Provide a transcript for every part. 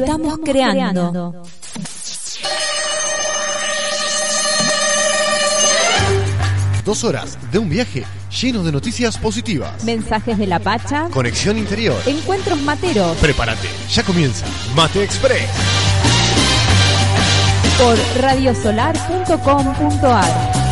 estamos creando. Dos horas de un viaje lleno de noticias positivas. Mensajes de la Pacha, Conexión interior. encuentros materos Prepárate, ya comienza Mate Express. por radiosolar.com.ar.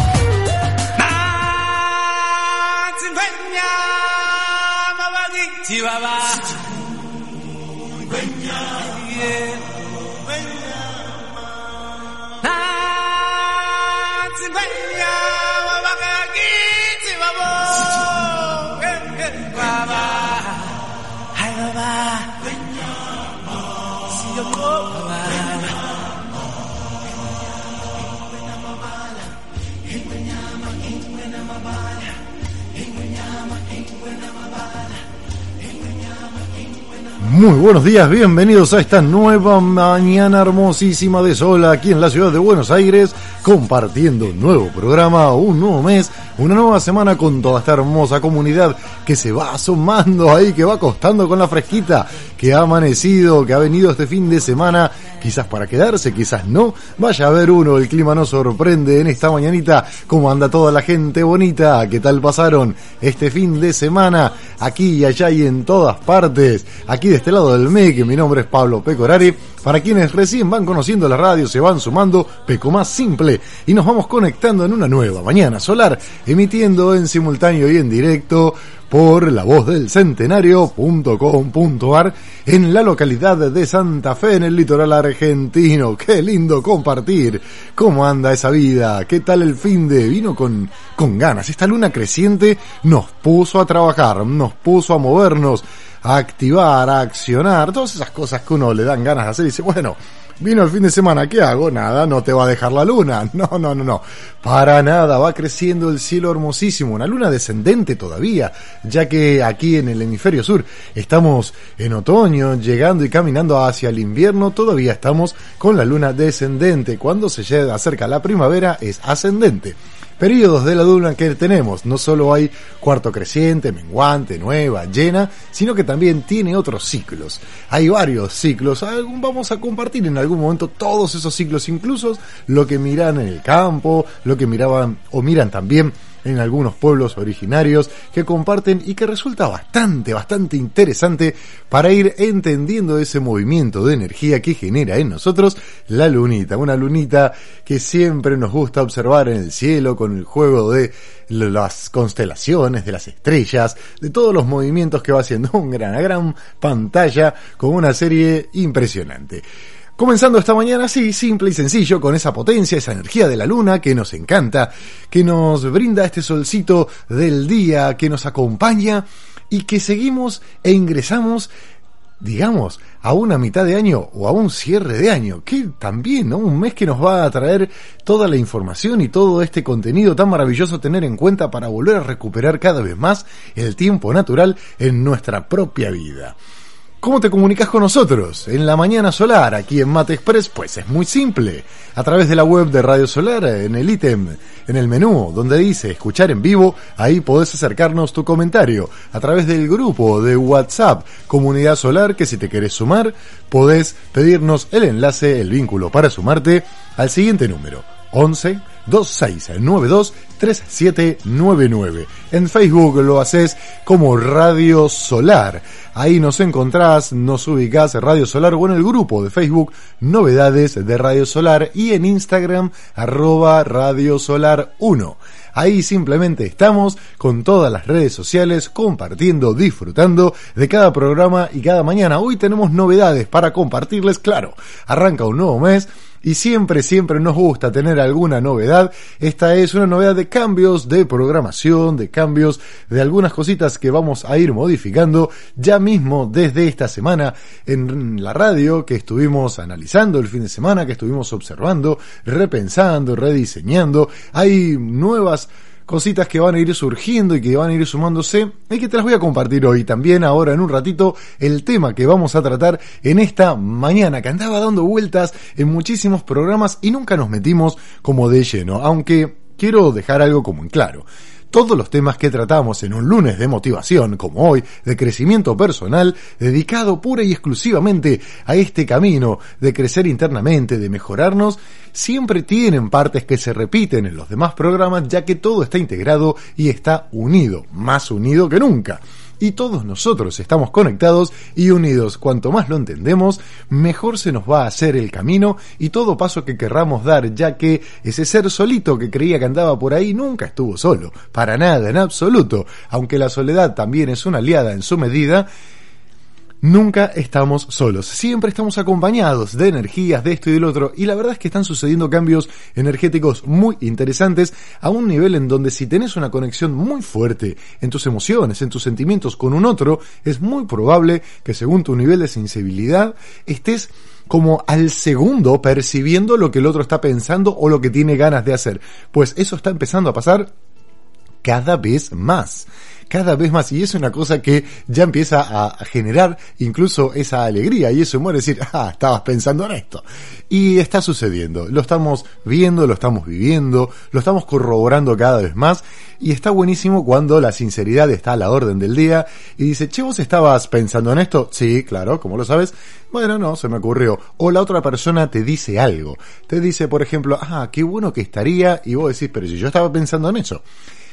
Muy buenos días, bienvenidos a esta nueva mañana hermosísima de sol aquí en la ciudad de Buenos Aires, compartiendo un nuevo programa, un nuevo mes, una nueva semana con toda esta hermosa comunidad que se va asomando ahí, que va acostando con la fresquita, que ha amanecido, que ha venido este fin de semana, quizás para quedarse, quizás no. Vaya a ver uno, el clima nos sorprende en esta mañanita, cómo anda toda la gente bonita, qué tal pasaron este fin de semana, aquí y allá y en todas partes, aquí de este lado del MEC, mi nombre es Pablo Pecorari, para quienes recién van conociendo la radio, se van sumando, Peco más simple, y nos vamos conectando en una nueva mañana solar, emitiendo en simultáneo y en directo por la voz del centenario.com.ar en la localidad de Santa Fe en el litoral argentino. Qué lindo compartir. ¿Cómo anda esa vida? ¿Qué tal el fin de? Vino con, con ganas. Esta luna creciente nos puso a trabajar, nos puso a movernos, a activar, a accionar, todas esas cosas que uno le dan ganas de hacer dice, bueno, Vino el fin de semana, ¿qué hago? Nada, no te va a dejar la luna. No, no, no, no. Para nada, va creciendo el cielo hermosísimo. Una luna descendente todavía, ya que aquí en el hemisferio sur estamos en otoño, llegando y caminando hacia el invierno, todavía estamos con la luna descendente. Cuando se llega acerca la primavera es ascendente periodos de la luna que tenemos. No solo hay cuarto creciente, menguante, nueva, llena, sino que también tiene otros ciclos. Hay varios ciclos. Vamos a compartir en algún momento todos esos ciclos, incluso lo que miran en el campo, lo que miraban o miran también en algunos pueblos originarios que comparten y que resulta bastante, bastante interesante para ir entendiendo ese movimiento de energía que genera en nosotros la lunita. Una lunita que siempre nos gusta observar en el cielo con el juego de las constelaciones, de las estrellas, de todos los movimientos que va haciendo un gran, gran pantalla con una serie impresionante. Comenzando esta mañana así, simple y sencillo, con esa potencia, esa energía de la luna que nos encanta, que nos brinda este solcito del día, que nos acompaña y que seguimos e ingresamos, digamos, a una mitad de año o a un cierre de año, que también, ¿no? Un mes que nos va a traer toda la información y todo este contenido tan maravilloso tener en cuenta para volver a recuperar cada vez más el tiempo natural en nuestra propia vida. ¿Cómo te comunicas con nosotros? En la mañana solar, aquí en Mate Express, pues es muy simple. A través de la web de Radio Solar, en el ítem, en el menú, donde dice escuchar en vivo, ahí podés acercarnos tu comentario. A través del grupo de WhatsApp, Comunidad Solar, que si te querés sumar, podés pedirnos el enlace, el vínculo para sumarte al siguiente número. 11 2692 3799. En Facebook lo haces como Radio Solar. Ahí nos encontrás, nos ubicás Radio Solar o en el grupo de Facebook Novedades de Radio Solar y en Instagram arroba Radio Solar 1. Ahí simplemente estamos con todas las redes sociales compartiendo, disfrutando de cada programa y cada mañana. Hoy tenemos novedades para compartirles, claro. Arranca un nuevo mes y siempre, siempre nos gusta tener alguna novedad. Esta es una novedad de cambios de programación, de cambios de algunas cositas que vamos a ir modificando ya mismo desde esta semana en la radio que estuvimos analizando el fin de semana, que estuvimos observando, repensando, rediseñando. Hay nuevas cositas que van a ir surgiendo y que van a ir sumándose y que te las voy a compartir hoy también ahora en un ratito el tema que vamos a tratar en esta mañana que andaba dando vueltas en muchísimos programas y nunca nos metimos como de lleno, aunque quiero dejar algo como en claro todos los temas que tratamos en un lunes de motivación, como hoy, de crecimiento personal, dedicado pura y exclusivamente a este camino de crecer internamente, de mejorarnos, siempre tienen partes que se repiten en los demás programas, ya que todo está integrado y está unido, más unido que nunca y todos nosotros estamos conectados y unidos. Cuanto más lo entendemos, mejor se nos va a hacer el camino y todo paso que querramos dar, ya que ese ser solito que creía que andaba por ahí nunca estuvo solo, para nada, en absoluto, aunque la soledad también es una aliada en su medida, Nunca estamos solos, siempre estamos acompañados de energías, de esto y del otro, y la verdad es que están sucediendo cambios energéticos muy interesantes a un nivel en donde si tenés una conexión muy fuerte en tus emociones, en tus sentimientos con un otro, es muy probable que según tu nivel de sensibilidad estés como al segundo percibiendo lo que el otro está pensando o lo que tiene ganas de hacer. Pues eso está empezando a pasar cada vez más cada vez más. Y es una cosa que ya empieza a generar incluso esa alegría y eso muere decir, ah, estabas pensando en esto. Y está sucediendo. Lo estamos viendo, lo estamos viviendo, lo estamos corroborando cada vez más. Y está buenísimo cuando la sinceridad está a la orden del día y dice, che, vos estabas pensando en esto. Sí, claro, como lo sabes. Bueno, no, se me ocurrió. O la otra persona te dice algo. Te dice, por ejemplo, ah, qué bueno que estaría. Y vos decís, pero si yo estaba pensando en eso.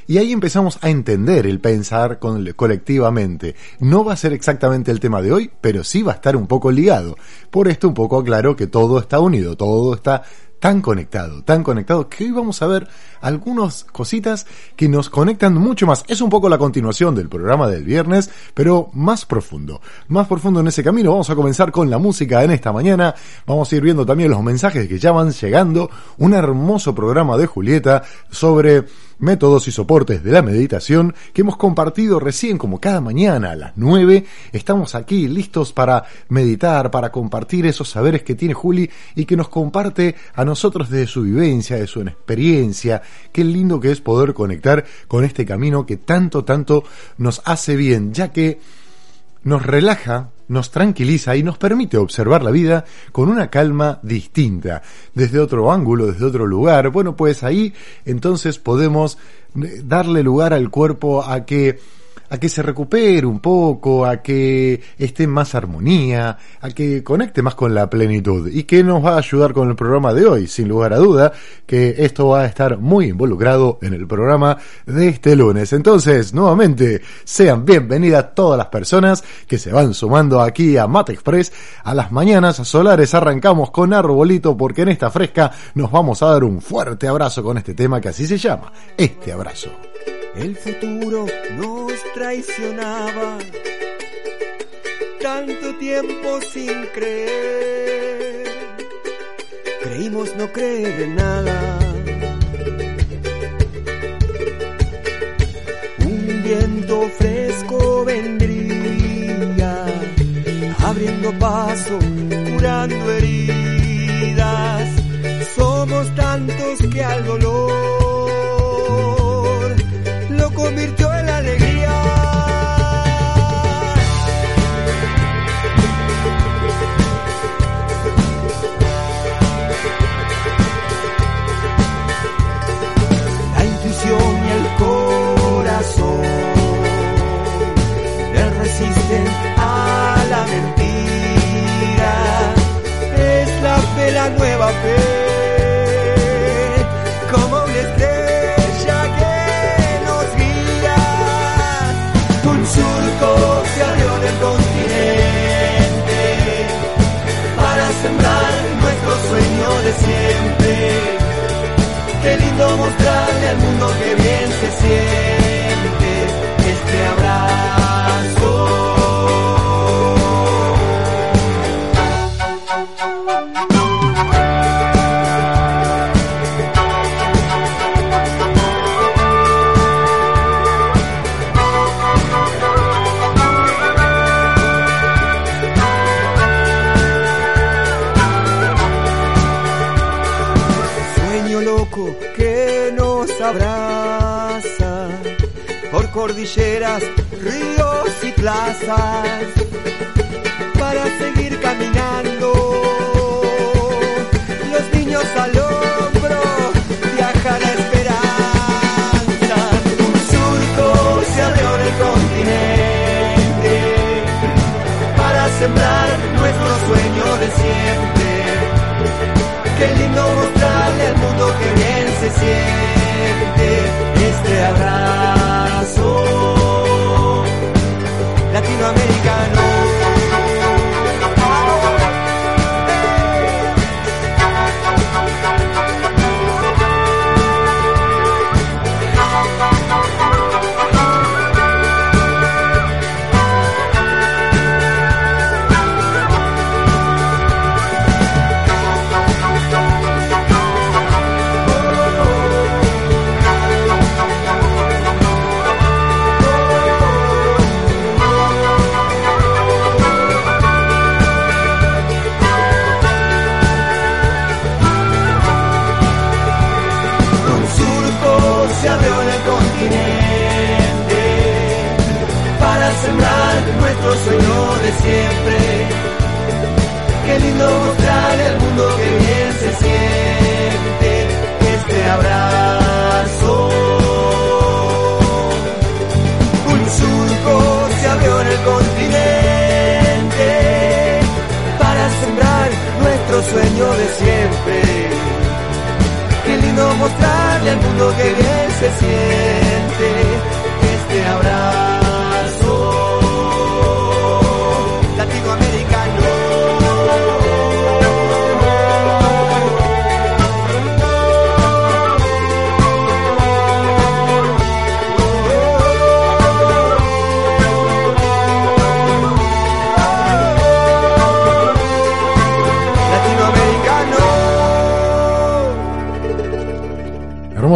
Y ahí empezamos a entender el pensar colectivamente. No va a ser exactamente el tema de hoy, pero sí va a estar un poco ligado. Por esto un poco aclaro que todo está unido, todo está tan conectado, tan conectado, que hoy vamos a ver algunas cositas que nos conectan mucho más. Es un poco la continuación del programa del viernes, pero más profundo. Más profundo en ese camino. Vamos a comenzar con la música en esta mañana. Vamos a ir viendo también los mensajes que ya van llegando. Un hermoso programa de Julieta sobre métodos y soportes de la meditación que hemos compartido recién como cada mañana a las 9. Estamos aquí listos para meditar, para compartir esos saberes que tiene Juli y que nos comparte a nosotros desde su vivencia, de su experiencia. Qué lindo que es poder conectar con este camino que tanto, tanto nos hace bien, ya que nos relaja, nos tranquiliza y nos permite observar la vida con una calma distinta, desde otro ángulo, desde otro lugar. Bueno, pues ahí entonces podemos eh, darle lugar al cuerpo a que a que se recupere un poco, a que esté más armonía, a que conecte más con la plenitud y que nos va a ayudar con el programa de hoy, sin lugar a duda, que esto va a estar muy involucrado en el programa de este lunes. Entonces, nuevamente, sean bienvenidas todas las personas que se van sumando aquí a Mate Express a las mañanas solares. Arrancamos con Arbolito porque en esta fresca nos vamos a dar un fuerte abrazo con este tema que así se llama, este abrazo. El futuro nos traicionaba, tanto tiempo sin creer. Creímos no creer en nada. Un viento fresco vendría, abriendo paso, curando heridas. Somos tantos que al dolor nueva fe, como una estrella que nos guía, un surco que abrió en el continente para sembrar nuestro sueño de siempre. Qué lindo mostrarle al mundo que bien se siente. Plazas para seguir caminando. Los niños al hombro viaja la esperanza. Un surco se abrió en el continente para sembrar nuestro sueño de siempre. Qué lindo mostrarle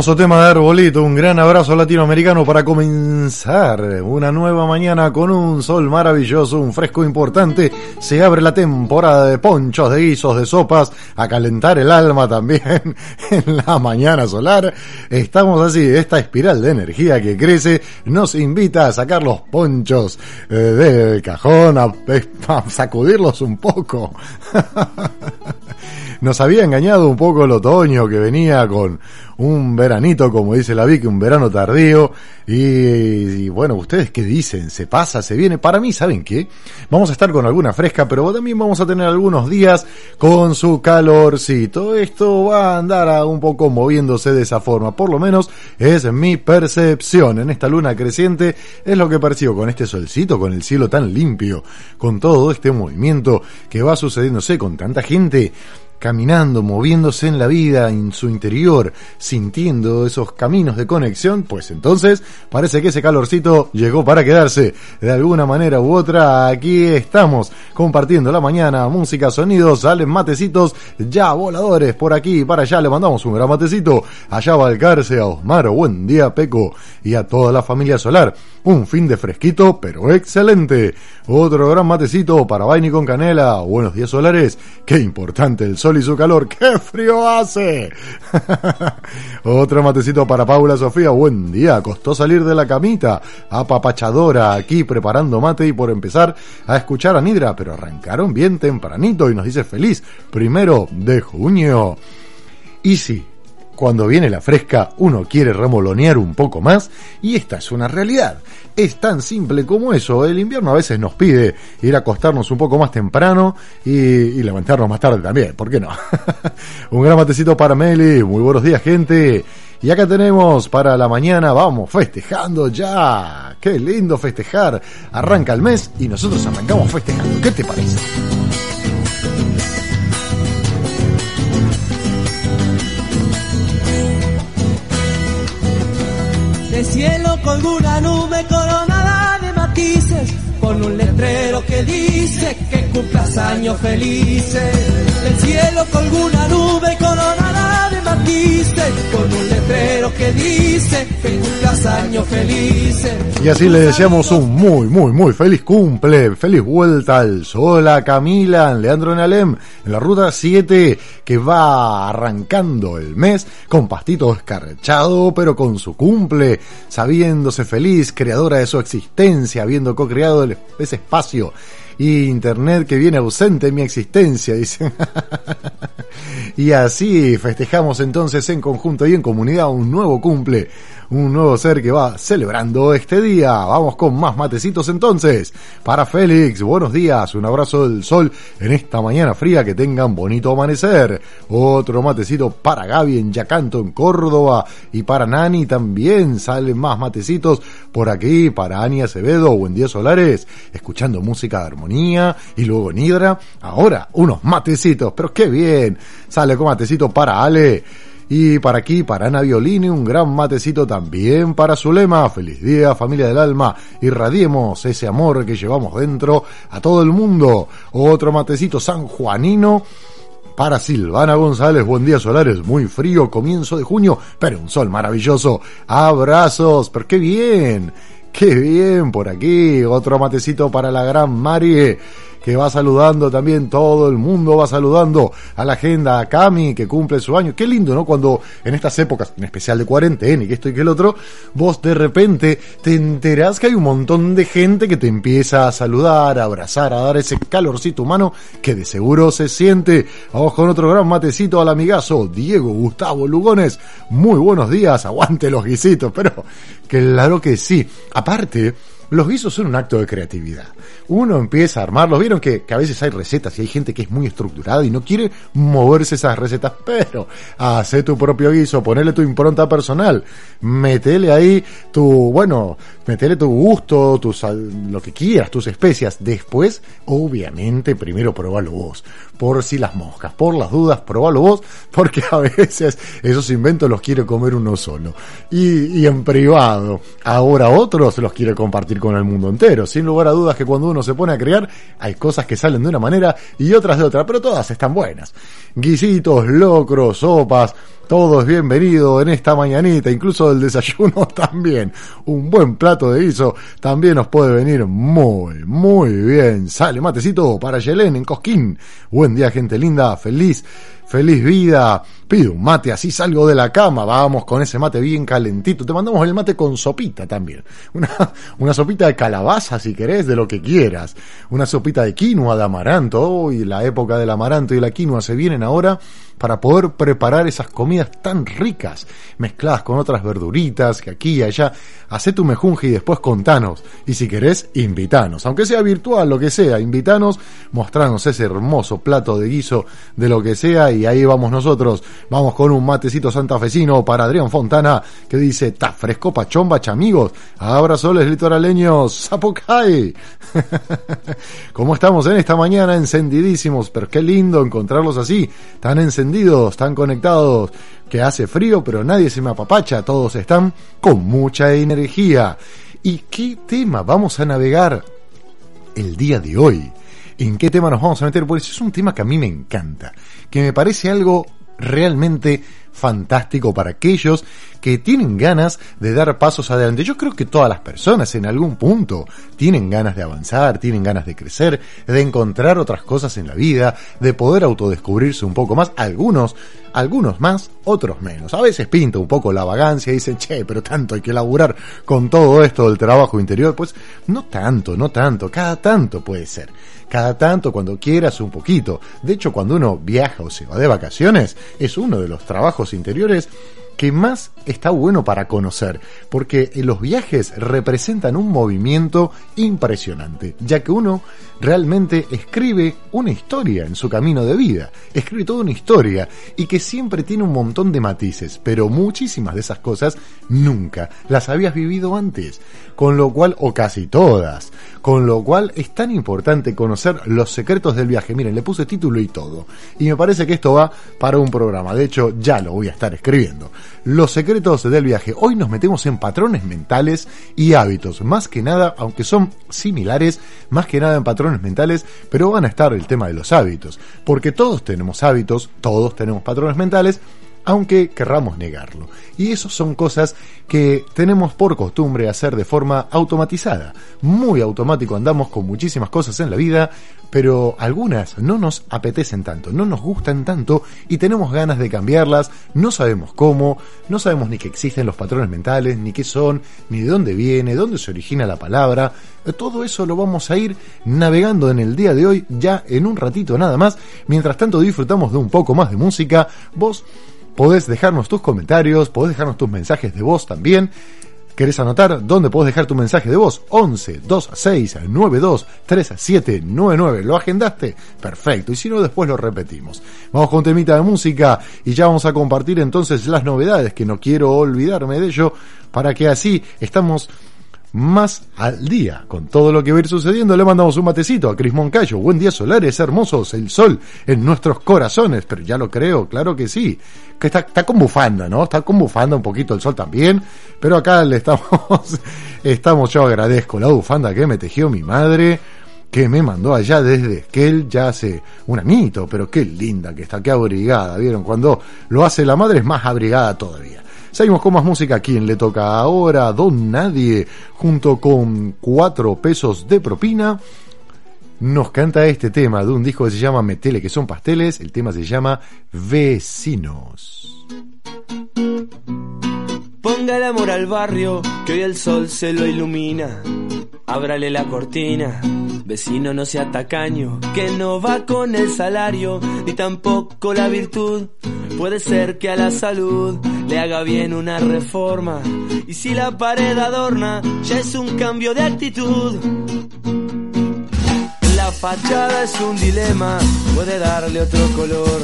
Tema de Arbolito, un gran abrazo latinoamericano para comenzar una nueva mañana con un sol maravilloso, un fresco importante. Se abre la temporada de ponchos, de guisos, de sopas, a calentar el alma también en la mañana solar. Estamos así, esta espiral de energía que crece nos invita a sacar los ponchos eh, del cajón, a sacudirlos un poco. Nos había engañado un poco el otoño que venía con un veranito, como dice la Vicky, un verano tardío. Y, bueno, ¿ustedes qué dicen? ¿Se pasa? ¿Se viene? Para mí, ¿saben qué? Vamos a estar con alguna fresca, pero también vamos a tener algunos días con su calorcito. Esto va a andar a un poco moviéndose de esa forma. Por lo menos es mi percepción. En esta luna creciente es lo que percibo con este solcito, con el cielo tan limpio, con todo este movimiento que va sucediéndose con tanta gente caminando, moviéndose en la vida, en su interior, sintiendo esos caminos de conexión, pues entonces parece que ese calorcito llegó para quedarse. De alguna manera u otra, aquí estamos compartiendo la mañana, música, sonidos, salen matecitos ya voladores por aquí y para allá. Le mandamos un gran matecito allá va Valcarce, a Osmar, buen día Peco y a toda la familia solar. Un fin de fresquito, pero excelente. Otro gran matecito para Vaini con canela. Buenos días solares. Qué importante el sol y su calor. ¡Qué frío hace! Otro matecito para Paula Sofía. Buen día. Costó salir de la camita. Apapachadora aquí preparando mate y por empezar a escuchar a Nidra. Pero arrancaron bien tempranito y nos dice feliz. Primero de junio. Y sí, cuando viene la fresca, uno quiere remolonear un poco más y esta es una realidad. Es tan simple como eso. El invierno a veces nos pide ir a acostarnos un poco más temprano y, y levantarnos más tarde también. ¿Por qué no? un gran matecito para Meli. Muy buenos días, gente. Y acá tenemos para la mañana, vamos festejando ya. Qué lindo festejar. Arranca el mes y nosotros arrancamos festejando. ¿Qué te parece? Cielo con una nube coronada de matices, con un letrero que dice que cumplas años felices. El cielo con una nube coronada Y así le deseamos un muy, muy, muy feliz cumple, feliz vuelta al sol a Camila, Leandro Nalem, en la ruta 7, que va arrancando el mes con pastito escarchado, pero con su cumple, sabiéndose feliz, creadora de su existencia, habiendo co-creado ese espacio y internet que viene ausente en mi existencia, dice. y así festejamos entonces en conjunto y en comunidad un nuevo cumple, un nuevo ser que va celebrando este día. Vamos con más matecitos entonces. Para Félix, buenos días, un abrazo del sol en esta mañana fría, que tengan bonito amanecer. Otro matecito para Gaby en Yacanto, en Córdoba, y para Nani también salen más matecitos por aquí, para Ani Acevedo, buen día Solares, escuchando música de armonía, y luego Nidra, ahora unos matecitos, pero qué bien, sale con matecito para Ale. Y para aquí, para Ana Violini, un gran matecito también para Zulema. Feliz día, familia del alma. Irradiemos ese amor que llevamos dentro a todo el mundo. Otro matecito sanjuanino. Para Silvana González, buen día solares, muy frío, comienzo de junio, pero un sol maravilloso. Abrazos, pero qué bien, qué bien por aquí. Otro matecito para la gran Marie, que va saludando también, todo el mundo va saludando a la agenda, a Cami, que cumple su año. Qué lindo, ¿no? Cuando en estas épocas, en especial de cuarentena y que esto y que el otro, vos de repente te enterás que hay un montón de gente que te empieza a saludar, a abrazar, a dar ese calorcito humano que de seguro se siente. Vamos con otro gran matecito al amigazo, Diego Gustavo Lugones. Muy buenos días, aguante los guisitos, pero claro que sí. Aparte, los guisos son un acto de creatividad. Uno empieza a armarlos. Vieron que, a veces hay recetas y hay gente que es muy estructurada y no quiere moverse esas recetas, pero hace tu propio guiso, ponele tu impronta personal, metele ahí tu, bueno, metele tu gusto, tu sal- lo que quieras, tus especias. Después, obviamente, primero probalo vos. Por si las moscas, por las dudas, probalo vos, porque a veces esos inventos los quiere comer uno solo. Y, y en privado. Ahora otros los quiere compartir con el mundo entero. Sin lugar a dudas que cuando uno se pone a crear, hay cosas que salen de una manera y otras de otra, pero todas están buenas. Guisitos, locros, sopas, todo es bienvenido en esta mañanita, incluso el desayuno también. Un buen plato de guiso también nos puede venir muy, muy bien. Sale matecito para Yelén en Cosquín. Buen día, gente linda, feliz, feliz vida. Pido un mate, así salgo de la cama. Vamos con ese mate bien calentito. Te mandamos el mate con sopita también. Una, una sopita de calabaza, si querés, de lo que quieras. Una sopita de quinoa, de amaranto. Hoy la época del amaranto y la quinoa se vienen ahora para poder preparar esas comidas tan ricas, mezcladas con otras verduritas que aquí y allá. Hacé tu mejunje y después contanos. Y si querés, invitanos. Aunque sea virtual, lo que sea, invitanos, mostranos ese hermoso plato de guiso de lo que sea y ahí vamos nosotros. Vamos con un matecito santafesino para Adrián Fontana que dice, ta fresco pachón amigos, abrazoles litoraleños, Zapucay. ¿Cómo estamos en esta mañana? Encendidísimos, pero qué lindo encontrarlos así, tan encendidos, tan conectados, que hace frío, pero nadie se me apapacha, todos están con mucha energía. ¿Y qué tema vamos a navegar el día de hoy? ¿En qué tema nos vamos a meter? Pues es un tema que a mí me encanta, que me parece algo realmente fantástico para aquellos que tienen ganas de dar pasos adelante. Yo creo que todas las personas en algún punto tienen ganas de avanzar, tienen ganas de crecer, de encontrar otras cosas en la vida, de poder autodescubrirse un poco más. Algunos, algunos más, otros menos. A veces pinta un poco la vagancia y dicen, che, pero tanto hay que laburar con todo esto del trabajo interior. Pues no tanto, no tanto, cada tanto puede ser. Cada tanto, cuando quieras, un poquito. De hecho, cuando uno viaja o se va de vacaciones, es uno de los trabajos interiores que más está bueno para conocer, porque los viajes representan un movimiento impresionante, ya que uno realmente escribe una historia en su camino de vida, escribe toda una historia y que siempre tiene un montón de matices, pero muchísimas de esas cosas nunca las habías vivido antes, con lo cual, o casi todas, con lo cual es tan importante conocer los secretos del viaje. Miren, le puse título y todo, y me parece que esto va para un programa, de hecho ya lo voy a estar escribiendo. Los secretos del viaje. Hoy nos metemos en patrones mentales y hábitos. Más que nada, aunque son similares, más que nada en patrones mentales, pero van a estar el tema de los hábitos. Porque todos tenemos hábitos, todos tenemos patrones mentales, aunque querramos negarlo. Y eso son cosas que tenemos por costumbre hacer de forma automatizada. Muy automático andamos con muchísimas cosas en la vida, pero algunas no nos apetecen tanto, no nos gustan tanto y tenemos ganas de cambiarlas, no sabemos cómo, no sabemos ni que existen los patrones mentales, ni qué son, ni de dónde viene, dónde se origina la palabra. Todo eso lo vamos a ir navegando en el día de hoy, ya en un ratito nada más. Mientras tanto disfrutamos de un poco más de música. Vos podés dejarnos tus comentarios, podés dejarnos tus mensajes de voz también. ¿Querés anotar dónde podés dejar tu mensaje de voz? 11 26 92 3799. ¿Lo agendaste? Perfecto. Y si no, después lo repetimos. Vamos con temita de música y ya vamos a compartir entonces las novedades, que no quiero olvidarme de ello, para que así estamos más al día con todo lo que va a ir sucediendo. Le mandamos un matecito a Cris Moncayo. Buen día solares, hermosos, el sol en nuestros corazones, pero ya lo creo, claro que sí. Que está, está con bufanda, ¿no? Está con bufanda un poquito el sol también, pero acá le estamos, estamos, yo agradezco la bufanda que me tejió mi madre que me mandó allá desde Esquel ya hace un añito, pero qué linda que está, qué abrigada, ¿vieron? Cuando lo hace la madre es más abrigada todavía. Seguimos con más música. ¿Quién le toca ahora? Don Nadie, junto con cuatro pesos de propina. Nos canta este tema de un disco que se llama Metele, que son pasteles. El tema se llama Vecinos. Ponga el amor al barrio, que hoy el sol se lo ilumina. Ábrale la cortina, vecino no sea tacaño, que no va con el salario, ni tampoco la virtud. Puede ser que a la salud le haga bien una reforma, y si la pared adorna, ya es un cambio de actitud. La fachada es un dilema, puede darle otro color.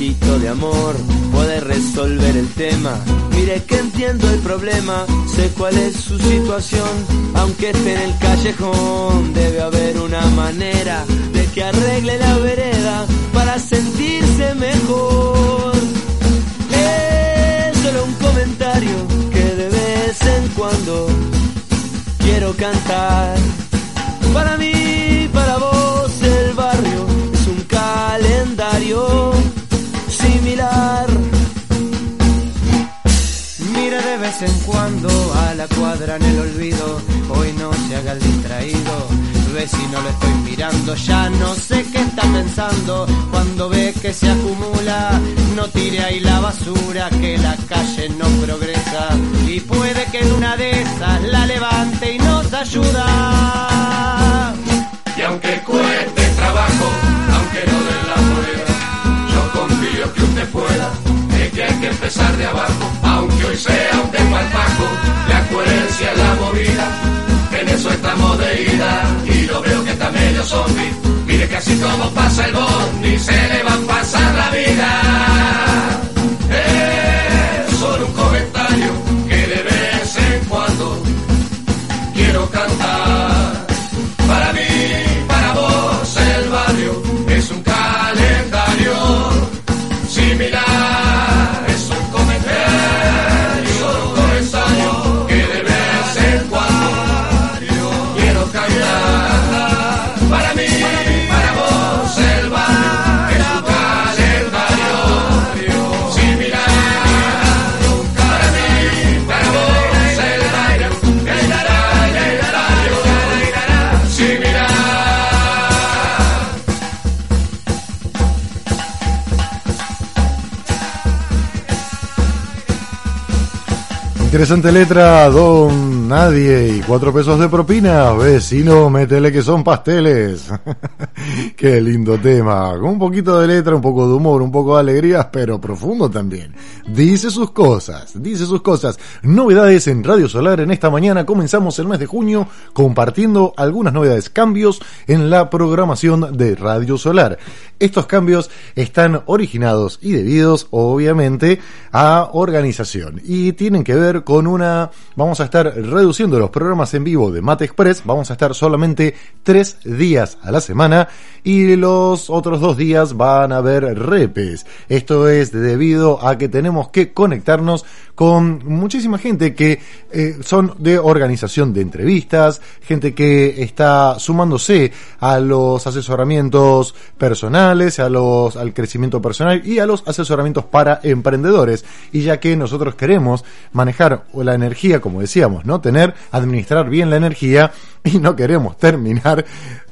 Poquito de amor puede resolver el tema. Mire que entiendo el problema, sé cuál es su situación. Aunque esté en el callejón, debe haber una manera de que arregle la vereda para sentirse mejor. Es solo un comentario que de vez en cuando quiero cantar. Para mí, en cuando a la cuadra en el olvido, hoy no se haga el distraído. Vecino lo estoy mirando, ya no sé qué está pensando. Cuando ve que se acumula, no tire ahí la basura, que la calle no progresa. Y puede que en una de esas la levante y nos ayuda. Y aunque cueste trabajo, aunque no den la moneda, yo confío que usted pueda, es que hay que empezar de abajo, mire que así como pasa el bondi, se le va a pasar la vida. Interesante letra, don Nadie y cuatro pesos de propina. Vecino, métele que son pasteles. Qué lindo tema. Con un poquito de letra, un poco de humor, un poco de alegría, pero profundo también. Dice sus cosas, dice sus cosas. Novedades en Radio Solar en esta mañana. Comenzamos el mes de junio compartiendo algunas novedades, cambios en la programación de Radio Solar. Estos cambios están originados y debidos, obviamente, a organización y tienen que ver con una... Vamos a estar reduciendo los programas en vivo de Mate Express, vamos a estar solamente tres días a la semana y los otros dos días van a haber repes. Esto es debido a que tenemos que conectarnos con muchísima gente que eh, son de organización de entrevistas, gente que está sumándose a los asesoramientos personales, a los, al crecimiento personal y a los asesoramientos para emprendedores. Y ya que nosotros queremos manejar la energía, como decíamos, ¿no? Tener, administrar bien la energía y no queremos terminar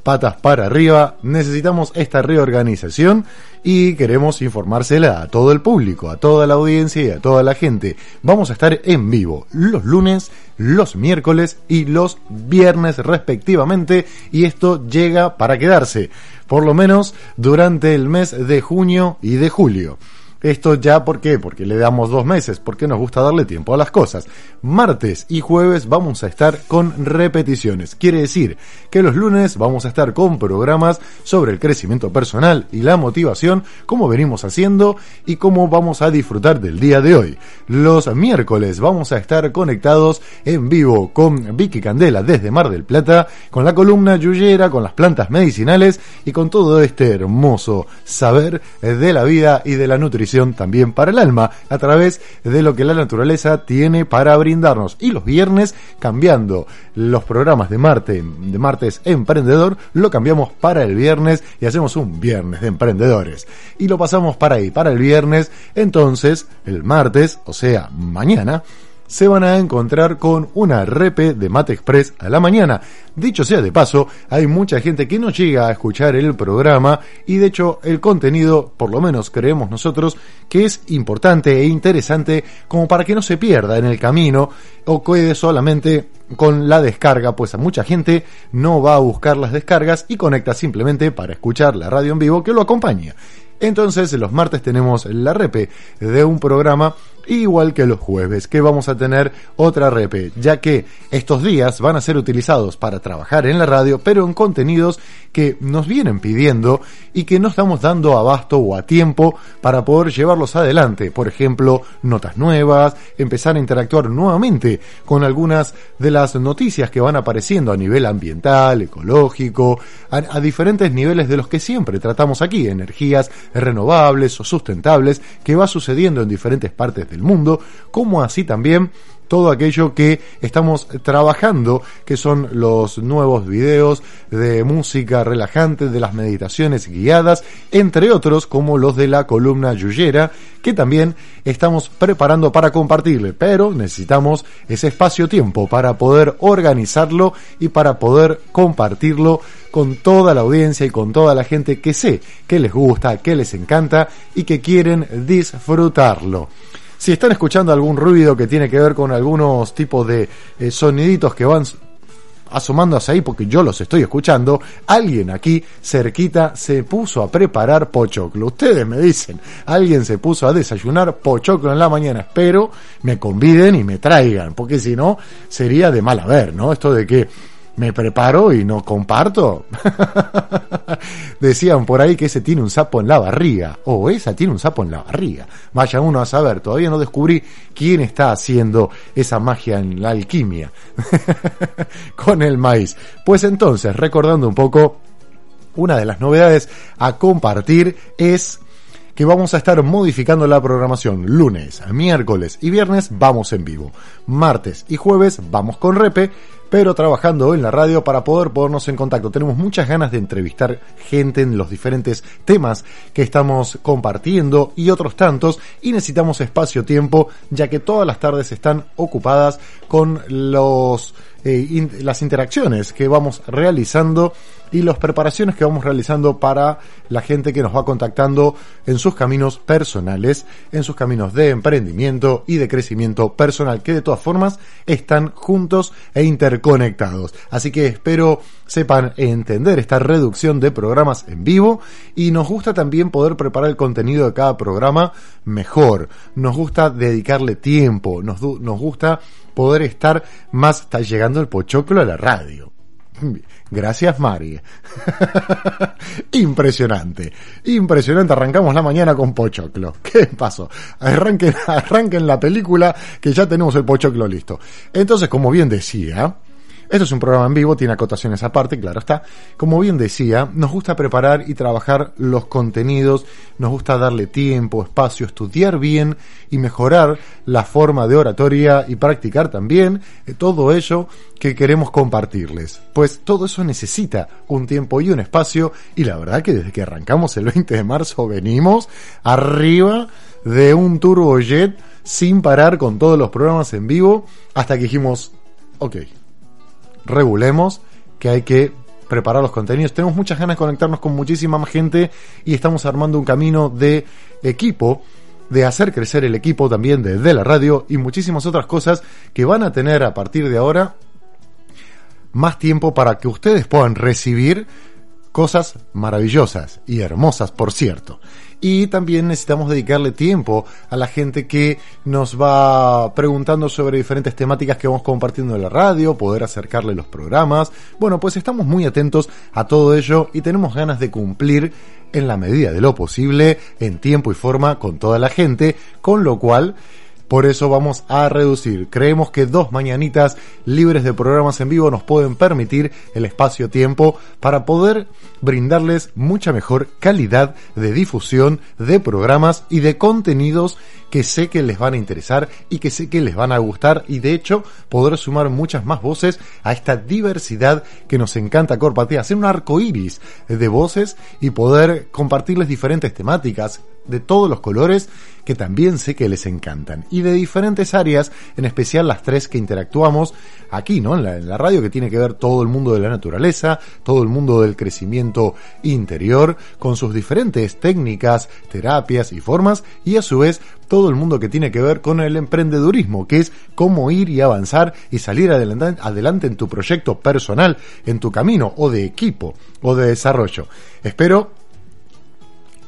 patas para arriba, necesitamos esta reorganización y queremos informársela a todo el público, a toda la audiencia y a toda la gente. Vamos a estar en vivo los lunes, los miércoles y los viernes respectivamente y esto llega para quedarse, por lo menos durante el mes de junio y de julio. Esto ya, ¿por qué? Porque le damos dos meses, porque nos gusta darle tiempo a las cosas. Martes y jueves vamos a estar con repeticiones. Quiere decir que los lunes vamos a estar con programas sobre el crecimiento personal y la motivación, como venimos haciendo y cómo vamos a disfrutar del día de hoy. Los miércoles vamos a estar conectados en vivo con Vicky Candela desde Mar del Plata, con la columna Yuyera, con las plantas medicinales y con todo este hermoso saber de la vida y de la nutrición también para el alma a través de lo que la naturaleza tiene para brindarnos. Y los viernes, cambiando los programas de Marte, de martes emprendedor, lo cambiamos para el viernes y hacemos un viernes de emprendedores. Y lo pasamos para ahí, para el viernes. Entonces, el martes, o sea, mañana, se van a encontrar con una repe de Mate Express a la mañana. Dicho sea de paso, hay mucha gente que no llega a escuchar el programa y de hecho el contenido, por lo menos creemos nosotros, que es importante e interesante como para que no se pierda en el camino o quede solamente con la descarga, pues a mucha gente no va a buscar las descargas y conecta simplemente para escuchar la radio en vivo que lo acompaña. Entonces, los martes tenemos la repe de un programa igual que los jueves, que vamos a tener otra repe, ya que estos días van a ser utilizados para trabajar en la radio, pero en contenidos que nos vienen pidiendo y que no estamos dando abasto o a tiempo para poder llevarlos adelante. Por ejemplo, notas nuevas, empezar a interactuar nuevamente con algunas de las noticias que van apareciendo a nivel ambiental, ecológico, a, diferentes niveles de los que siempre tratamos aquí, energías renovables o sustentables, que va sucediendo en diferentes partes del mundo, como así también todo aquello que estamos trabajando, que son los nuevos videos de música relajante, de las meditaciones guiadas, entre otros como los de la columna Yuyera, que también estamos preparando para compartirle, pero necesitamos ese espacio-tiempo para poder organizarlo y para poder compartirlo con toda la audiencia y con toda la gente que sé que les gusta, que les encanta y que quieren disfrutarlo. Si están escuchando algún ruido que tiene que ver con algunos tipos de eh, soniditos que van asomándose ahí porque yo los estoy escuchando, alguien aquí cerquita se puso a preparar pochoclo. Ustedes me dicen, alguien se puso a desayunar pochoclo en la mañana. Espero me conviden y me traigan, porque si no sería de mal haber, ¿no? Esto de que me preparo y no comparto. Decían por ahí que ese tiene un sapo en la barriga, o esa tiene un sapo en la barriga. Vaya uno a saber, todavía no descubrí quién está haciendo esa magia en la alquimia con el maíz. Pues entonces, recordando un poco, una de las novedades a compartir es que vamos a estar modificando la programación. Lunes, miércoles y viernes vamos en vivo. Martes y jueves vamos con repe pero trabajando en la radio para poder ponernos en contacto. Tenemos muchas ganas de entrevistar gente en los diferentes temas que estamos compartiendo y otros tantos y necesitamos espacio-tiempo ya que todas las tardes están ocupadas con los eh, las interacciones que vamos realizando y las preparaciones que vamos realizando para la gente que nos va contactando en sus caminos personales, en sus caminos de emprendimiento y de crecimiento personal, que de todas formas están juntos e interconectados. Así que espero sepan entender esta reducción de programas en vivo y nos gusta también poder preparar el contenido de cada programa mejor. Nos gusta dedicarle tiempo, nos, gusta poder estar más, está llegando el pochoclo a la radio. Gracias, Mari. impresionante, impresionante. Arrancamos la mañana con Pochoclo. ¿Qué pasó? Arranquen, la película que ya tenemos el Pochoclo listo. Entonces, como bien decía, esto es un programa en vivo, tiene acotaciones aparte, claro está. Como bien decía, nos gusta preparar y trabajar los contenidos, nos gusta darle tiempo, espacio, estudiar bien y mejorar la forma de oratoria y practicar también eh, todo ello que queremos compartirles. Pues todo eso necesita un tiempo y un espacio y la verdad que desde que arrancamos el 20 de marzo venimos arriba de un turbojet sin parar con todos los programas en vivo hasta que dijimos, ok, regulemos que hay que preparar los contenidos. Tenemos muchas ganas de conectarnos con muchísima más gente y estamos armando un camino de equipo, de hacer crecer el equipo también desde la radio y muchísimas otras cosas que van a tener a partir de ahora más tiempo para que ustedes puedan recibir cosas maravillosas y hermosas, por cierto. Y también necesitamos dedicarle tiempo a la gente que nos va preguntando sobre diferentes temáticas que vamos compartiendo en la radio, poder acercarle los programas. Bueno, pues estamos muy atentos a todo ello y tenemos ganas de cumplir en la medida de lo posible, en tiempo y forma, con toda la gente, con lo cual por eso vamos a reducir. Creemos que dos mañanitas libres de programas en vivo nos pueden permitir el espacio-tiempo para poder brindarles mucha mejor calidad de difusión de programas y de contenidos que sé que les van a interesar y que sé que les van a gustar y de hecho poder sumar muchas más voces a esta diversidad que nos encanta compartir, hacer un arco iris de voces y poder compartirles diferentes temáticas de todos los colores que también sé que les encantan y de diferentes áreas, en especial las tres que interactuamos aquí, ¿no? En la, radio que tiene que ver todo el mundo de la naturaleza, todo el mundo del crecimiento interior, con sus diferentes técnicas, terapias y formas y a su vez todo el mundo que tiene que ver con el emprendedurismo, que es cómo ir y avanzar y salir adelante, adelante en tu proyecto personal, en tu camino o de equipo o de desarrollo. Espero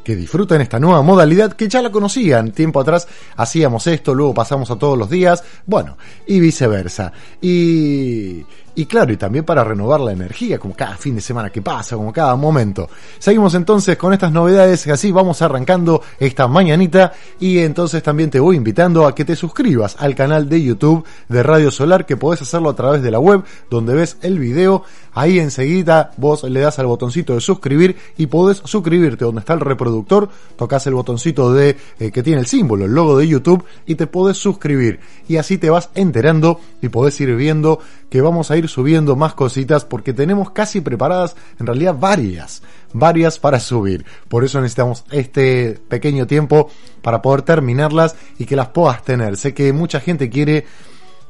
que disfruten esta nueva modalidad que ya la conocían. Tiempo atrás hacíamos esto, luego pasamos a todos los días, bueno, y viceversa. Y, y claro, y también para renovar la energía, como cada fin de semana que pasa, como cada momento. Seguimos entonces con estas novedades, así vamos arrancando esta mañanita y entonces también te voy invitando a que te suscribas al canal de YouTube de Radio Solar, que podés hacerlo a través de la web, donde ves el video. Ahí enseguida vos le das al botoncito de suscribir y podés suscribirte donde está el reproductor, tocas el botoncito de eh, que tiene el símbolo, el logo de YouTube y te podés suscribir. Y así te vas enterando y podés ir viendo que vamos a ir subiendo más cositas porque tenemos casi preparadas en realidad varias, varias para subir. Por eso necesitamos este pequeño tiempo para poder terminarlas y que las puedas tener. Sé que mucha gente quiere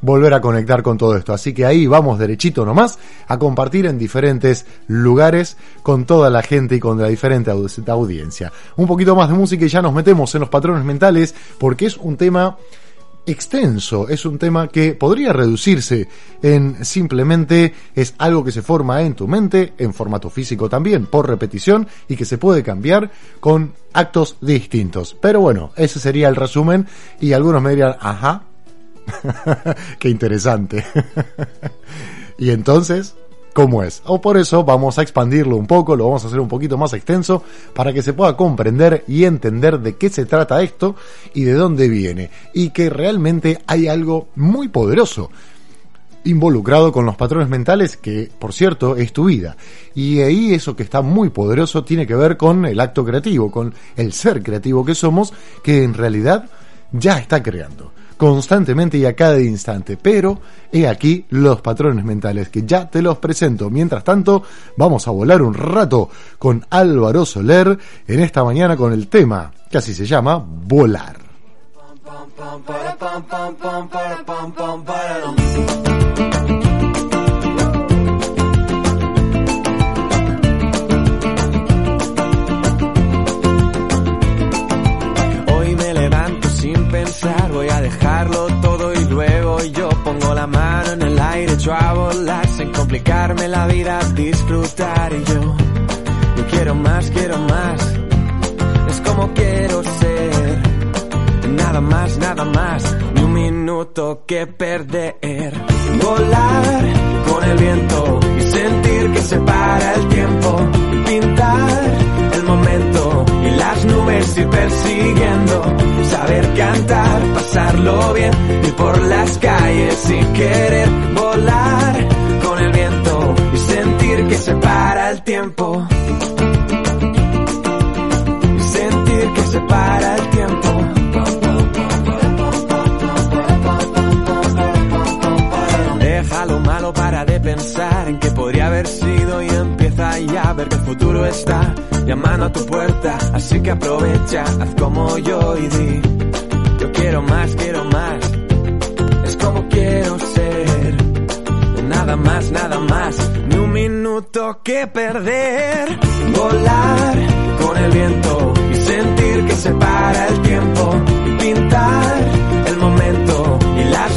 volver a conectar con todo esto. Así que ahí vamos derechito nomás a compartir en diferentes lugares con toda la gente y con la diferente audiencia. Un poquito más de música y ya nos metemos en los patrones mentales porque es un tema extenso, es un tema que podría reducirse en simplemente es algo que se forma en tu mente, en formato físico también, por repetición, y que se puede cambiar con actos distintos. Pero bueno, ese sería el resumen, y algunos me dirían, ajá, qué interesante. y entonces, cómo es. O por eso vamos a expandirlo un poco, lo vamos a hacer un poquito más extenso para que se pueda comprender y entender de qué se trata esto y de dónde viene. Y que realmente hay algo muy poderoso involucrado con los patrones mentales que, por cierto, es tu vida. Y ahí eso que está muy poderoso tiene que ver con el acto creativo, con el ser creativo que somos, que en realidad ya está creando constantemente y a cada instante. Pero he aquí los patrones mentales que ya te los presento. Mientras tanto, vamos a volar un rato con Álvaro Soler en esta mañana con el tema que así se llama Volar. Mano en el aire, echo a volar sin complicarme la vida, disfrutar. Y yo, yo quiero más, quiero más, es como quiero ser, nada más, nada más, ni un minuto que perder, volar con el viento y sentir que se para el tiempo, pintar las nubes ir persiguiendo, saber cantar, pasarlo bien, ir por las calles y querer volar con el viento y sentir que se para el tiempo. Y sentir que se para el tiempo. Deja lo malo para de pensar en que podría haber sido y empieza ya a ver que el futuro está llamando a tu puerta. Así que aprovecha, haz como yo y di, yo quiero más, quiero más. Es como quiero ser, nada más, nada más, ni un minuto que perder. Volar con el viento y sentir que se para el tiempo, pintar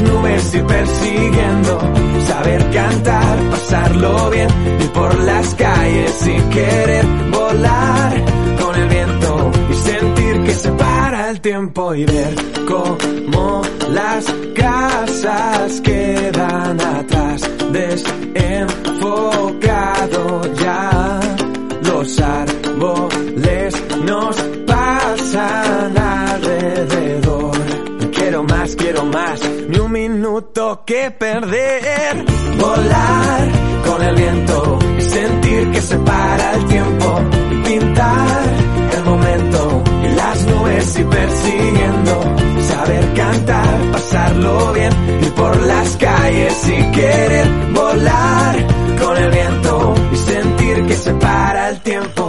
nubes ir persiguiendo, saber cantar, pasarlo bien, ir por las calles y querer volar con el viento y sentir que se para el tiempo y ver cómo las casas quedan atrás, desenfocado ya, los árboles nos pasan alrededor. Quiero más, quiero más, que perder. Volar con el viento y sentir que se para el tiempo. Pintar el momento y las nubes y persiguiendo. Saber cantar, pasarlo bien, ir por las calles y querer volar con el viento y sentir que se para el tiempo.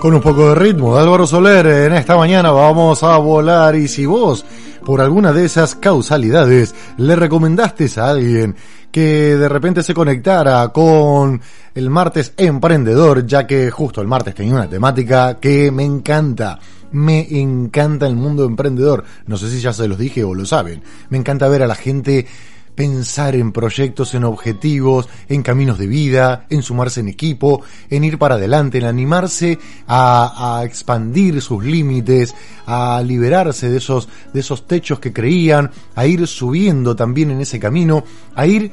Con un poco de ritmo Álvaro Soler, en esta mañana vamos a volar y si vos, por alguna de esas causalidades, le recomendaste a alguien que de repente se conectara con el martes emprendedor, ya que justo el martes tenía una temática que me encanta. Me encanta el mundo emprendedor. No sé si ya se los dije o lo saben. Me encanta ver a la gente pensar en proyectos, en objetivos, en caminos de vida, en sumarse en equipo, en ir para adelante, en animarse a, a expandir sus límites, a liberarse de esos, de esos techos que creían, a ir subiendo también en ese camino, a ir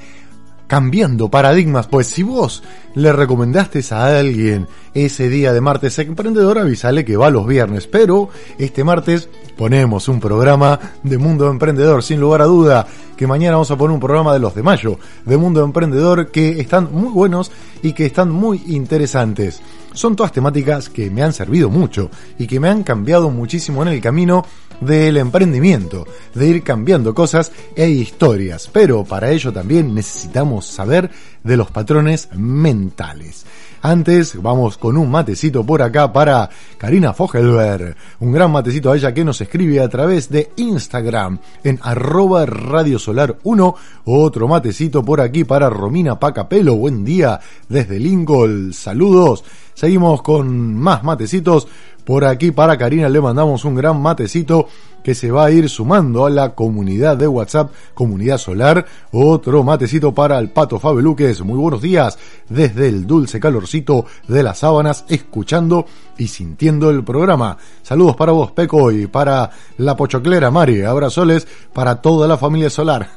cambiando paradigmas, pues si vos le recomendaste a alguien ese día de martes emprendedor, avisale que va los viernes, pero este martes ponemos un programa de Mundo Emprendedor, sin lugar a duda, que mañana vamos a poner un programa de los de mayo, de Mundo Emprendedor, que están muy buenos y que están muy interesantes. Son todas temáticas que me han servido mucho y que me han cambiado muchísimo en el camino del emprendimiento, de ir cambiando cosas e historias, pero para ello también necesitamos saber de los patrones mentales. Antes vamos con un matecito por acá para Karina Fogelberg, un gran matecito a ella que nos escribe a través de Instagram en arroba Radio Solar 1, otro matecito por aquí para Romina Pacapelo, buen día desde Lincoln, saludos. Seguimos con más matecitos. Por aquí para Karina le mandamos un gran matecito que se va a ir sumando a la comunidad de WhatsApp, comunidad solar. Otro matecito para el Pato Fabeluques. Muy buenos días desde el dulce calorcito de las sábanas, escuchando y sintiendo el programa. Saludos para vos, Peco, y para la pochoclera Mari. Abrazoles para toda la familia solar.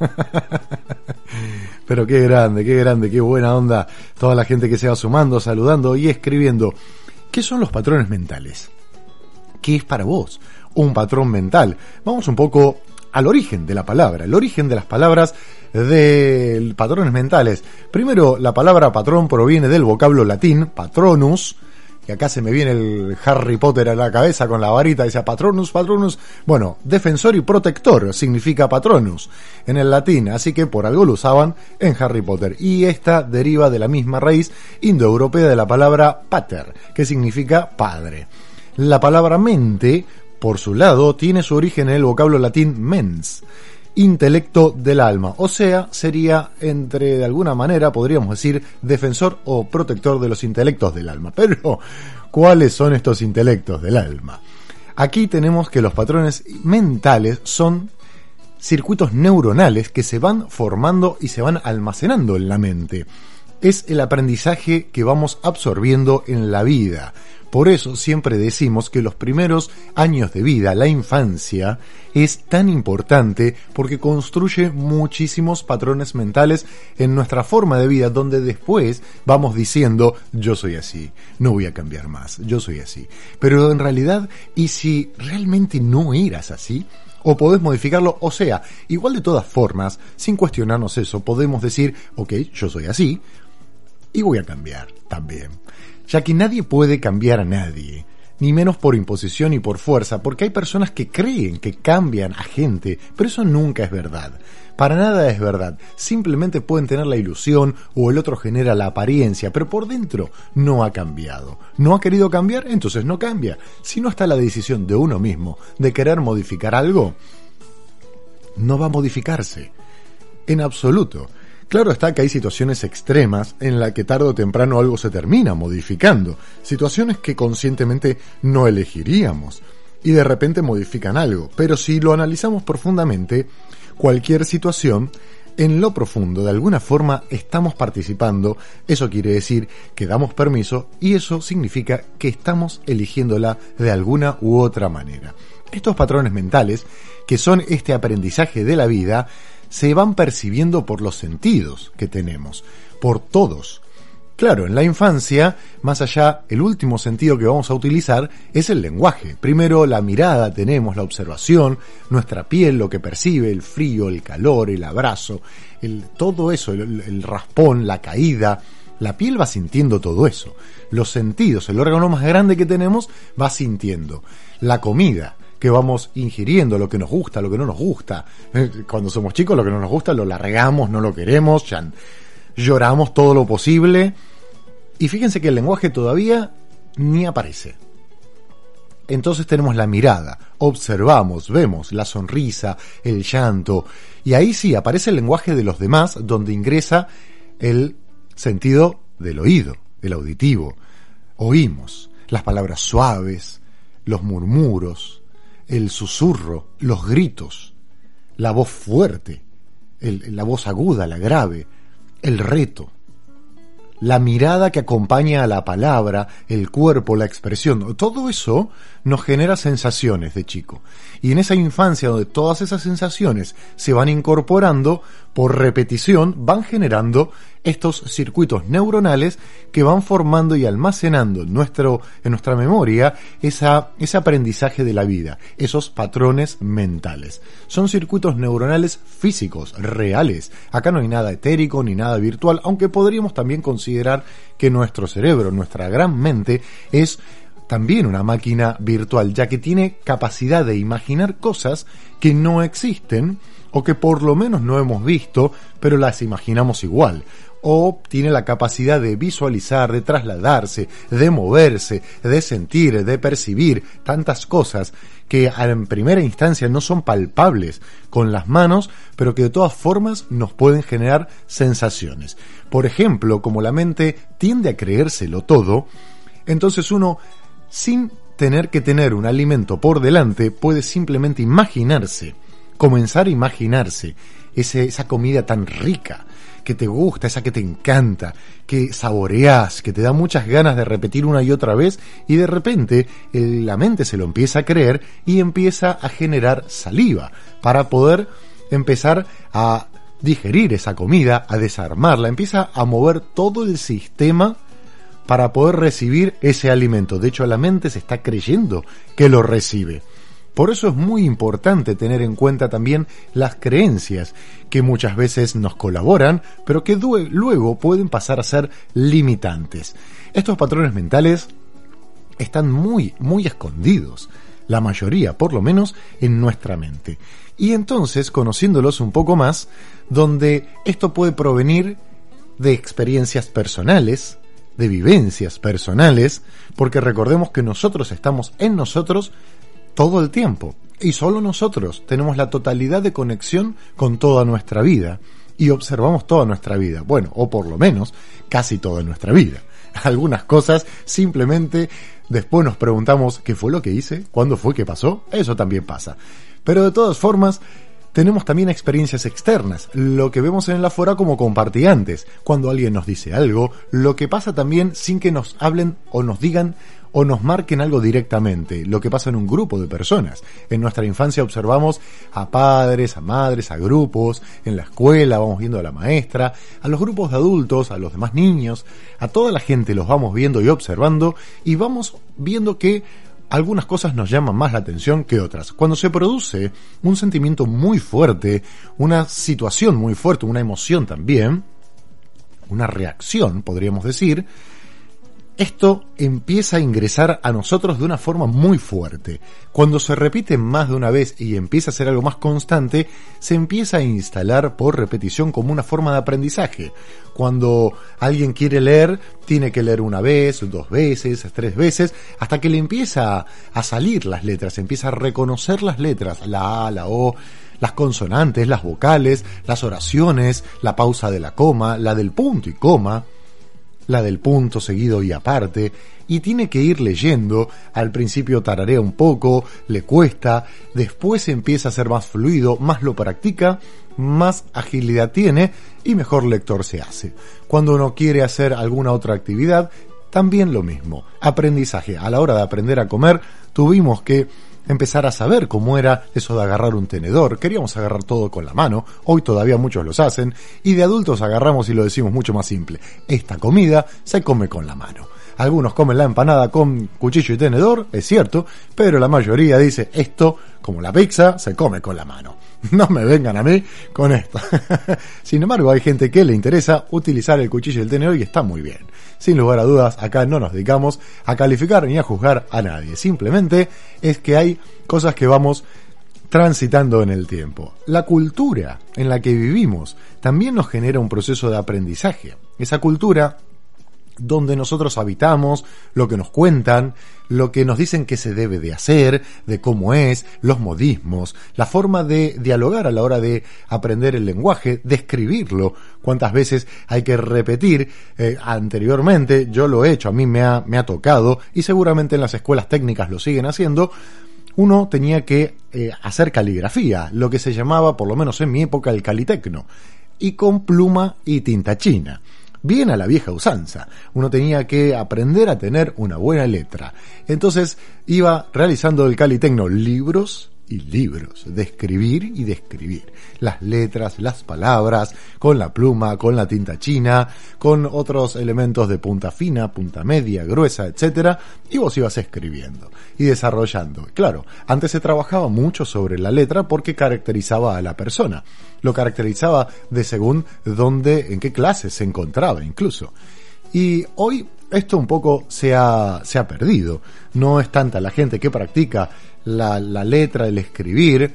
Pero qué grande, qué grande, qué buena onda. Toda la gente que se va sumando, saludando y escribiendo. ¿Qué son los patrones mentales? ¿Qué es para vos un patrón mental? Vamos un poco al origen de la palabra, el origen de las palabras de patrones mentales. Primero, la palabra patrón proviene del vocablo latín patronus, que acá se me viene el Harry Potter a la cabeza con la varita, dice patronus, patronus. Bueno, defensor y protector significa patronus en el latín, así que por algo lo usaban en Harry Potter. Y esta deriva de la misma raíz indoeuropea de la palabra pater, que significa padre. La palabra mente, por su lado, tiene su origen en el vocablo latín mens, intelecto del alma, o sea, sería entre, de alguna manera, podríamos decir, defensor o protector de los intelectos del alma. Pero, ¿cuáles son estos intelectos del alma? Aquí tenemos que los patrones mentales son circuitos neuronales que se van formando y se van almacenando en la mente. Es el aprendizaje que vamos absorbiendo en la vida. Por eso siempre decimos que los primeros años de vida, la infancia, es tan importante porque construye muchísimos patrones mentales en nuestra forma de vida donde después vamos diciendo yo soy así, no voy a cambiar más, yo soy así. Pero en realidad, ¿y si realmente no eras así? o podés modificarlo, o sea, igual de todas formas, sin cuestionarnos eso, podemos decir, ok, yo soy así, y voy a cambiar también ya que nadie puede cambiar a nadie, ni menos por imposición y por fuerza, porque hay personas que creen que cambian a gente, pero eso nunca es verdad. Para nada es verdad, simplemente pueden tener la ilusión o el otro genera la apariencia, pero por dentro no ha cambiado. No ha querido cambiar, entonces no cambia. Si no está la decisión de uno mismo de querer modificar algo, no va a modificarse. En absoluto. Claro está que hay situaciones extremas en las que tarde o temprano algo se termina modificando, situaciones que conscientemente no elegiríamos, y de repente modifican algo, pero si lo analizamos profundamente, cualquier situación, en lo profundo, de alguna forma, estamos participando, eso quiere decir que damos permiso y eso significa que estamos eligiéndola de alguna u otra manera. Estos patrones mentales, que son este aprendizaje de la vida, se van percibiendo por los sentidos que tenemos, por todos. Claro, en la infancia, más allá, el último sentido que vamos a utilizar es el lenguaje. Primero la mirada, tenemos la observación, nuestra piel, lo que percibe, el frío, el calor, el abrazo, el, todo eso, el, el raspón, la caída, la piel va sintiendo todo eso. Los sentidos, el órgano más grande que tenemos, va sintiendo. La comida, que vamos ingiriendo, lo que nos gusta, lo que no nos gusta. Eh, Cuando somos chicos, lo que no nos gusta lo largamos, no lo queremos, lloramos todo lo posible. Y fíjense que el lenguaje todavía ni aparece. Entonces tenemos la mirada, observamos, vemos la sonrisa, el llanto, y ahí sí aparece el lenguaje de los demás, donde ingresa el sentido del oído, el auditivo. Oímos las palabras suaves, los murmuros, el susurro, los gritos, la voz fuerte, el- la voz aguda, la grave, el reto, la mirada que acompaña a la palabra, el cuerpo, la expresión, todo eso nos genera sensaciones de chico. Y en esa infancia donde todas esas sensaciones se van incorporando, por repetición van generando estos circuitos neuronales que van formando y almacenando en, nuestro, en nuestra memoria esa, ese aprendizaje de la vida, esos patrones mentales. Son circuitos neuronales físicos, reales. Acá no hay nada etérico ni nada virtual, aunque podríamos también considerar que nuestro cerebro, nuestra gran mente, es también una máquina virtual, ya que tiene capacidad de imaginar cosas que no existen o que por lo menos no hemos visto, pero las imaginamos igual. O tiene la capacidad de visualizar, de trasladarse, de moverse, de sentir, de percibir tantas cosas que en primera instancia no son palpables con las manos, pero que de todas formas nos pueden generar sensaciones. Por ejemplo, como la mente tiende a creérselo todo, entonces uno sin tener que tener un alimento por delante, puede simplemente imaginarse, comenzar a imaginarse esa comida tan rica, que te gusta, esa que te encanta, que saboreas, que te da muchas ganas de repetir una y otra vez, y de repente eh, la mente se lo empieza a creer y empieza a generar saliva para poder empezar a digerir esa comida, a desarmarla, empieza a mover todo el sistema para poder recibir ese alimento. De hecho, la mente se está creyendo que lo recibe. Por eso es muy importante tener en cuenta también las creencias, que muchas veces nos colaboran, pero que luego pueden pasar a ser limitantes. Estos patrones mentales están muy, muy escondidos, la mayoría, por lo menos, en nuestra mente. Y entonces, conociéndolos un poco más, donde esto puede provenir de experiencias personales, de vivencias personales, porque recordemos que nosotros estamos en nosotros todo el tiempo, y solo nosotros tenemos la totalidad de conexión con toda nuestra vida, y observamos toda nuestra vida, bueno, o por lo menos casi toda nuestra vida. Algunas cosas simplemente después nos preguntamos qué fue lo que hice, cuándo fue que pasó, eso también pasa. Pero de todas formas, tenemos también experiencias externas, lo que vemos en el afuera como compartiantes, cuando alguien nos dice algo, lo que pasa también sin que nos hablen o nos digan o nos marquen algo directamente, lo que pasa en un grupo de personas. En nuestra infancia observamos a padres, a madres, a grupos, en la escuela vamos viendo a la maestra, a los grupos de adultos, a los demás niños, a toda la gente los vamos viendo y observando y vamos viendo que algunas cosas nos llaman más la atención que otras. Cuando se produce un sentimiento muy fuerte, una situación muy fuerte, una emoción también, una reacción, podríamos decir, esto empieza a ingresar a nosotros de una forma muy fuerte. Cuando se repite más de una vez y empieza a ser algo más constante, se empieza a instalar por repetición como una forma de aprendizaje. Cuando alguien quiere leer, tiene que leer una vez, dos veces, tres veces, hasta que le empieza a salir las letras, empieza a reconocer las letras, la A, la O, las consonantes, las vocales, las oraciones, la pausa de la coma, la del punto y coma la del punto seguido y aparte, y tiene que ir leyendo, al principio tararea un poco, le cuesta, después empieza a ser más fluido, más lo practica, más agilidad tiene y mejor lector se hace. Cuando uno quiere hacer alguna otra actividad, también lo mismo. Aprendizaje. A la hora de aprender a comer, tuvimos que empezar a saber cómo era eso de agarrar un tenedor. Queríamos agarrar todo con la mano, hoy todavía muchos los hacen, y de adultos agarramos y lo decimos mucho más simple. Esta comida se come con la mano. Algunos comen la empanada con cuchillo y tenedor, es cierto, pero la mayoría dice esto, como la pizza, se come con la mano. No me vengan a mí con esto. Sin embargo, hay gente que le interesa utilizar el cuchillo y el tenedor y está muy bien. Sin lugar a dudas, acá no nos dedicamos a calificar ni a juzgar a nadie. Simplemente es que hay cosas que vamos transitando en el tiempo. La cultura en la que vivimos también nos genera un proceso de aprendizaje. Esa cultura donde nosotros habitamos, lo que nos cuentan, lo que nos dicen que se debe de hacer, de cómo es, los modismos, la forma de dialogar a la hora de aprender el lenguaje, de escribirlo, cuántas veces hay que repetir eh, anteriormente, yo lo he hecho, a mí me ha, me ha tocado y seguramente en las escuelas técnicas lo siguen haciendo, uno tenía que eh, hacer caligrafía, lo que se llamaba, por lo menos en mi época, el calitecno, y con pluma y tinta china bien a la vieja usanza. Uno tenía que aprender a tener una buena letra. Entonces iba realizando el Calitecno libros y libros de escribir y de escribir. Las letras, las palabras, con la pluma, con la tinta china, con otros elementos de punta fina, punta media, gruesa, etcétera, y vos ibas escribiendo y desarrollando. Claro, antes se trabajaba mucho sobre la letra porque caracterizaba a la persona. Lo caracterizaba de según dónde, en qué clase se encontraba incluso. Y hoy esto un poco se ha, se ha perdido. No es tanta la gente que practica la, letra, el escribir,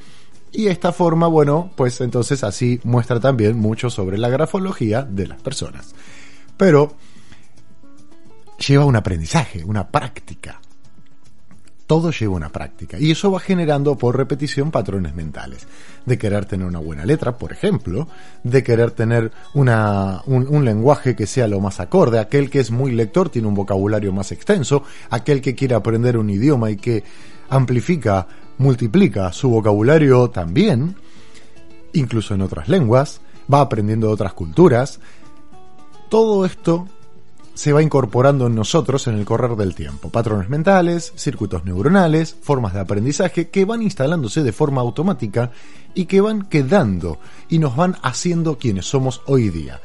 y esta forma, bueno, pues entonces así muestra también mucho sobre la grafología de las personas. Pero lleva un aprendizaje, una práctica. Todo lleva una práctica y eso va generando por repetición patrones mentales. De querer tener una buena letra, por ejemplo, de querer tener una, un, un, lenguaje que sea lo más acorde, aquel que es muy lector tiene un vocabulario más extenso, aquel que quiere aprender un idioma y que amplifica, multiplica su vocabulario también, incluso en otras lenguas, va aprendiendo de otras culturas. Todo esto se va incorporando en nosotros en el correr del tiempo. Patrones mentales, circuitos neuronales, formas de aprendizaje que van instalándose de forma automática y que van quedando y nos van haciendo quienes somos hoy día.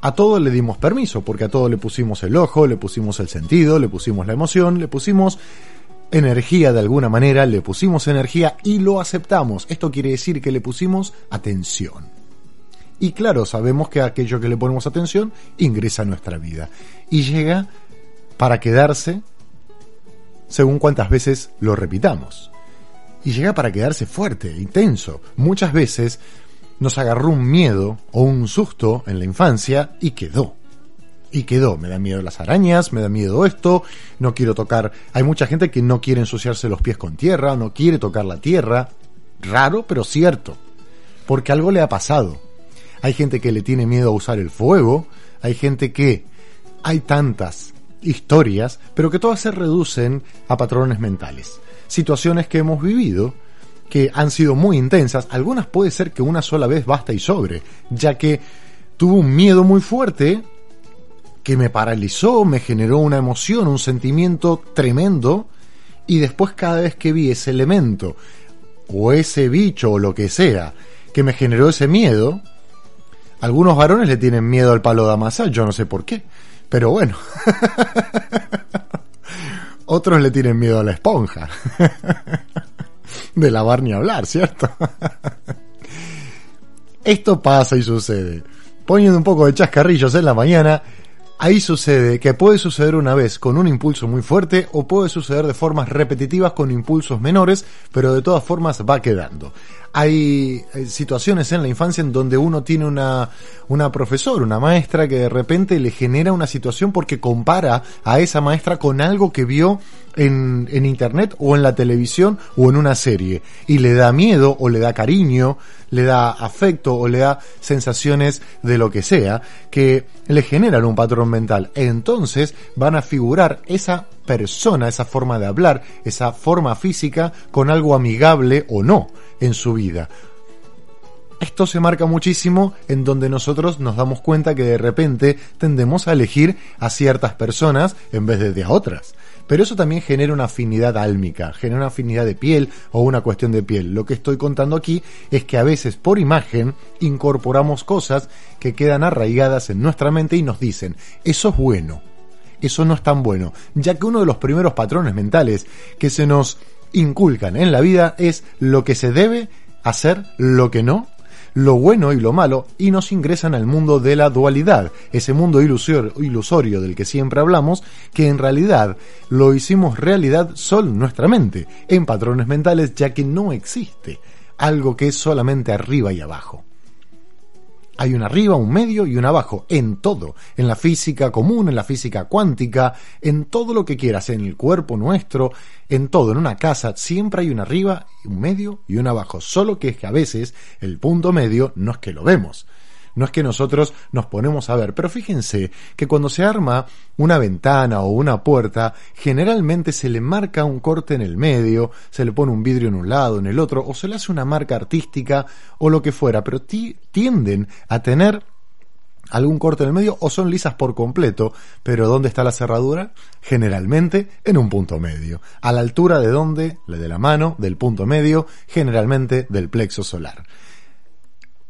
A todo le dimos permiso, porque a todo le pusimos el ojo, le pusimos el sentido, le pusimos la emoción, le pusimos energía de alguna manera, le pusimos energía y lo aceptamos. Esto quiere decir que le pusimos atención. Y claro, sabemos que aquello que le ponemos atención ingresa a nuestra vida y llega para quedarse según cuántas veces lo repitamos. Y llega para quedarse fuerte, intenso. Muchas veces nos agarró un miedo o un susto en la infancia y quedó y quedó. Me da miedo las arañas, me da miedo esto, no quiero tocar. Hay mucha gente que no quiere ensuciarse los pies con tierra, no quiere tocar la tierra. Raro, pero cierto. Porque algo le ha pasado. Hay gente que le tiene miedo a usar el fuego, hay gente que... Hay tantas historias, pero que todas se reducen a patrones mentales. Situaciones que hemos vivido que han sido muy intensas, algunas puede ser que una sola vez basta y sobre, ya que tuve un miedo muy fuerte que me paralizó, me generó una emoción, un sentimiento tremendo, y después cada vez que vi ese elemento, o ese bicho, o lo que sea, que me generó ese miedo, algunos varones le tienen miedo al palo de amasar, yo no sé por qué, pero bueno. Otros le tienen miedo a la esponja. De lavar ni hablar, ¿cierto? Esto pasa y sucede. Poniendo un poco de chascarrillos en la mañana, Ahí sucede que puede suceder una vez con un impulso muy fuerte o puede suceder de formas repetitivas con impulsos menores, pero de todas formas va quedando. Hay eh, situaciones en la infancia en donde uno tiene una, una profesora, una maestra que de repente le genera una situación porque compara a esa maestra con algo que vio en, en internet o en la televisión o en una serie y le da miedo o le da cariño, le da afecto o le da sensaciones de lo que sea que le generan un patrón mental. Entonces van a figurar esa persona, esa forma de hablar, esa forma física con algo amigable o no en su vida. Esto se marca muchísimo en donde nosotros nos damos cuenta que de repente tendemos a elegir a ciertas personas en vez de, a otras. Pero eso también genera una afinidad álmica, genera una afinidad de piel o una cuestión de piel. Lo que estoy contando aquí es que a veces por imagen incorporamos cosas que quedan arraigadas en nuestra mente y nos dicen, eso es bueno, eso no es tan bueno, ya que uno de los primeros patrones mentales que se nos inculcan en la vida es lo que se debe hacer, lo que no, lo bueno y lo malo, y nos ingresan al mundo de la dualidad, ese mundo ilusor- ilusorio del que siempre hablamos, que en realidad lo hicimos realidad solo nuestra mente, en patrones mentales, ya que no existe algo que es solamente arriba y abajo. Hay un arriba, un medio y un abajo, en todo, en la física común, en la física cuántica, en todo lo que quieras, en el cuerpo nuestro, en todo, en una casa, siempre hay un arriba, un medio y un abajo, solo que es que a veces el punto medio no es que lo vemos, no es que nosotros nos ponemos a ver, pero fíjense que cuando se arma una ventana o una puerta, generalmente se le marca un corte en el medio, se le pone un vidrio en un lado, en el otro, o se le hace una marca artística o lo que fuera, pero ti- tienden a tener algún corte en el medio o son lisas por completo, pero ¿dónde está la cerradura? Generalmente en un punto medio, a la altura de donde, la de la mano, del punto medio, generalmente del plexo solar.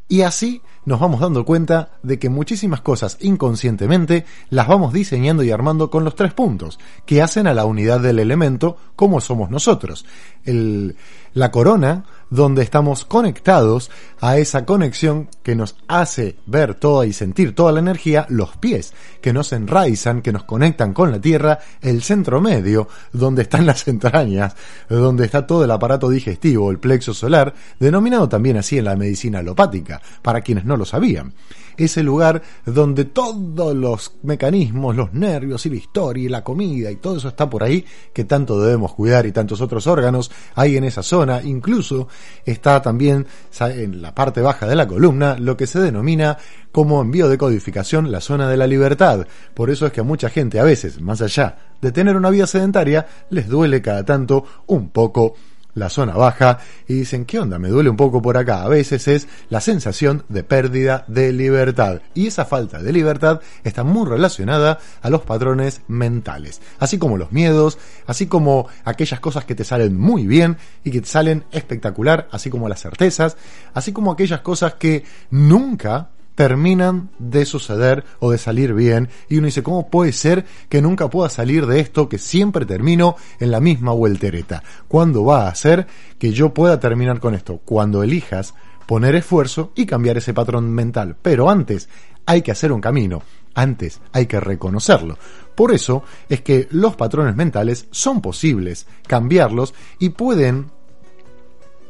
Y así nos vamos dando cuenta de que muchísimas cosas inconscientemente las vamos diseñando y armando con los tres puntos, que hacen a la unidad del elemento como somos nosotros. El- la corona, donde estamos conectados a esa conexión que nos hace ver toda y sentir toda la energía, los pies, que nos enraizan, que nos conectan con la tierra, el centro medio, donde están las entrañas, donde está todo el aparato digestivo, el plexo solar, denominado también así en la medicina alopática, para quienes no lo sabían. Ese lugar donde todos los mecanismos, los nervios y la historia y la comida y todo eso está por ahí, que tanto debemos cuidar y tantos otros órganos hay en esa zona. Incluso está también en la parte baja de la columna lo que se denomina como en biodecodificación la zona de la libertad. Por eso es que a mucha gente a veces, más allá de tener una vida sedentaria, les duele cada tanto un poco la zona baja y dicen, ¿qué onda? Me duele un poco por acá. A veces es la sensación de pérdida de libertad. Y esa falta de libertad está muy relacionada a los patrones mentales. Así como los miedos, así como aquellas cosas que te salen muy bien y que te salen espectacular, así como las certezas, así como aquellas cosas que nunca terminan de suceder o de salir bien y uno dice, ¿cómo puede ser que nunca pueda salir de esto que siempre termino en la misma vueltereta? ¿Cuándo va a ser que yo pueda terminar con esto? Cuando elijas poner esfuerzo y cambiar ese patrón mental. Pero antes hay que hacer un camino, antes hay que reconocerlo. Por eso es que los patrones mentales son posibles, cambiarlos y pueden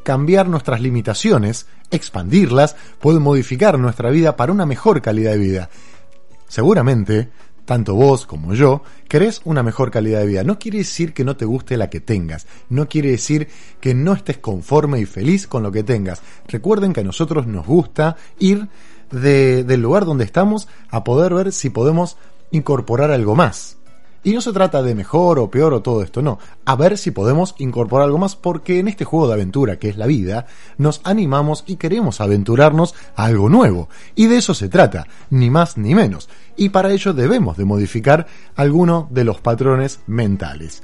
cambiar nuestras limitaciones, expandirlas, pueden modificar nuestra vida para una mejor calidad de vida. Seguramente, tanto vos como yo, querés una mejor calidad de vida. No quiere decir que no te guste la que tengas, no quiere decir que no estés conforme y feliz con lo que tengas. Recuerden que a nosotros nos gusta ir de- del lugar donde estamos a poder ver si podemos incorporar algo más. Y no se trata de mejor o peor o todo esto, no. A ver si podemos incorporar algo más porque en este juego de aventura que es la vida, nos animamos y queremos aventurarnos a algo nuevo. Y de eso se trata, ni más ni menos. Y para ello debemos de modificar algunos de los patrones mentales.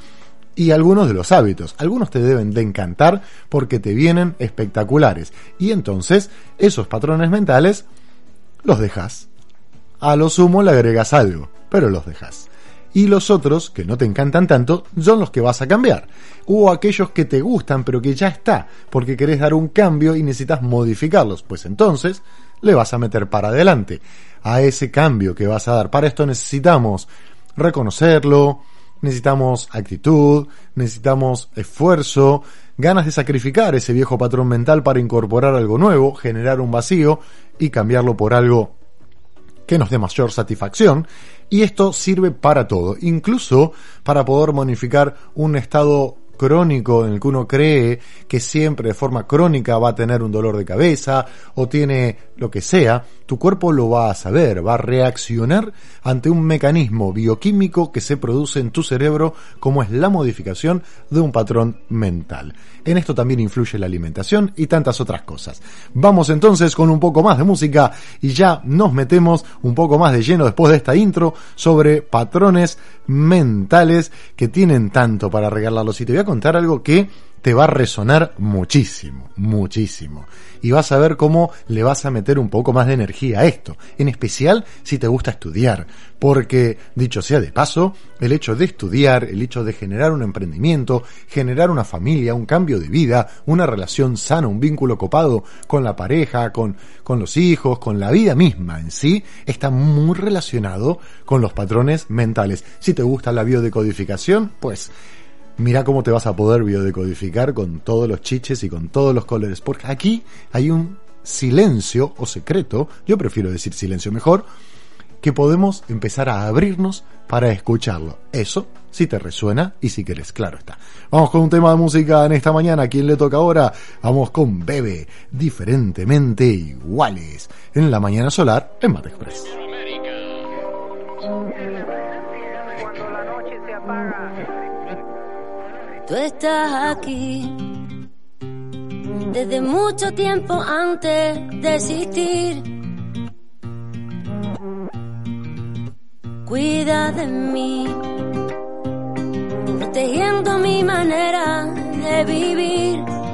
Y algunos de los hábitos. Algunos te deben de encantar porque te vienen espectaculares. Y entonces esos patrones mentales los dejas. A lo sumo le agregas algo, pero los dejas y los otros, que no te encantan tanto, son los que vas a cambiar. O aquellos que te gustan pero que ya está, porque querés dar un cambio y necesitas modificarlos, pues entonces le vas a meter para adelante a ese cambio que vas a dar. Para esto necesitamos reconocerlo, necesitamos actitud, necesitamos esfuerzo, ganas de sacrificar ese viejo patrón mental para incorporar algo nuevo, generar un vacío y cambiarlo por algo que nos dé mayor satisfacción y esto sirve para todo, incluso para poder modificar un estado crónico en el que uno cree que siempre de forma crónica va a tener un dolor de cabeza o tiene lo que sea, tu cuerpo lo va a saber, va a reaccionar ante un mecanismo bioquímico que se produce en tu cerebro como es la modificación de un patrón mental. En esto también influye la alimentación y tantas otras cosas. Vamos entonces con un poco más de música y ya nos metemos un poco más de lleno después de esta intro sobre patrones mentales que tienen tanto para regalarlos. Y te voy a contar algo que te va a resonar muchísimo, muchísimo. Y vas a ver cómo le vas a meter un poco más de energía a esto, en especial si te gusta estudiar, porque, dicho sea de paso, el hecho de estudiar, el hecho de generar un emprendimiento, generar una familia, un cambio de vida, una relación sana, un vínculo copado con la pareja, con, con los hijos, con la vida misma en sí, está muy relacionado con los patrones mentales. Si te gusta la biodecodificación, pues mira cómo te vas a poder biodecodificar con todos los chiches y con todos los colores. Porque aquí hay un silencio o secreto, yo prefiero decir silencio mejor, que podemos empezar a abrirnos para escucharlo. Eso si te resuena y si quieres, claro está. Vamos con un tema de música en esta mañana. ¿A quién le toca ahora? Vamos con Bebe, diferentemente iguales, en la mañana solar en Mate Express. Tú estás aquí desde mucho tiempo antes de existir. Cuida de mí, protegiendo mi manera de vivir.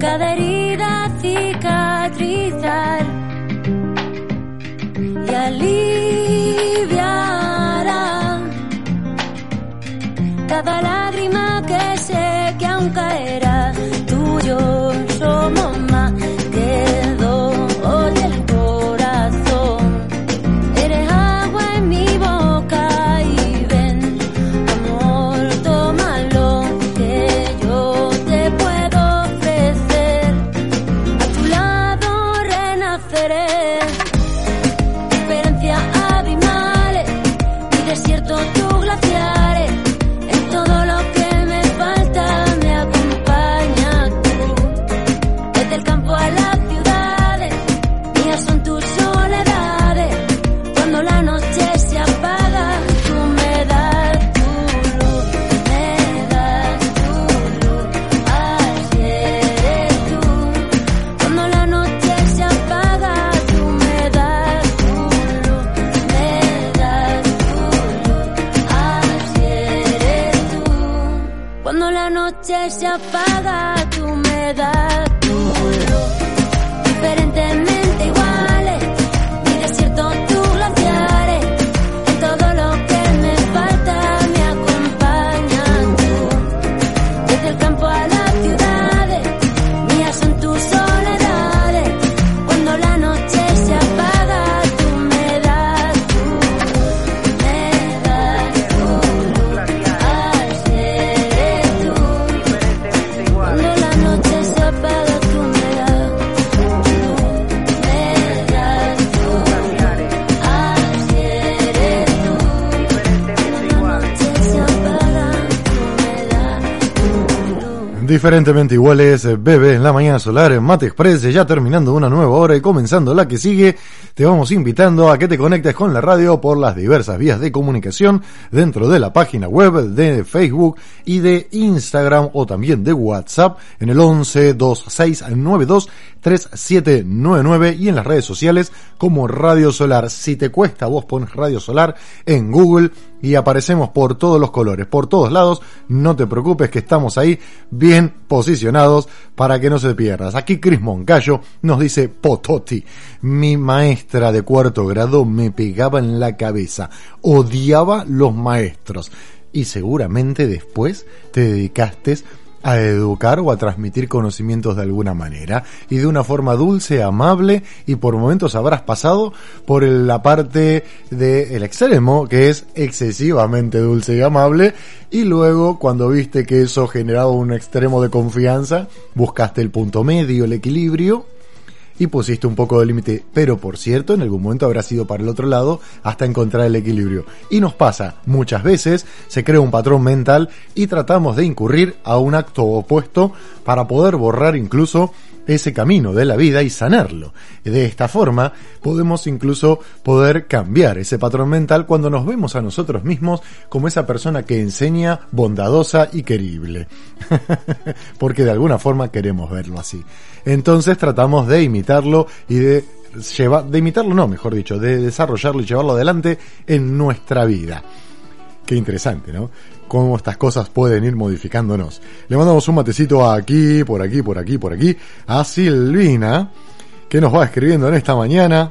A Diferentemente iguales, eh, Bebé en la mañana solar, en Mate Express, ya terminando una nueva hora y comenzando la que sigue, te vamos invitando a que te conectes con la radio por las diversas vías de comunicación dentro de la página web de Facebook y de Instagram o también de WhatsApp en el 11 2692 3799 y en las redes sociales como Radio Solar. Si te cuesta, vos pones Radio Solar en Google y aparecemos por todos los colores, por todos lados. No te preocupes que estamos ahí bien posicionados para que no se pierdas. Aquí Cris Moncayo nos dice Pototi. Mi maestra de cuarto grado me pegaba en la cabeza. Odiaba los maestros. Y seguramente después te dedicaste a educar o a transmitir conocimientos de alguna manera y de una forma dulce, amable y por momentos habrás pasado por la parte del extremo que es excesivamente dulce y amable y luego cuando viste que eso generaba un extremo de confianza buscaste el punto medio, el equilibrio y pusiste un poco de límite, pero por cierto, en algún momento habrá sido para el otro lado hasta encontrar el equilibrio. Y nos pasa muchas veces, se crea un patrón mental y tratamos de incurrir a un acto opuesto para poder borrar incluso ese camino de la vida y sanarlo. De esta forma podemos incluso poder cambiar ese patrón mental cuando nos vemos a nosotros mismos como esa persona que enseña bondadosa y querible. Porque de alguna forma queremos verlo así. Entonces tratamos de imitarlo y de llevar, de imitarlo no, mejor dicho, de desarrollarlo y llevarlo adelante en nuestra vida. Qué interesante, ¿no? Cómo estas cosas pueden ir modificándonos. Le mandamos un matecito aquí, por aquí, por aquí, por aquí, a Silvina, que nos va escribiendo en esta mañana.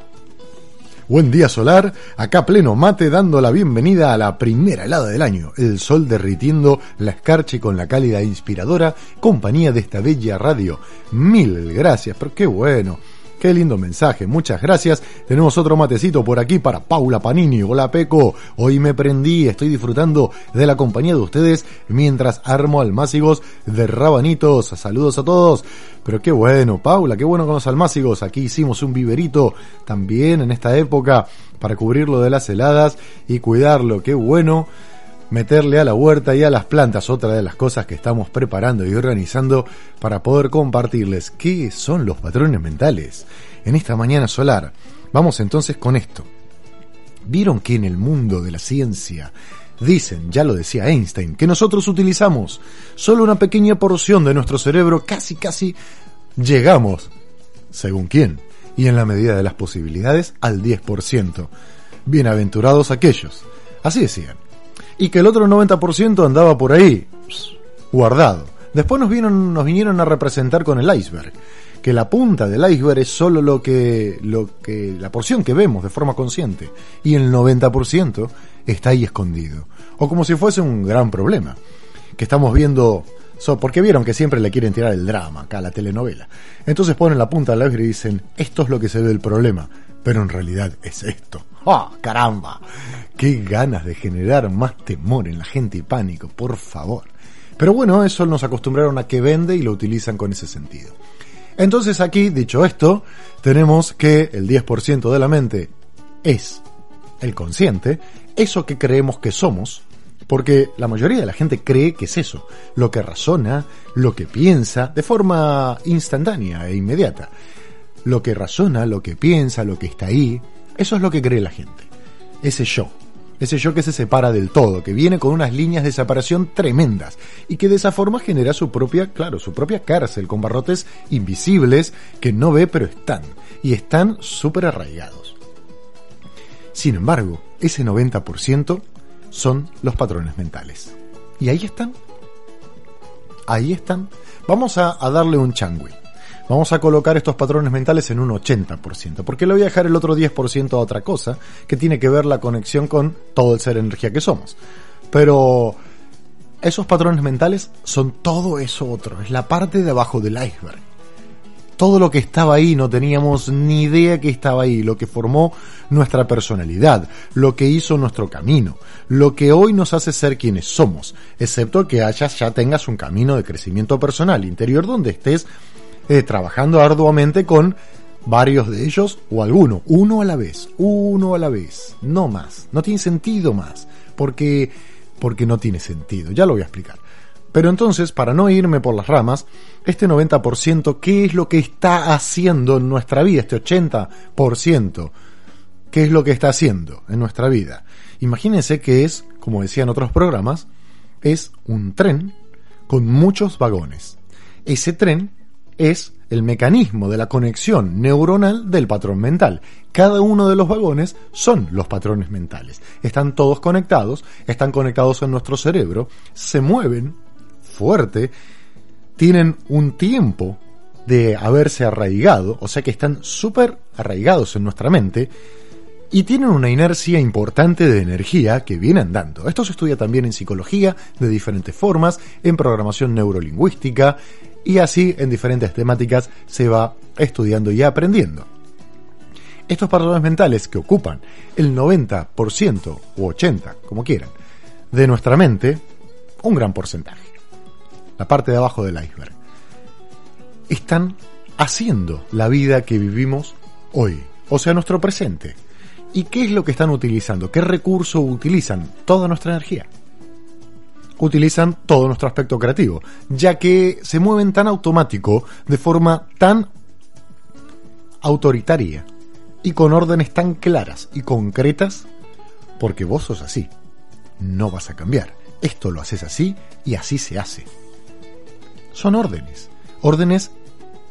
Buen día solar, acá pleno mate dando la bienvenida a la primera helada del año, el sol derritiendo la escarcha con la cálida e inspiradora compañía de esta bella radio. Mil gracias, pero qué bueno. Qué lindo mensaje, muchas gracias. Tenemos otro matecito por aquí para Paula Panini. Hola Peco, hoy me prendí, estoy disfrutando de la compañía de ustedes mientras armo almácigos de rabanitos. Saludos a todos. Pero qué bueno, Paula, qué bueno con los almácigos. Aquí hicimos un viverito también en esta época para cubrirlo de las heladas y cuidarlo. Qué bueno meterle a la huerta y a las plantas, otra de las cosas que estamos preparando y organizando para poder compartirles qué son los patrones mentales en esta mañana solar. Vamos entonces con esto. ¿Vieron que en el mundo de la ciencia dicen, ya lo decía Einstein, que nosotros utilizamos solo una pequeña porción de nuestro cerebro, casi casi llegamos, según quién, y en la medida de las posibilidades, al 10%. Bienaventurados aquellos. Así decían y que el otro 90% andaba por ahí, guardado. Después nos, vieron, nos vinieron a representar con el iceberg, que la punta del iceberg es solo lo que, lo que, la porción que vemos de forma consciente, y el 90% está ahí escondido. O como si fuese un gran problema, que estamos viendo, so, porque vieron que siempre le quieren tirar el drama acá a la telenovela. Entonces ponen la punta del iceberg y dicen, esto es lo que se ve del problema, pero en realidad es esto. ¡Ah, caramba! ¡Qué ganas de generar más temor en la gente y pánico, por favor! Pero bueno, eso nos acostumbraron a que vende y lo utilizan con ese sentido. Entonces aquí, dicho esto, tenemos que el 10% de la mente es el consciente, eso que creemos que somos, porque la mayoría de la gente cree que es eso, lo que razona, lo que piensa, de forma instantánea e inmediata. Lo que razona, lo que piensa, lo que está ahí, eso es lo que cree la gente. Ese yo. Ese yo que se separa del todo, que viene con unas líneas de separación tremendas y que de esa forma genera su propia, claro, su propia cárcel con barrotes invisibles que no ve pero están y están súper arraigados. Sin embargo, ese 90% son los patrones mentales. Y ahí están. ahí están. Vamos a, a darle un changui. Vamos a colocar estos patrones mentales en un 80%, porque le voy a dejar el otro 10% a otra cosa, que tiene que ver la conexión con todo el ser energía que somos. Pero esos patrones mentales son todo eso otro, es la parte de abajo del iceberg. Todo lo que estaba ahí no teníamos ni idea que estaba ahí, lo que formó nuestra personalidad, lo que hizo nuestro camino, lo que hoy nos hace ser quienes somos, excepto que hayas ya tengas un camino de crecimiento personal interior donde estés eh, trabajando arduamente con varios de ellos o alguno, uno a la vez, uno a la vez, no más, no tiene sentido más, porque porque no tiene sentido, ya lo voy a explicar. Pero entonces, para no irme por las ramas, este 90%, ¿qué es lo que está haciendo en nuestra vida? Este 80%, ¿qué es lo que está haciendo en nuestra vida? Imagínense que es, como decía en otros programas, es un tren con muchos vagones. Ese tren es el mecanismo de la conexión neuronal del patrón mental. Cada uno de los vagones son los patrones mentales. Están todos conectados, están conectados en nuestro cerebro, se mueven fuerte, tienen un tiempo de haberse arraigado, o sea que están súper arraigados en nuestra mente, y tienen una inercia importante de energía que viene andando. Esto se estudia también en psicología de diferentes formas, en programación neurolingüística, y así en diferentes temáticas se va estudiando y aprendiendo. Estos patrones mentales que ocupan el 90% o 80%, como quieran, de nuestra mente, un gran porcentaje, la parte de abajo del iceberg, están haciendo la vida que vivimos hoy, o sea, nuestro presente. ¿Y qué es lo que están utilizando? ¿Qué recurso utilizan? Toda nuestra energía utilizan todo nuestro aspecto creativo, ya que se mueven tan automático, de forma tan autoritaria y con órdenes tan claras y concretas, porque vos sos así. No vas a cambiar. Esto lo haces así y así se hace. Son órdenes. Órdenes,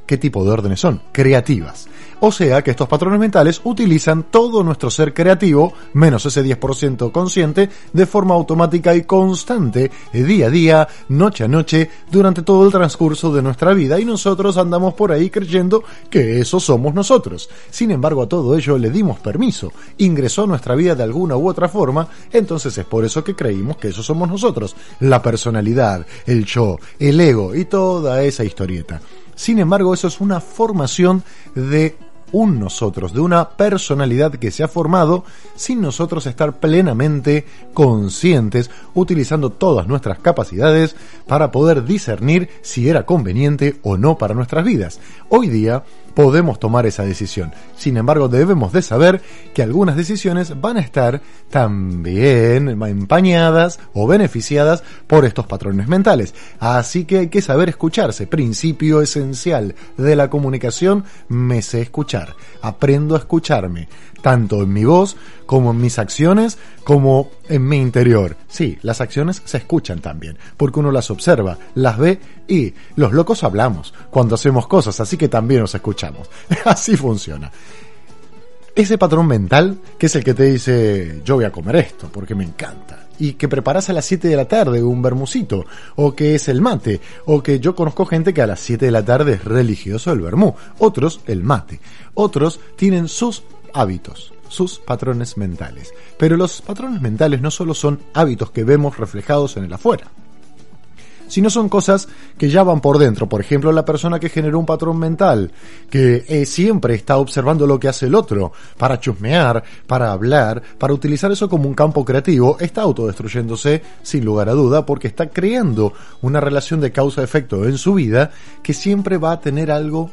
¿qué tipo de órdenes son? Creativas. O sea que estos patrones mentales utilizan todo nuestro ser creativo, menos ese 10% consciente, de forma automática y constante, día a día, noche a noche, durante todo el transcurso de nuestra vida y nosotros andamos por ahí creyendo que eso somos nosotros. Sin embargo, a todo ello le dimos permiso, ingresó a nuestra vida de alguna u otra forma, entonces es por eso que creímos que eso somos nosotros, la personalidad, el yo, el ego y toda esa historieta. Sin embargo, eso es una formación de un nosotros, de una personalidad que se ha formado sin nosotros estar plenamente conscientes, utilizando todas nuestras capacidades para poder discernir si era conveniente o no para nuestras vidas. Hoy día podemos tomar esa decisión. Sin embargo, debemos de saber que algunas decisiones van a estar también empañadas o beneficiadas por estos patrones mentales. Así que hay que saber escucharse. Principio esencial de la comunicación, me sé escuchar. Aprendo a escucharme tanto en mi voz como en mis acciones, como en mi interior. Sí, las acciones se escuchan también, porque uno las observa, las ve y los locos hablamos cuando hacemos cosas, así que también nos escuchamos. así funciona. Ese patrón mental, que es el que te dice, yo voy a comer esto, porque me encanta, y que preparas a las 7 de la tarde un bermucito, o que es el mate, o que yo conozco gente que a las 7 de la tarde es religioso el vermú, otros el mate, otros tienen sus hábitos, sus patrones mentales. Pero los patrones mentales no solo son hábitos que vemos reflejados en el afuera, sino son cosas que ya van por dentro. Por ejemplo, la persona que generó un patrón mental, que eh, siempre está observando lo que hace el otro, para chusmear, para hablar, para utilizar eso como un campo creativo, está autodestruyéndose sin lugar a duda porque está creando una relación de causa-efecto en su vida que siempre va a tener algo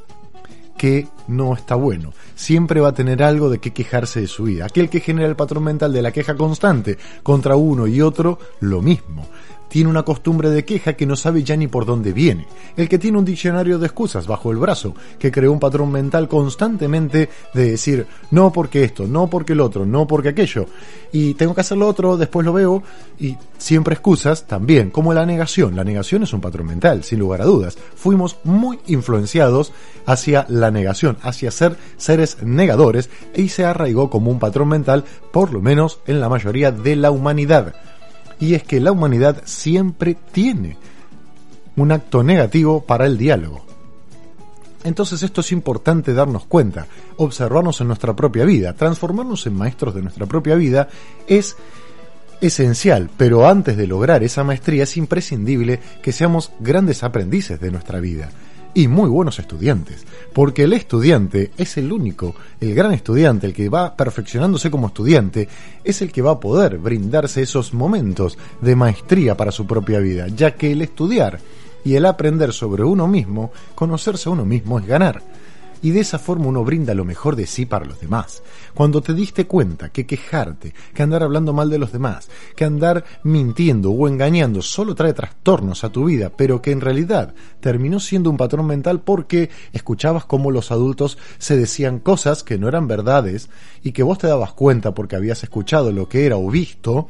que no está bueno. Siempre va a tener algo de qué quejarse de su vida. Aquel que genera el patrón mental de la queja constante contra uno y otro, lo mismo tiene una costumbre de queja que no sabe ya ni por dónde viene. El que tiene un diccionario de excusas bajo el brazo, que creó un patrón mental constantemente de decir, no porque esto, no porque el otro, no porque aquello, y tengo que hacer lo otro, después lo veo, y siempre excusas también, como la negación. La negación es un patrón mental, sin lugar a dudas. Fuimos muy influenciados hacia la negación, hacia ser seres negadores, y se arraigó como un patrón mental, por lo menos en la mayoría de la humanidad y es que la humanidad siempre tiene un acto negativo para el diálogo. Entonces esto es importante darnos cuenta, observarnos en nuestra propia vida, transformarnos en maestros de nuestra propia vida es esencial, pero antes de lograr esa maestría es imprescindible que seamos grandes aprendices de nuestra vida y muy buenos estudiantes, porque el estudiante es el único, el gran estudiante, el que va perfeccionándose como estudiante, es el que va a poder brindarse esos momentos de maestría para su propia vida, ya que el estudiar y el aprender sobre uno mismo, conocerse a uno mismo es ganar y de esa forma uno brinda lo mejor de sí para los demás. Cuando te diste cuenta que quejarte, que andar hablando mal de los demás, que andar mintiendo o engañando solo trae trastornos a tu vida, pero que en realidad terminó siendo un patrón mental porque escuchabas cómo los adultos se decían cosas que no eran verdades y que vos te dabas cuenta porque habías escuchado lo que era o visto,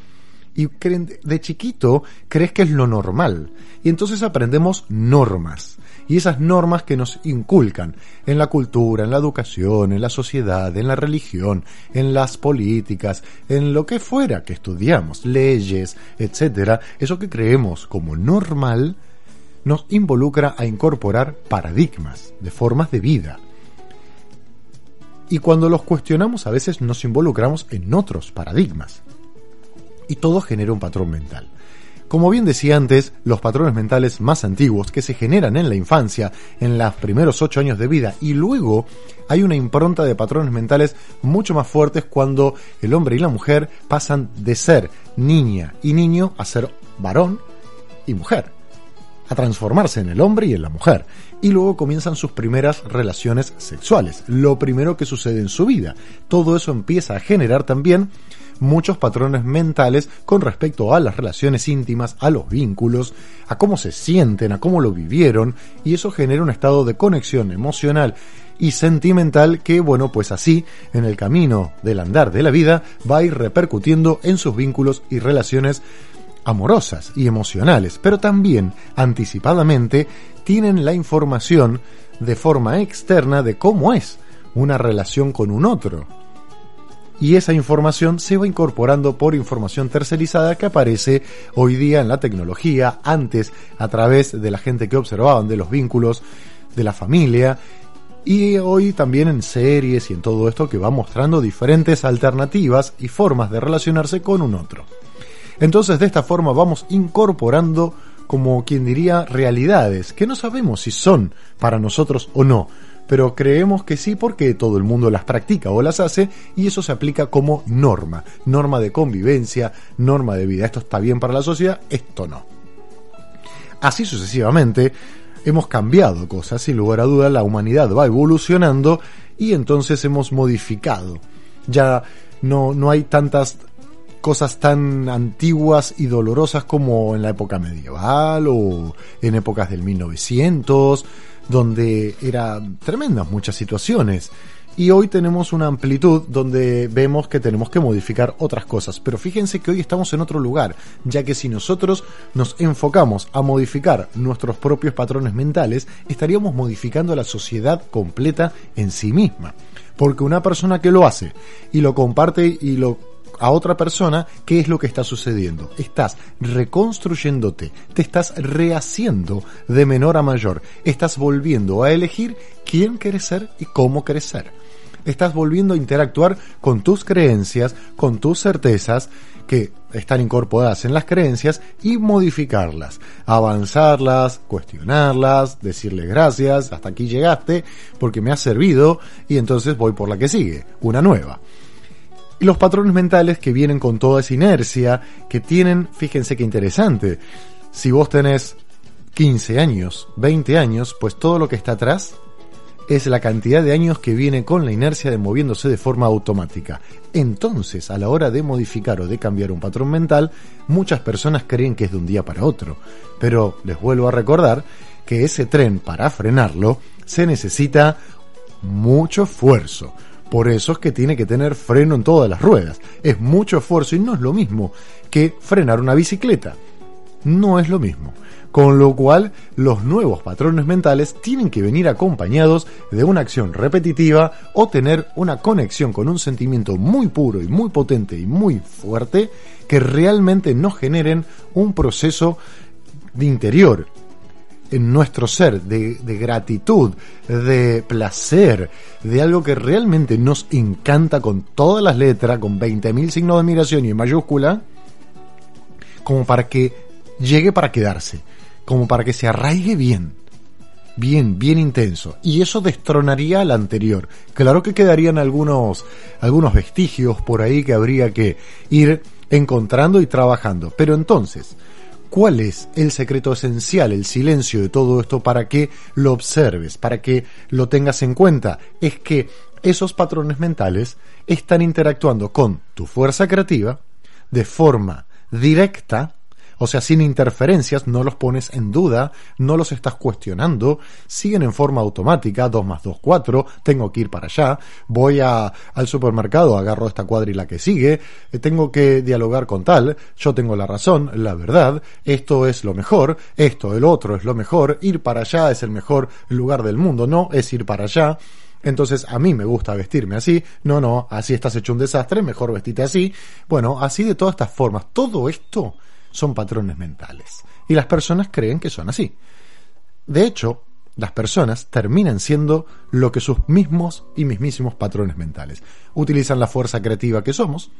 y de chiquito crees que es lo normal. Y entonces aprendemos normas y esas normas que nos inculcan en la cultura, en la educación, en la sociedad, en la religión, en las políticas, en lo que fuera que estudiamos, leyes, etcétera, eso que creemos como normal nos involucra a incorporar paradigmas de formas de vida. Y cuando los cuestionamos a veces nos involucramos en otros paradigmas. Y todo genera un patrón mental. Como bien decía antes, los patrones mentales más antiguos que se generan en la infancia, en los primeros ocho años de vida, y luego hay una impronta de patrones mentales mucho más fuertes cuando el hombre y la mujer pasan de ser niña y niño a ser varón y mujer, a transformarse en el hombre y en la mujer, y luego comienzan sus primeras relaciones sexuales, lo primero que sucede en su vida. Todo eso empieza a generar también muchos patrones mentales con respecto a las relaciones íntimas, a los vínculos, a cómo se sienten, a cómo lo vivieron, y eso genera un estado de conexión emocional y sentimental que, bueno, pues así, en el camino del andar de la vida, va a ir repercutiendo en sus vínculos y relaciones amorosas y emocionales, pero también anticipadamente tienen la información de forma externa de cómo es una relación con un otro, y esa información se va incorporando por información tercerizada que aparece hoy día en la tecnología, antes a través de la gente que observaban, de los vínculos, de la familia, y hoy también en series y en todo esto que va mostrando diferentes alternativas y formas de relacionarse con un otro. Entonces de esta forma vamos incorporando como quien diría realidades que no sabemos si son para nosotros o no, pero creemos que sí porque todo el mundo las practica o las hace y eso se aplica como norma, norma de convivencia, norma de vida. Esto está bien para la sociedad, esto no. Así sucesivamente, hemos cambiado cosas, sin lugar a duda la humanidad va evolucionando y entonces hemos modificado. Ya no, no hay tantas cosas tan antiguas y dolorosas como en la época medieval o en épocas del 1900 donde eran tremendas muchas situaciones. Y hoy tenemos una amplitud donde vemos que tenemos que modificar otras cosas. Pero fíjense que hoy estamos en otro lugar, ya que si nosotros nos enfocamos a modificar nuestros propios patrones mentales, estaríamos modificando la sociedad completa en sí misma. Porque una persona que lo hace y lo comparte y lo a otra persona qué es lo que está sucediendo. Estás reconstruyéndote, te estás rehaciendo de menor a mayor, estás volviendo a elegir quién quieres ser y cómo quieres ser. Estás volviendo a interactuar con tus creencias, con tus certezas que están incorporadas en las creencias y modificarlas, avanzarlas, cuestionarlas, decirle gracias, hasta aquí llegaste porque me ha servido y entonces voy por la que sigue, una nueva. Y los patrones mentales que vienen con toda esa inercia, que tienen, fíjense qué interesante, si vos tenés 15 años, 20 años, pues todo lo que está atrás es la cantidad de años que viene con la inercia de moviéndose de forma automática. Entonces, a la hora de modificar o de cambiar un patrón mental, muchas personas creen que es de un día para otro. Pero les vuelvo a recordar que ese tren, para frenarlo, se necesita mucho esfuerzo, por eso es que tiene que tener freno en todas las ruedas. Es mucho esfuerzo y no es lo mismo que frenar una bicicleta. No es lo mismo. Con lo cual, los nuevos patrones mentales tienen que venir acompañados de una acción repetitiva o tener una conexión con un sentimiento muy puro y muy potente y muy fuerte que realmente nos generen un proceso de interior en nuestro ser, de, de gratitud, de placer, de algo que realmente nos encanta con todas las letras, con 20.000 signos de admiración y en mayúscula, como para que llegue para quedarse, como para que se arraigue bien, bien, bien intenso. Y eso destronaría al anterior. Claro que quedarían algunos, algunos vestigios por ahí que habría que ir encontrando y trabajando. Pero entonces, ¿cuál es el secreto esencial, el silencio de todo esto para que lo observes, para que lo tengas en cuenta? Es que esos patrones mentales están interactuando con tu fuerza creativa de forma directa, o sea, sin interferencias, no los pones en duda, no los estás cuestionando, siguen en forma automática, 2 más 2, 4, tengo que ir para allá, voy a, al supermercado, agarro esta cuadra y la que sigue, eh, tengo que dialogar con tal, yo tengo la razón, la verdad, esto es lo mejor, esto, el otro es lo mejor, ir para allá es el mejor lugar del mundo, no es ir para allá, entonces a mí me gusta vestirme así, no, no, así estás hecho un desastre, mejor vestite así. Bueno, así de todas estas formas, todo esto son patrones mentales. Y las personas creen que son así. De hecho, las personas terminan siendo lo que sus mismos y mismísimos patrones mentales. Utilizan la fuerza creativa que somos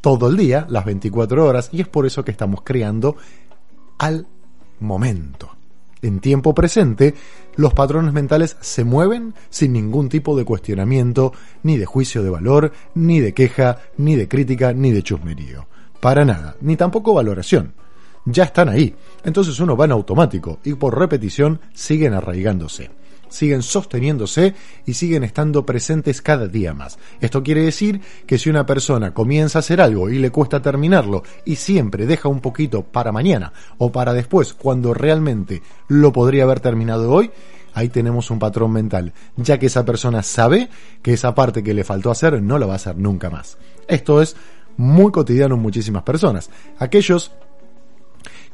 todo el día, las 24 horas, y es por eso que estamos creando al momento en tiempo presente, los patrones mentales se mueven sin ningún tipo de cuestionamiento, ni de juicio de valor, ni de queja, ni de crítica, ni de chusmerío. Para nada, ni tampoco valoración. Ya están ahí. Entonces uno va en automático y por repetición siguen arraigándose siguen sosteniéndose y siguen estando presentes cada día más. Esto quiere decir que si una persona comienza a hacer algo y le cuesta terminarlo y siempre deja un poquito para mañana o para después cuando realmente lo podría haber terminado hoy, ahí tenemos un patrón mental, ya que esa persona sabe que esa parte que le faltó hacer no la va a hacer nunca más. Esto es muy cotidiano muchísimas personas. Aquellos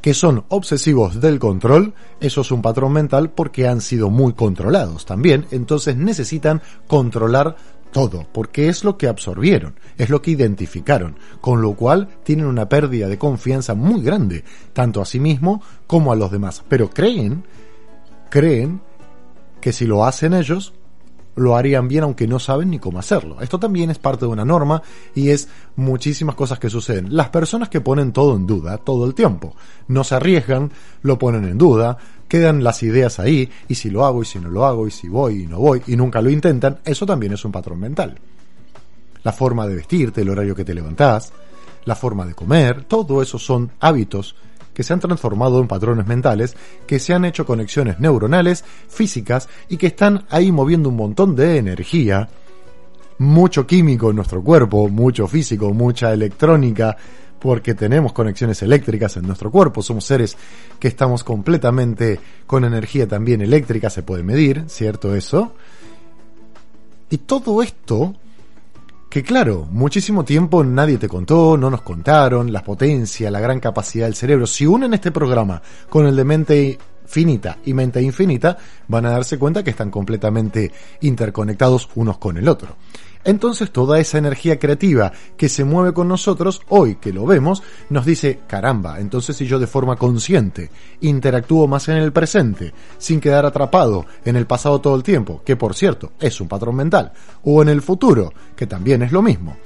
que son obsesivos del control, eso es un patrón mental porque han sido muy controlados también, entonces necesitan controlar todo, porque es lo que absorbieron, es lo que identificaron, con lo cual tienen una pérdida de confianza muy grande, tanto a sí mismo como a los demás. Pero creen, creen que si lo hacen ellos, lo harían bien aunque no saben ni cómo hacerlo. Esto también es parte de una norma y es muchísimas cosas que suceden. Las personas que ponen todo en duda todo el tiempo, no se arriesgan, lo ponen en duda, quedan las ideas ahí y si lo hago y si no lo hago y si voy y no voy y nunca lo intentan, eso también es un patrón mental. La forma de vestirte, el horario que te levantás, la forma de comer, todo eso son hábitos que se han transformado en patrones mentales, que se han hecho conexiones neuronales, físicas y que están ahí moviendo un montón de energía, mucho químico en nuestro cuerpo, mucho físico, mucha electrónica, porque tenemos conexiones eléctricas en nuestro cuerpo, somos seres que estamos completamente con energía también eléctrica, se puede medir, ¿cierto eso? Y todo esto que claro, muchísimo tiempo nadie te contó, no nos contaron, la potencia, la gran capacidad del cerebro. Si unen este programa con el de mente finita y mente infinita, van a darse cuenta que están completamente interconectados unos con el otro. Entonces toda esa energía creativa que se mueve con nosotros, hoy que lo vemos, nos dice, caramba, entonces si yo de forma consciente interactúo más en el presente, sin quedar atrapado en el pasado todo el tiempo, que por cierto es un patrón mental, o en el futuro, que también es lo mismo.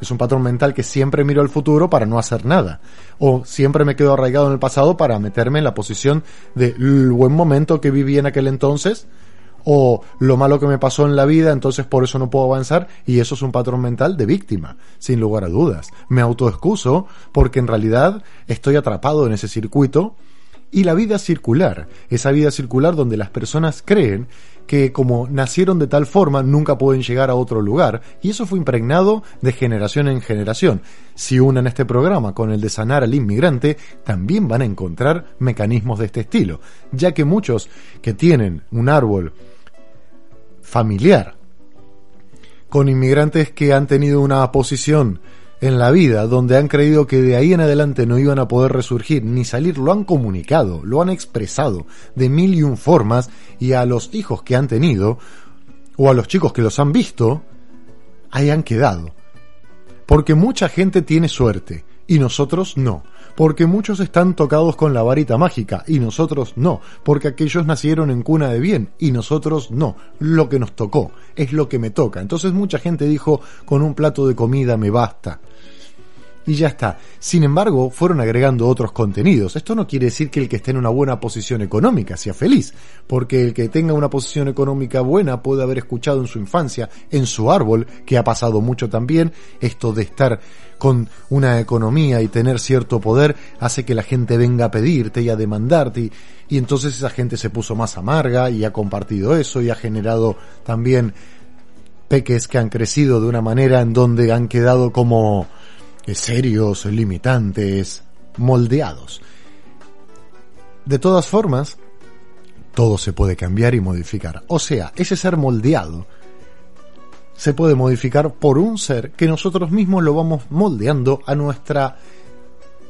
Es un patrón mental que siempre miro al futuro para no hacer nada. O siempre me quedo arraigado en el pasado para meterme en la posición del buen momento que viví en aquel entonces o lo malo que me pasó en la vida, entonces por eso no puedo avanzar, y eso es un patrón mental de víctima, sin lugar a dudas. Me autoexcuso porque en realidad estoy atrapado en ese circuito y la vida circular, esa vida circular donde las personas creen que como nacieron de tal forma nunca pueden llegar a otro lugar y eso fue impregnado de generación en generación. Si unen este programa con el de sanar al inmigrante, también van a encontrar mecanismos de este estilo, ya que muchos que tienen un árbol familiar con inmigrantes que han tenido una posición en la vida donde han creído que de ahí en adelante no iban a poder resurgir ni salir, lo han comunicado, lo han expresado de mil y un formas y a los hijos que han tenido o a los chicos que los han visto, ahí han quedado. Porque mucha gente tiene suerte y nosotros no porque muchos están tocados con la varita mágica y nosotros no, porque aquellos nacieron en cuna de bien y nosotros no. Lo que nos tocó es lo que me toca. Entonces mucha gente dijo, con un plato de comida me basta y ya está. Sin embargo, fueron agregando otros contenidos. Esto no quiere decir que el que esté en una buena posición económica sea feliz, porque el que tenga una posición económica buena puede haber escuchado en su infancia, en su árbol, que ha pasado mucho también, esto de estar con una economía y tener cierto poder hace que la gente venga a pedirte y a demandarte y, y entonces esa gente se puso más amarga y ha compartido eso y ha generado también peques que han crecido de una manera en donde han quedado como serios, limitantes, moldeados. De todas formas, todo se puede cambiar y modificar. O sea, ese ser moldeado se puede modificar por un ser que nosotros mismos lo vamos moldeando a nuestra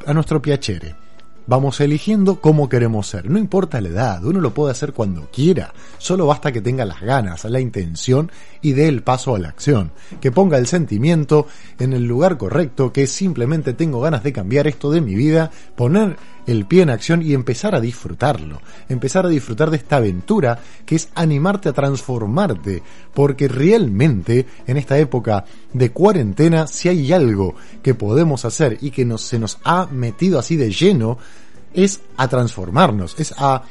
a nuestro piacere. Vamos eligiendo cómo queremos ser. No importa la edad, uno lo puede hacer cuando quiera. Solo basta que tenga las ganas, la intención y dé el paso a la acción. Que ponga el sentimiento en el lugar correcto, que simplemente tengo ganas de cambiar esto de mi vida, poner el pie en acción y empezar a disfrutarlo. Empezar a disfrutar de esta aventura que es animarte a transformarte. Porque realmente en esta época de cuarentena, si hay algo que podemos hacer y que nos, se nos ha metido así de lleno, es a transformarnos, es a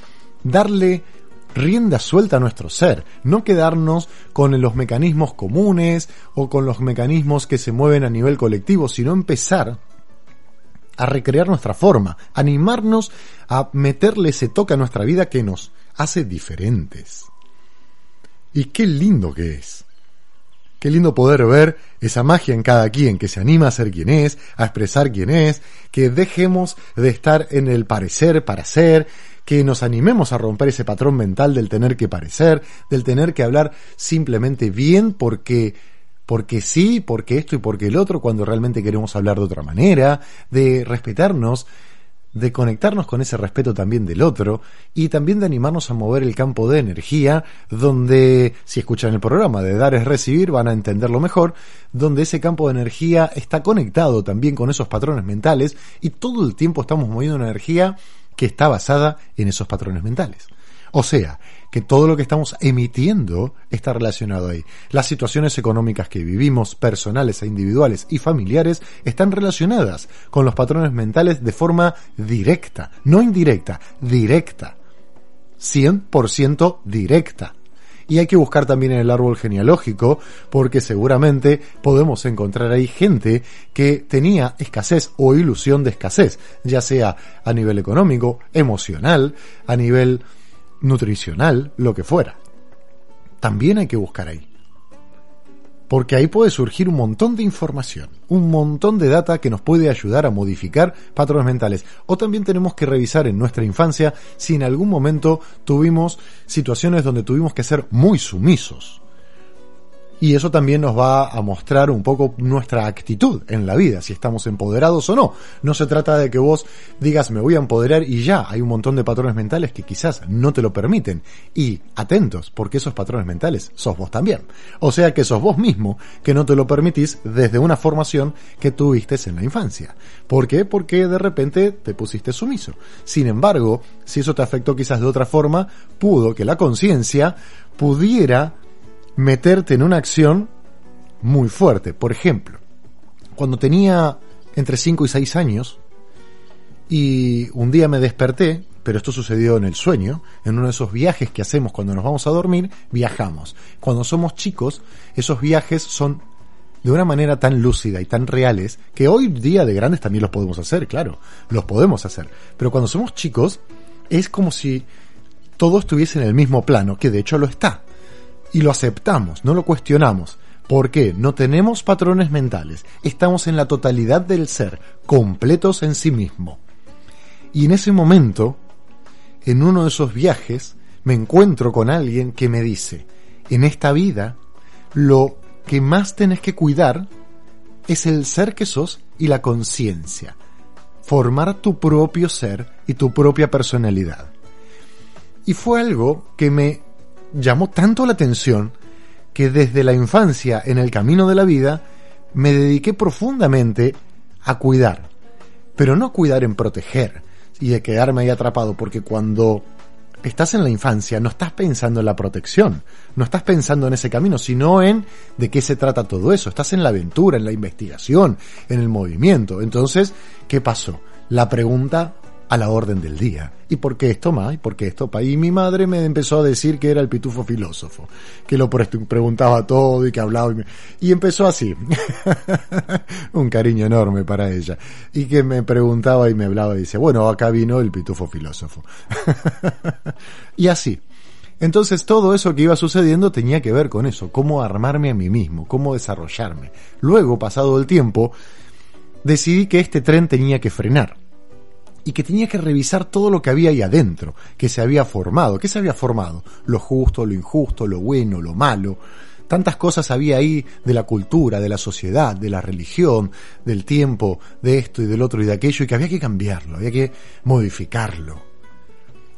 darle rienda suelta a nuestro ser, no quedarnos con los mecanismos comunes o con los mecanismos que se mueven a nivel colectivo, sino empezar a recrear nuestra forma, animarnos a meterle ese toque a nuestra vida que nos hace diferentes. Y qué lindo que es. Qué lindo poder ver esa magia en cada quien que se anima a ser quien es, a expresar quién es, que dejemos de estar en el parecer para ser, que nos animemos a romper ese patrón mental del tener que parecer, del tener que hablar simplemente bien porque porque sí, porque esto y porque el otro, cuando realmente queremos hablar de otra manera, de respetarnos, de conectarnos con ese respeto también del otro y también de animarnos a mover el campo de energía donde, si escuchan el programa de dar es recibir, van a entenderlo mejor, donde ese campo de energía está conectado también con esos patrones mentales y todo el tiempo estamos moviendo una energía que está basada en esos patrones mentales. O sea, que todo lo que estamos emitiendo está relacionado ahí. Las situaciones económicas que vivimos, personales e individuales y familiares, están relacionadas con los patrones mentales de forma directa, no indirecta, directa. 100% directa. Y hay que buscar también en el árbol genealógico, porque seguramente podemos encontrar ahí gente que tenía escasez o ilusión de escasez, ya sea a nivel económico, emocional, a nivel nutricional, lo que fuera. También hay que buscar ahí. Porque ahí puede surgir un montón de información, un montón de data que nos puede ayudar a modificar patrones mentales. O también tenemos que revisar en nuestra infancia si en algún momento tuvimos situaciones donde tuvimos que ser muy sumisos y eso también nos va a mostrar un poco nuestra actitud en la vida, si estamos empoderados o no. No se trata de que vos digas me voy a empoderar y ya, hay un montón de patrones mentales que quizás no te lo permiten. Y atentos, porque esos patrones mentales sos vos también. O sea que sos vos mismo que no te lo permitís desde una formación que tuviste en la infancia. ¿Por qué? Porque de repente te pusiste sumiso. Sin embargo, si eso te afectó quizás de otra forma, pudo que la conciencia pudiera meterte en una acción muy fuerte. Por ejemplo, cuando tenía entre 5 y 6 años y un día me desperté, pero esto sucedió en el sueño, en uno de esos viajes que hacemos cuando nos vamos a dormir, viajamos. Cuando somos chicos, esos viajes son de una manera tan lúcida y tan reales que hoy día de grandes también los podemos hacer, claro, los podemos hacer. Pero cuando somos chicos, es como si todo estuviese en el mismo plano, que de hecho lo está y lo aceptamos, no lo cuestionamos. ¿Por qué? No tenemos patrones mentales, estamos en la totalidad del ser, completos en sí mismo. Y en ese momento, en uno de esos viajes, me encuentro con alguien que me dice, en esta vida, lo que más tenés que cuidar es el ser que sos y la conciencia. Formar tu propio ser y tu propia personalidad. Y fue algo que me llamó tanto la atención que desde la infancia en el camino de la vida me dediqué profundamente a cuidar pero no cuidar en proteger y de quedarme ahí atrapado, porque cuando estás en la infancia no estás pensando en la protección, no estás pensando en ese camino, sino en de qué se trata todo eso, estás en la aventura, en la investigación, en el movimiento. Entonces, ¿qué pasó? La pregunta a la orden del día. ¿Y por qué esto más? ¿Y por qué esto pa? Y mi madre me empezó a decir que era el pitufo filósofo, que lo pre- preguntaba todo y que hablaba. Y, me- y empezó así. Un cariño enorme para ella. Y que me preguntaba y me hablaba y dice, bueno, acá vino el pitufo filósofo. y así. Entonces todo eso que iba sucediendo tenía que ver con eso, cómo armarme a mí mismo, cómo desarrollarme. Luego, pasado el tiempo, decidí que este tren tenía que frenar y que tenía que revisar todo lo que había ahí adentro, que se había formado. ¿Qué se había formado? Lo justo, lo injusto, lo bueno, lo malo. Tantas cosas había ahí de la cultura, de la sociedad, de la religión, del tiempo, de esto y del otro y de aquello, y que había que cambiarlo, había que modificarlo.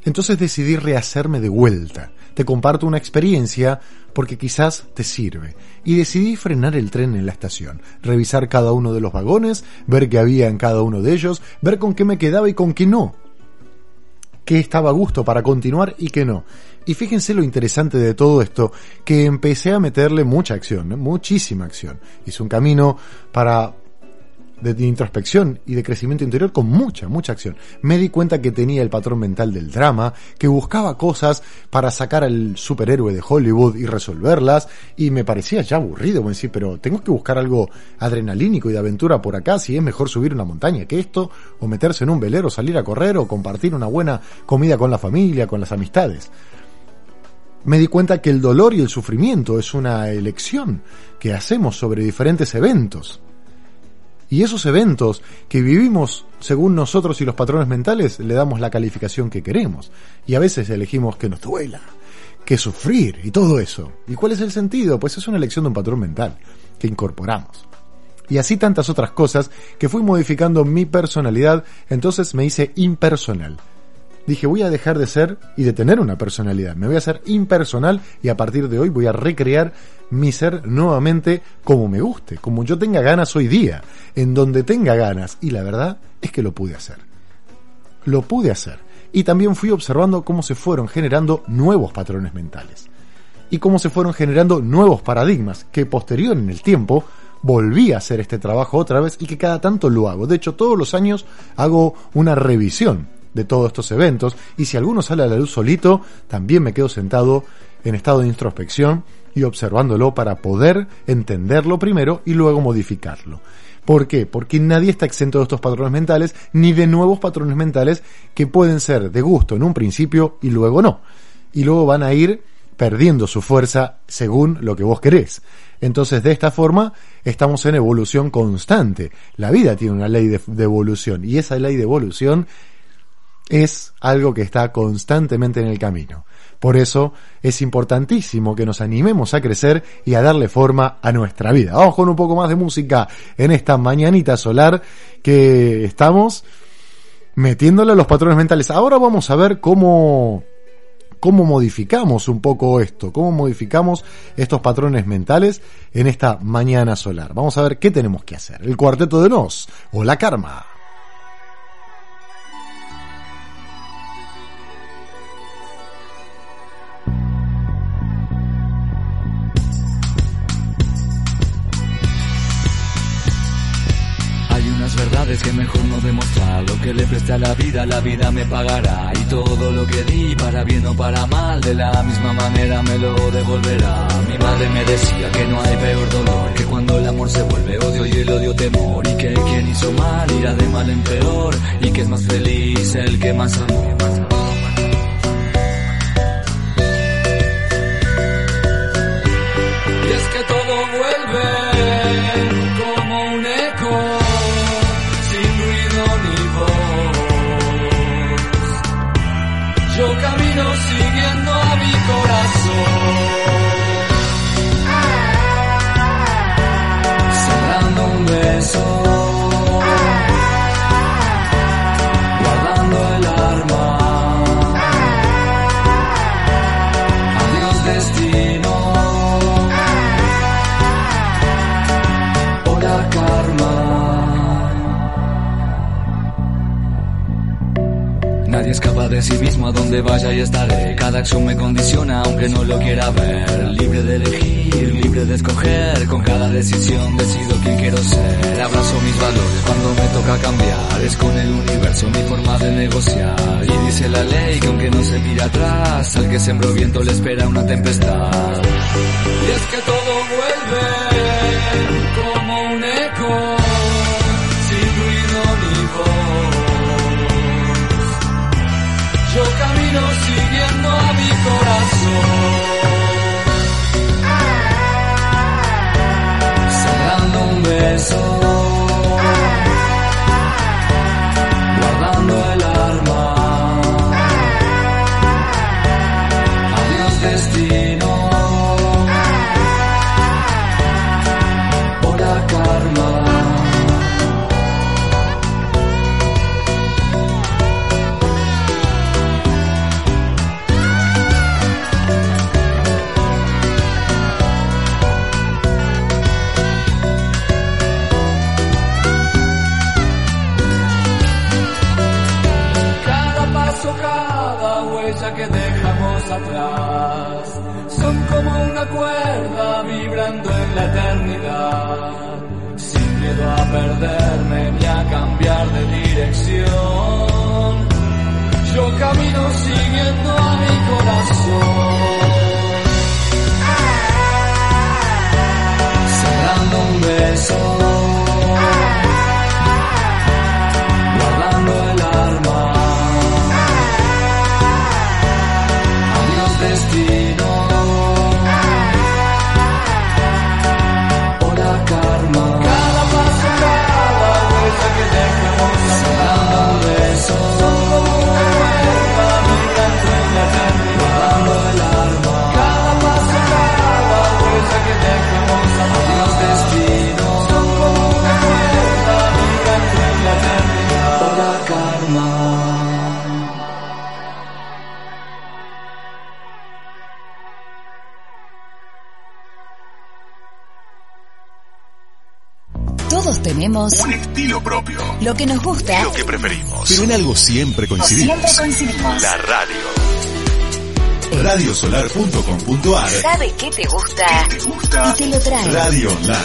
Entonces decidí rehacerme de vuelta. Te comparto una experiencia porque quizás te sirve. Y decidí frenar el tren en la estación, revisar cada uno de los vagones, ver qué había en cada uno de ellos, ver con qué me quedaba y con qué no. Qué estaba a gusto para continuar y qué no. Y fíjense lo interesante de todo esto, que empecé a meterle mucha acción, ¿eh? muchísima acción. Hice un camino para de introspección y de crecimiento interior con mucha, mucha acción. Me di cuenta que tenía el patrón mental del drama, que buscaba cosas para sacar al superhéroe de Hollywood y resolverlas, y me parecía ya aburrido, decía, pero tengo que buscar algo adrenalínico y de aventura por acá, si es mejor subir una montaña que esto, o meterse en un velero, salir a correr, o compartir una buena comida con la familia, con las amistades me di cuenta que el dolor y el sufrimiento es una elección que hacemos sobre diferentes eventos. Y esos eventos que vivimos según nosotros y los patrones mentales le damos la calificación que queremos. Y a veces elegimos que nos duela, que sufrir y todo eso. ¿Y cuál es el sentido? Pues es una elección de un patrón mental que incorporamos. Y así tantas otras cosas que fui modificando mi personalidad, entonces me hice impersonal dije voy a dejar de ser y de tener una personalidad, me voy a hacer impersonal y a partir de hoy voy a recrear mi ser nuevamente como me guste, como yo tenga ganas hoy día, en donde tenga ganas y la verdad es que lo pude hacer. Lo pude hacer y también fui observando cómo se fueron generando nuevos patrones mentales y cómo se fueron generando nuevos paradigmas que posterior en el tiempo volví a hacer este trabajo otra vez y que cada tanto lo hago. De hecho, todos los años hago una revisión de todos estos eventos y si alguno sale a la luz solito, también me quedo sentado en estado de introspección y observándolo para poder entenderlo primero y luego modificarlo. ¿Por qué? Porque nadie está exento de estos patrones mentales ni de nuevos patrones mentales que pueden ser de gusto en un principio y luego no. Y luego van a ir perdiendo su fuerza según lo que vos querés. Entonces, de esta forma, estamos en evolución constante. La vida tiene una ley de, de evolución y esa ley de evolución es algo que está constantemente en el camino. Por eso es importantísimo que nos animemos a crecer y a darle forma a nuestra vida. Vamos con un poco más de música en esta mañanita solar que estamos metiéndole a los patrones mentales. Ahora vamos a ver cómo cómo modificamos un poco esto, cómo modificamos estos patrones mentales en esta mañana solar. Vamos a ver qué tenemos que hacer. El cuarteto de Nos o la karma. Verdades que mejor no demostrar. Lo que le preste a la vida, la vida me pagará. Y todo lo que di, para bien o para mal, de la misma manera me lo devolverá. Mi madre me decía que no hay peor dolor que cuando el amor se vuelve odio y el odio temor. Y que quien hizo mal irá de mal en peor. Y que es más feliz el que más amó. Nadie escapa de sí mismo a donde vaya y estaré. Cada acción me condiciona aunque no lo quiera ver. Libre de elegir, libre de escoger. Con cada decisión decido quién quiero ser. Abrazo mis valores cuando me toca cambiar. Es con el universo mi forma de negociar. Y dice la ley que aunque no se mira atrás, al que sembró viento le espera una tempestad. Y es que todo vuelve como un corazón, miedo a perderme tenemos Un estilo propio. lo que nos gusta. Lo que preferimos. Pero en algo siempre coincidimos. Siempre coincidimos. La radio. Radiosolar.com.ar ¿Sabe qué te gusta? ¿Te gusta? Y te lo trae. Radio Online.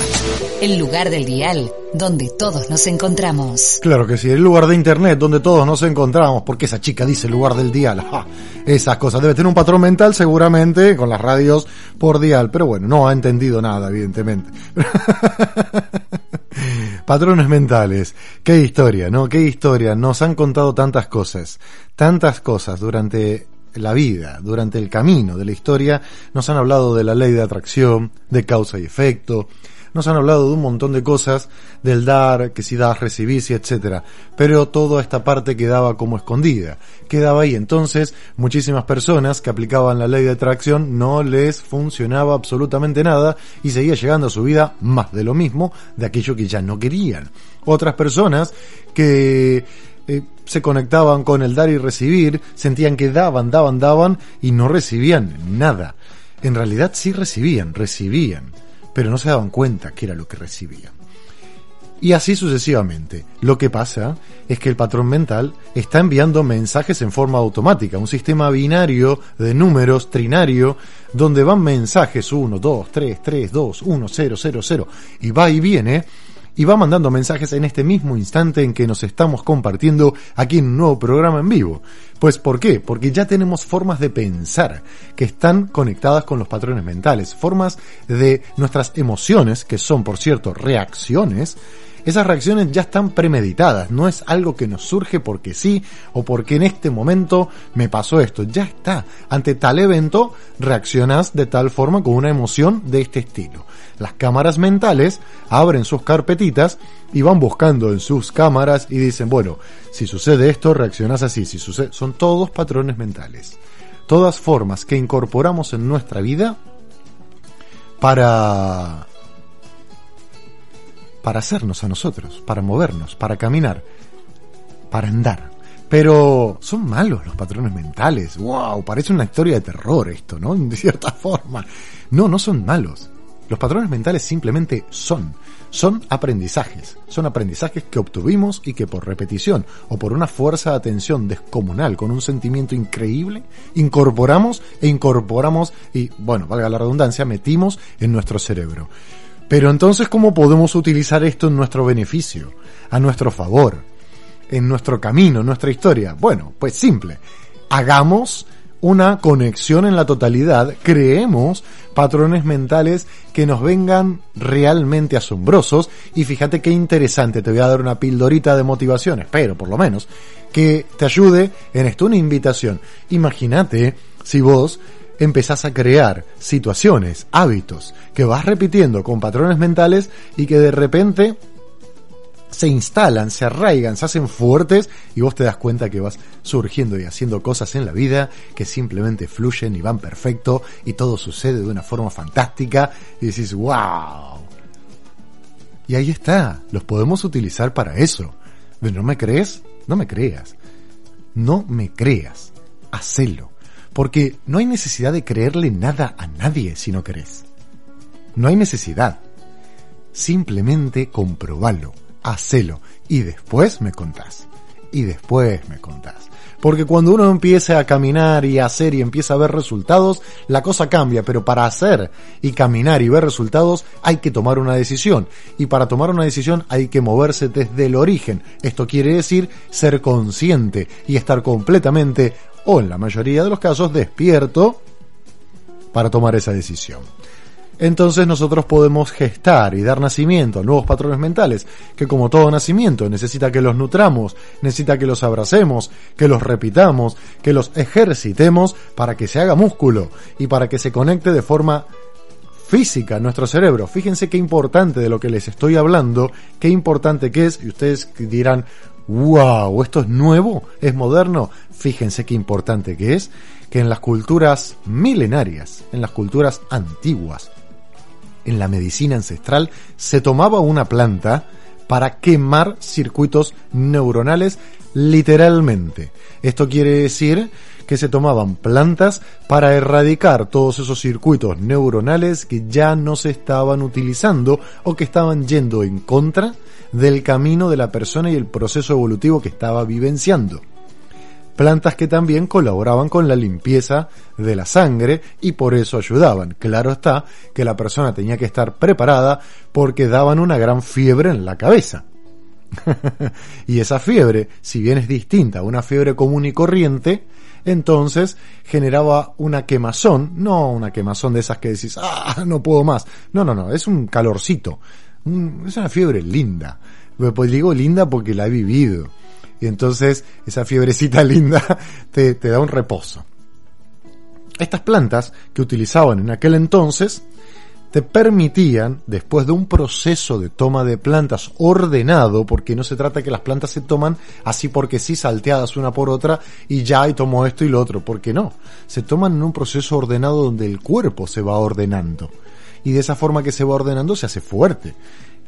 El lugar del dial donde todos nos encontramos. Claro que sí, el lugar de internet donde todos nos encontramos, porque esa chica dice lugar del dial, ja, esas cosas. Debe tener un patrón mental seguramente con las radios por dial, pero bueno, no ha entendido nada, evidentemente. Patrones mentales, qué historia, ¿no? Qué historia. Nos han contado tantas cosas, tantas cosas durante la vida, durante el camino de la historia. Nos han hablado de la ley de atracción, de causa y efecto, nos han hablado de un montón de cosas, del dar, que si das, recibís y etcétera. Pero toda esta parte quedaba como escondida. Quedaba ahí. Entonces, muchísimas personas que aplicaban la ley de atracción no les funcionaba absolutamente nada y seguía llegando a su vida más de lo mismo de aquello que ya no querían. Otras personas que eh, se conectaban con el dar y recibir, sentían que daban, daban, daban y no recibían nada. En realidad sí recibían, recibían pero no se daban cuenta que era lo que recibían. Y así sucesivamente. Lo que pasa es que el patrón mental está enviando mensajes en forma automática, un sistema binario de números trinario, donde van mensajes 1, 2, 3, 3, 2, 1, 0, 0, 0, y va y viene, y va mandando mensajes en este mismo instante en que nos estamos compartiendo aquí en un nuevo programa en vivo. Pues ¿por qué? Porque ya tenemos formas de pensar que están conectadas con los patrones mentales, formas de nuestras emociones, que son por cierto reacciones, esas reacciones ya están premeditadas, no es algo que nos surge porque sí o porque en este momento me pasó esto, ya está. Ante tal evento reaccionas de tal forma con una emoción de este estilo. Las cámaras mentales abren sus carpetitas y van buscando en sus cámaras y dicen, bueno, si sucede esto, reaccionas así, si sucede, son todos patrones mentales. Todas formas que incorporamos en nuestra vida para para hacernos a nosotros, para movernos, para caminar, para andar. Pero son malos los patrones mentales. ¡Wow! Parece una historia de terror esto, ¿no? De cierta forma. No, no son malos. Los patrones mentales simplemente son. Son aprendizajes. Son aprendizajes que obtuvimos y que por repetición o por una fuerza de atención descomunal con un sentimiento increíble, incorporamos e incorporamos y, bueno, valga la redundancia, metimos en nuestro cerebro. Pero entonces, ¿cómo podemos utilizar esto en nuestro beneficio? A nuestro favor. En nuestro camino, en nuestra historia. Bueno, pues simple. Hagamos una conexión en la totalidad, creemos patrones mentales que nos vengan realmente asombrosos y fíjate qué interesante, te voy a dar una pildorita de motivación, espero por lo menos, que te ayude en esto, una invitación. Imagínate si vos empezás a crear situaciones, hábitos que vas repitiendo con patrones mentales y que de repente se instalan, se arraigan, se hacen fuertes y vos te das cuenta que vas surgiendo y haciendo cosas en la vida que simplemente fluyen y van perfecto y todo sucede de una forma fantástica y decís, wow. Y ahí está, los podemos utilizar para eso. ¿No me crees? No me creas. No me creas. Hacelo. Porque no hay necesidad de creerle nada a nadie si no crees. No hay necesidad. Simplemente comprobalo hacelo y después me contás. Y después me contás. Porque cuando uno empieza a caminar y a hacer y empieza a ver resultados, la cosa cambia, pero para hacer y caminar y ver resultados hay que tomar una decisión. Y para tomar una decisión hay que moverse desde el origen. Esto quiere decir ser consciente y estar completamente, o en la mayoría de los casos, despierto para tomar esa decisión entonces nosotros podemos gestar y dar nacimiento a nuevos patrones mentales, que como todo nacimiento necesita que los nutramos, necesita que los abracemos, que los repitamos, que los ejercitemos para que se haga músculo y para que se conecte de forma física nuestro cerebro. Fíjense qué importante de lo que les estoy hablando, qué importante que es, y ustedes dirán, wow, esto es nuevo, es moderno. Fíjense qué importante que es que en las culturas milenarias, en las culturas antiguas, en la medicina ancestral se tomaba una planta para quemar circuitos neuronales literalmente. Esto quiere decir que se tomaban plantas para erradicar todos esos circuitos neuronales que ya no se estaban utilizando o que estaban yendo en contra del camino de la persona y el proceso evolutivo que estaba vivenciando plantas que también colaboraban con la limpieza de la sangre y por eso ayudaban. Claro está que la persona tenía que estar preparada porque daban una gran fiebre en la cabeza. y esa fiebre, si bien es distinta a una fiebre común y corriente, entonces generaba una quemazón, no una quemazón de esas que decís, ah, no puedo más. No, no, no, es un calorcito. es una fiebre linda. Pues digo linda porque la he vivido y entonces esa fiebrecita linda te da un reposo. Estas plantas que utilizaban en aquel entonces te permitían, después de un proceso de toma de plantas ordenado, porque no se trata que las plantas se toman así porque sí, salteadas una por otra, y ya, y tomo esto y lo otro, porque no, se toman en un proceso ordenado donde el cuerpo se va ordenando, y de esa forma que se va ordenando se hace fuerte.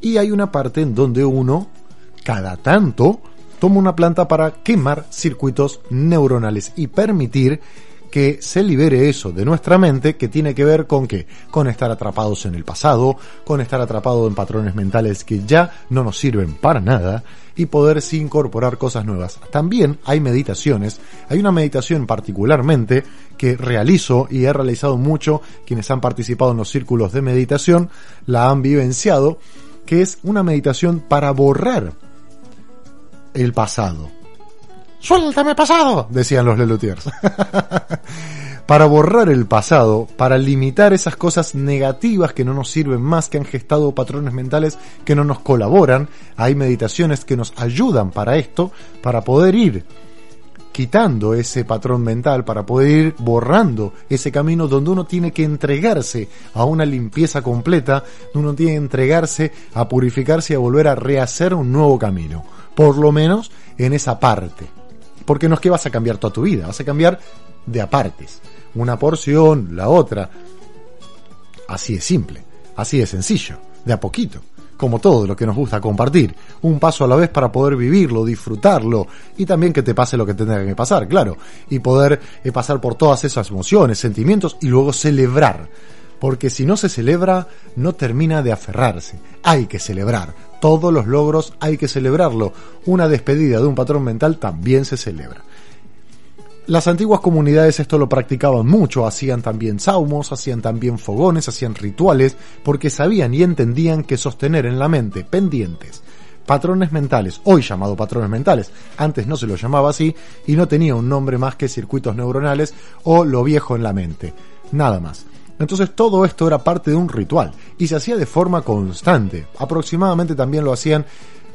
Y hay una parte en donde uno, cada tanto, toma una planta para quemar circuitos neuronales y permitir que se libere eso de nuestra mente que tiene que ver con qué? Con estar atrapados en el pasado, con estar atrapados en patrones mentales que ya no nos sirven para nada y poder incorporar cosas nuevas. También hay meditaciones, hay una meditación particularmente que realizo y he realizado mucho, quienes han participado en los círculos de meditación la han vivenciado, que es una meditación para borrar el pasado. ¡Suéltame pasado! decían los Lelutiers. para borrar el pasado, para limitar esas cosas negativas que no nos sirven más, que han gestado patrones mentales que no nos colaboran, hay meditaciones que nos ayudan para esto, para poder ir quitando ese patrón mental, para poder ir borrando ese camino donde uno tiene que entregarse a una limpieza completa, uno tiene que entregarse a purificarse y a volver a rehacer un nuevo camino por lo menos en esa parte. Porque no es que vas a cambiar toda tu vida, vas a cambiar de apartes. Una porción, la otra. Así es simple, así es sencillo, de a poquito. Como todo lo que nos gusta compartir. Un paso a la vez para poder vivirlo, disfrutarlo y también que te pase lo que tenga que pasar, claro. Y poder eh, pasar por todas esas emociones, sentimientos y luego celebrar porque si no se celebra, no termina de aferrarse. Hay que celebrar. Todos los logros hay que celebrarlo. Una despedida de un patrón mental también se celebra. Las antiguas comunidades esto lo practicaban mucho, hacían también saumos, hacían también fogones, hacían rituales, porque sabían y entendían que sostener en la mente pendientes patrones mentales, hoy llamado patrones mentales, antes no se lo llamaba así y no tenía un nombre más que circuitos neuronales o lo viejo en la mente, nada más. Entonces todo esto era parte de un ritual y se hacía de forma constante. Aproximadamente también lo hacían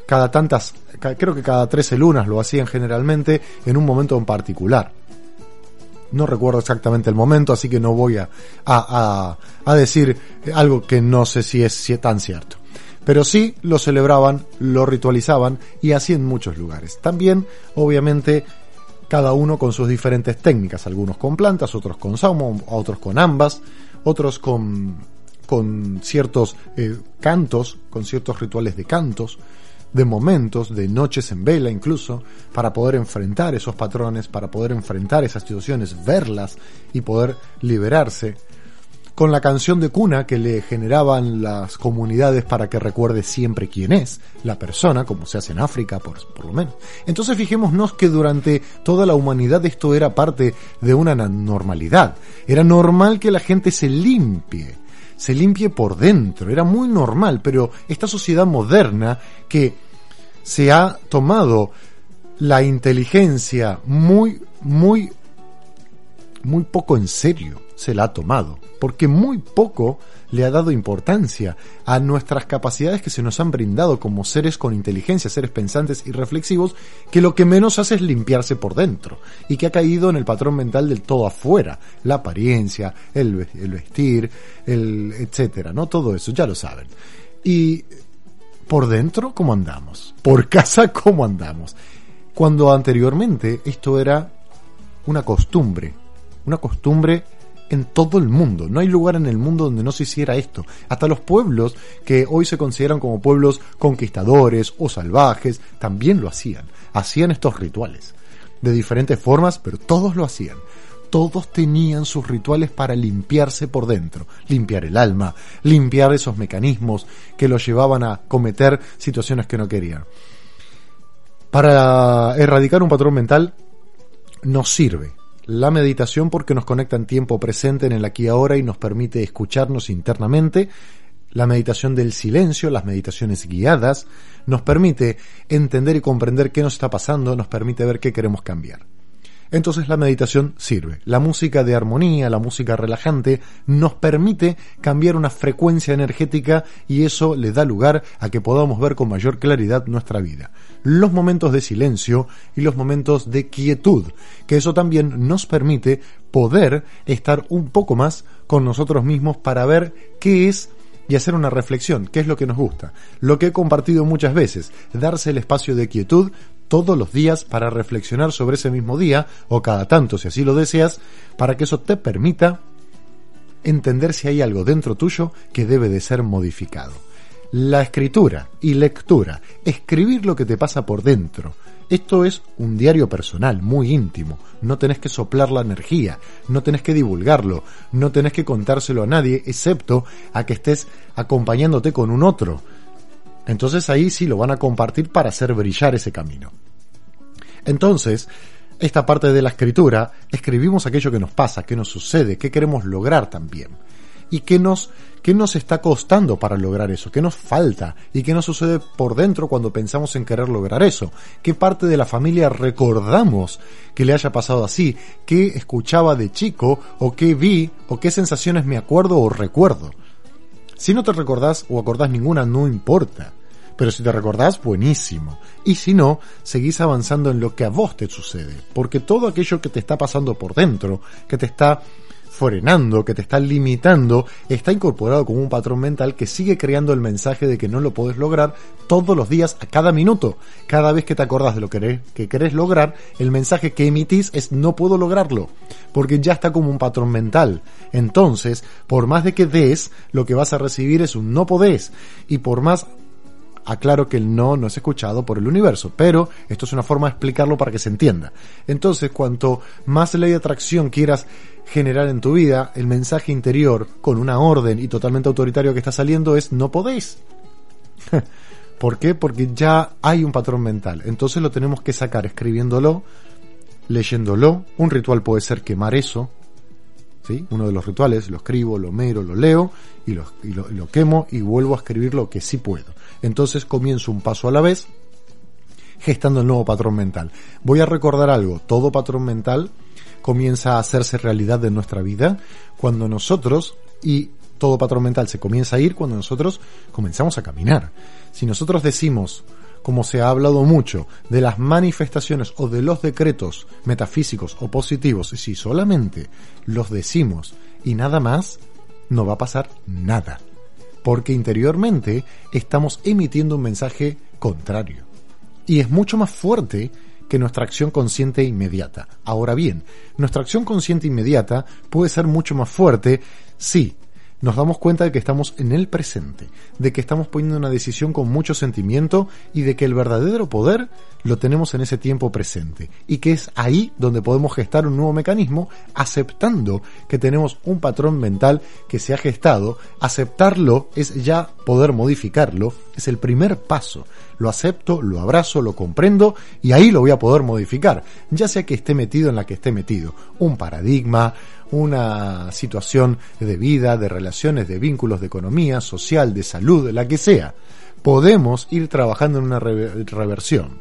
cada tantas, creo que cada 13 lunas lo hacían generalmente en un momento en particular. No recuerdo exactamente el momento, así que no voy a, a, a, decir algo que no sé si es, si es tan cierto. Pero sí lo celebraban, lo ritualizaban y así en muchos lugares. También, obviamente, cada uno con sus diferentes técnicas, algunos con plantas, otros con saumo, otros con ambas, otros con, con ciertos eh, cantos, con ciertos rituales de cantos, de momentos, de noches en vela incluso, para poder enfrentar esos patrones, para poder enfrentar esas situaciones, verlas y poder liberarse. Con la canción de cuna que le generaban las comunidades para que recuerde siempre quién es la persona, como se hace en África por, por lo menos. Entonces fijémonos que durante toda la humanidad esto era parte de una normalidad. Era normal que la gente se limpie se limpie por dentro. Era muy normal, pero esta sociedad moderna que se ha tomado la inteligencia muy, muy, muy poco en serio, se la ha tomado, porque muy poco le ha dado importancia a nuestras capacidades que se nos han brindado como seres con inteligencia, seres pensantes y reflexivos, que lo que menos hace es limpiarse por dentro, y que ha caído en el patrón mental del todo afuera, la apariencia, el, vestir, el etcétera, ¿no? Todo eso, ya lo saben. Y por dentro, ¿cómo andamos? Por casa, ¿cómo andamos? Cuando anteriormente esto era una costumbre, una costumbre en todo el mundo. No hay lugar en el mundo donde no se hiciera esto. Hasta los pueblos que hoy se consideran como pueblos conquistadores o salvajes, también lo hacían. Hacían estos rituales. De diferentes formas, pero todos lo hacían. Todos tenían sus rituales para limpiarse por dentro, limpiar el alma, limpiar esos mecanismos que los llevaban a cometer situaciones que no querían. Para erradicar un patrón mental nos sirve la meditación porque nos conecta en tiempo presente en el aquí y ahora y nos permite escucharnos internamente. La meditación del silencio, las meditaciones guiadas, nos permite entender y comprender qué nos está pasando, nos permite ver qué queremos cambiar. Entonces la meditación sirve. La música de armonía, la música relajante, nos permite cambiar una frecuencia energética y eso le da lugar a que podamos ver con mayor claridad nuestra vida. Los momentos de silencio y los momentos de quietud, que eso también nos permite poder estar un poco más con nosotros mismos para ver qué es y hacer una reflexión, qué es lo que nos gusta. Lo que he compartido muchas veces, darse el espacio de quietud todos los días para reflexionar sobre ese mismo día, o cada tanto si así lo deseas, para que eso te permita entender si hay algo dentro tuyo que debe de ser modificado. La escritura y lectura, escribir lo que te pasa por dentro. Esto es un diario personal, muy íntimo. No tenés que soplar la energía, no tenés que divulgarlo, no tenés que contárselo a nadie, excepto a que estés acompañándote con un otro entonces ahí sí lo van a compartir para hacer brillar ese camino. Entonces, esta parte de la escritura, escribimos aquello que nos pasa, qué nos sucede, qué queremos lograr también. Y qué nos, qué nos está costando para lograr eso, qué nos falta y qué nos sucede por dentro cuando pensamos en querer lograr eso. Qué parte de la familia recordamos que le haya pasado así, qué escuchaba de chico o qué vi o qué sensaciones me acuerdo o recuerdo. Si no te recordás o acordás ninguna, no importa. Pero si te recordás, buenísimo. Y si no, seguís avanzando en lo que a vos te sucede. Porque todo aquello que te está pasando por dentro, que te está frenando, que te está limitando, está incorporado como un patrón mental que sigue creando el mensaje de que no lo puedes lograr todos los días, a cada minuto. Cada vez que te acordás de lo que querés lograr, el mensaje que emitís es no puedo lograrlo, porque ya está como un patrón mental. Entonces, por más de que des, lo que vas a recibir es un no podés, y por más Aclaro que el no no es escuchado por el universo, pero esto es una forma de explicarlo para que se entienda. Entonces, cuanto más ley de atracción quieras generar en tu vida, el mensaje interior con una orden y totalmente autoritario que está saliendo es no podéis. ¿Por qué? Porque ya hay un patrón mental. Entonces lo tenemos que sacar escribiéndolo, leyéndolo. Un ritual puede ser quemar eso. ¿sí? Uno de los rituales, lo escribo, lo mero, lo leo y, lo, y lo- lo quemo y vuelvo a escribir lo que sí puedo. Entonces comienzo un paso a la vez gestando el nuevo patrón mental. Voy a recordar algo, todo patrón mental comienza a hacerse realidad en nuestra vida cuando nosotros, y todo patrón mental se comienza a ir cuando nosotros comenzamos a caminar. Si nosotros decimos, como se ha hablado mucho, de las manifestaciones o de los decretos metafísicos o positivos, si solamente los decimos y nada más, no va a pasar nada. Porque interiormente estamos emitiendo un mensaje contrario y es mucho más fuerte que nuestra acción consciente e inmediata. Ahora bien, nuestra acción consciente e inmediata puede ser mucho más fuerte si nos damos cuenta de que estamos en el presente, de que estamos poniendo una decisión con mucho sentimiento y de que el verdadero poder lo tenemos en ese tiempo presente y que es ahí donde podemos gestar un nuevo mecanismo aceptando que tenemos un patrón mental que se ha gestado, aceptarlo es ya poder modificarlo, es el primer paso. Lo acepto, lo abrazo, lo comprendo y ahí lo voy a poder modificar, ya sea que esté metido en la que esté metido, un paradigma, una situación de vida, de relaciones, de vínculos, de economía, social, de salud, la que sea. Podemos ir trabajando en una re- reversión.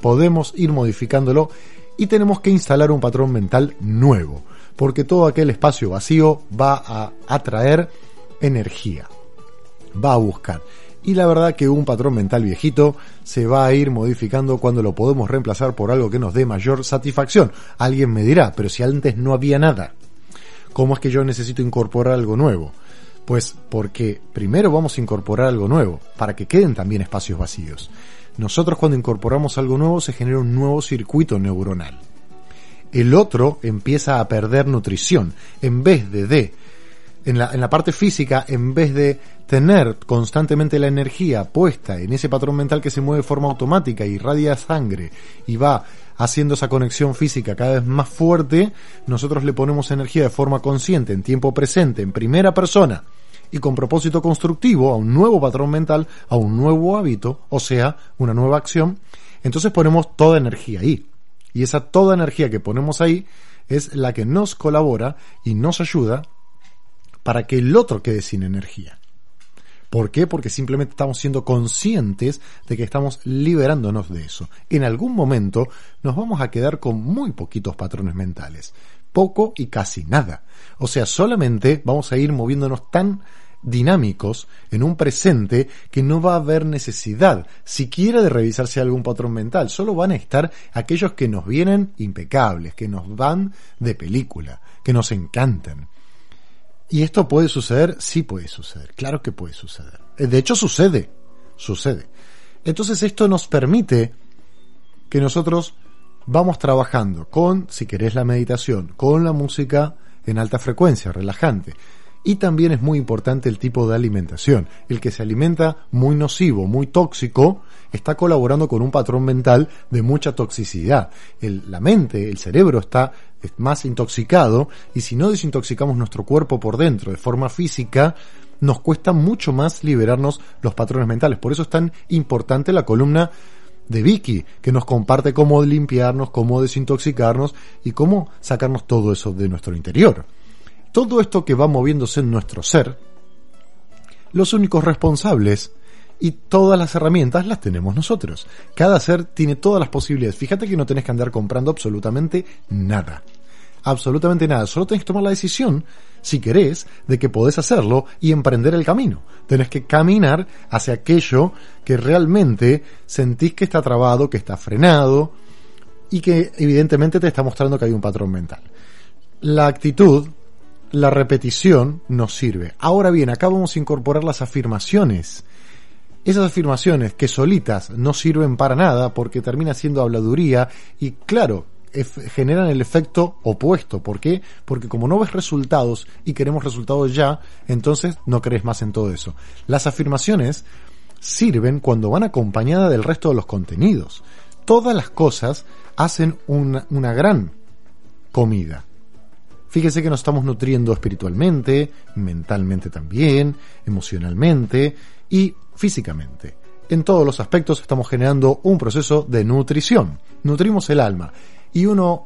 Podemos ir modificándolo y tenemos que instalar un patrón mental nuevo, porque todo aquel espacio vacío va a atraer energía, va a buscar. Y la verdad que un patrón mental viejito se va a ir modificando cuando lo podemos reemplazar por algo que nos dé mayor satisfacción. Alguien me dirá, pero si antes no había nada, ¿cómo es que yo necesito incorporar algo nuevo? Pues porque primero vamos a incorporar algo nuevo, para que queden también espacios vacíos. Nosotros cuando incorporamos algo nuevo se genera un nuevo circuito neuronal. El otro empieza a perder nutrición. En vez de, de en la, en la parte física, en vez de tener constantemente la energía puesta en ese patrón mental que se mueve de forma automática, irradia sangre y va haciendo esa conexión física cada vez más fuerte, nosotros le ponemos energía de forma consciente, en tiempo presente, en primera persona y con propósito constructivo a un nuevo patrón mental, a un nuevo hábito, o sea, una nueva acción, entonces ponemos toda energía ahí. Y esa toda energía que ponemos ahí es la que nos colabora y nos ayuda para que el otro quede sin energía. ¿Por qué? Porque simplemente estamos siendo conscientes de que estamos liberándonos de eso. En algún momento nos vamos a quedar con muy poquitos patrones mentales. Poco y casi nada. O sea, solamente vamos a ir moviéndonos tan dinámicos en un presente que no va a haber necesidad siquiera de revisarse algún patrón mental. Solo van a estar aquellos que nos vienen impecables, que nos van de película, que nos encantan. ¿Y esto puede suceder? Sí puede suceder, claro que puede suceder. Eh, De hecho sucede, sucede. Entonces esto nos permite que nosotros vamos trabajando con, si querés, la meditación, con la música en alta frecuencia, relajante. Y también es muy importante el tipo de alimentación. El que se alimenta muy nocivo, muy tóxico, está colaborando con un patrón mental de mucha toxicidad. El- la mente, el cerebro está es más intoxicado y si no desintoxicamos nuestro cuerpo por dentro de forma física, nos cuesta mucho más liberarnos los patrones mentales. Por eso es tan importante la columna de Vicky, que nos comparte cómo limpiarnos, cómo desintoxicarnos y cómo sacarnos todo eso de nuestro interior. Todo esto que va moviéndose en nuestro ser, los únicos responsables y todas las herramientas las tenemos nosotros. Cada ser tiene todas las posibilidades. Fíjate que no tenés que andar comprando absolutamente nada. Absolutamente nada. Solo tenés que tomar la decisión, si querés, de que podés hacerlo y emprender el camino. Tenés que caminar hacia aquello que realmente sentís que está trabado, que está frenado y que evidentemente te está mostrando que hay un patrón mental. La actitud, la repetición nos sirve. Ahora bien, acá vamos a incorporar las afirmaciones. Esas afirmaciones que solitas no sirven para nada porque termina siendo habladuría y claro, generan el efecto opuesto. ¿Por qué? Porque como no ves resultados y queremos resultados ya, entonces no crees más en todo eso. Las afirmaciones sirven cuando van acompañadas del resto de los contenidos. Todas las cosas hacen una, una gran comida. Fíjese que nos estamos nutriendo espiritualmente, mentalmente también, emocionalmente y físicamente. En todos los aspectos estamos generando un proceso de nutrición. Nutrimos el alma y uno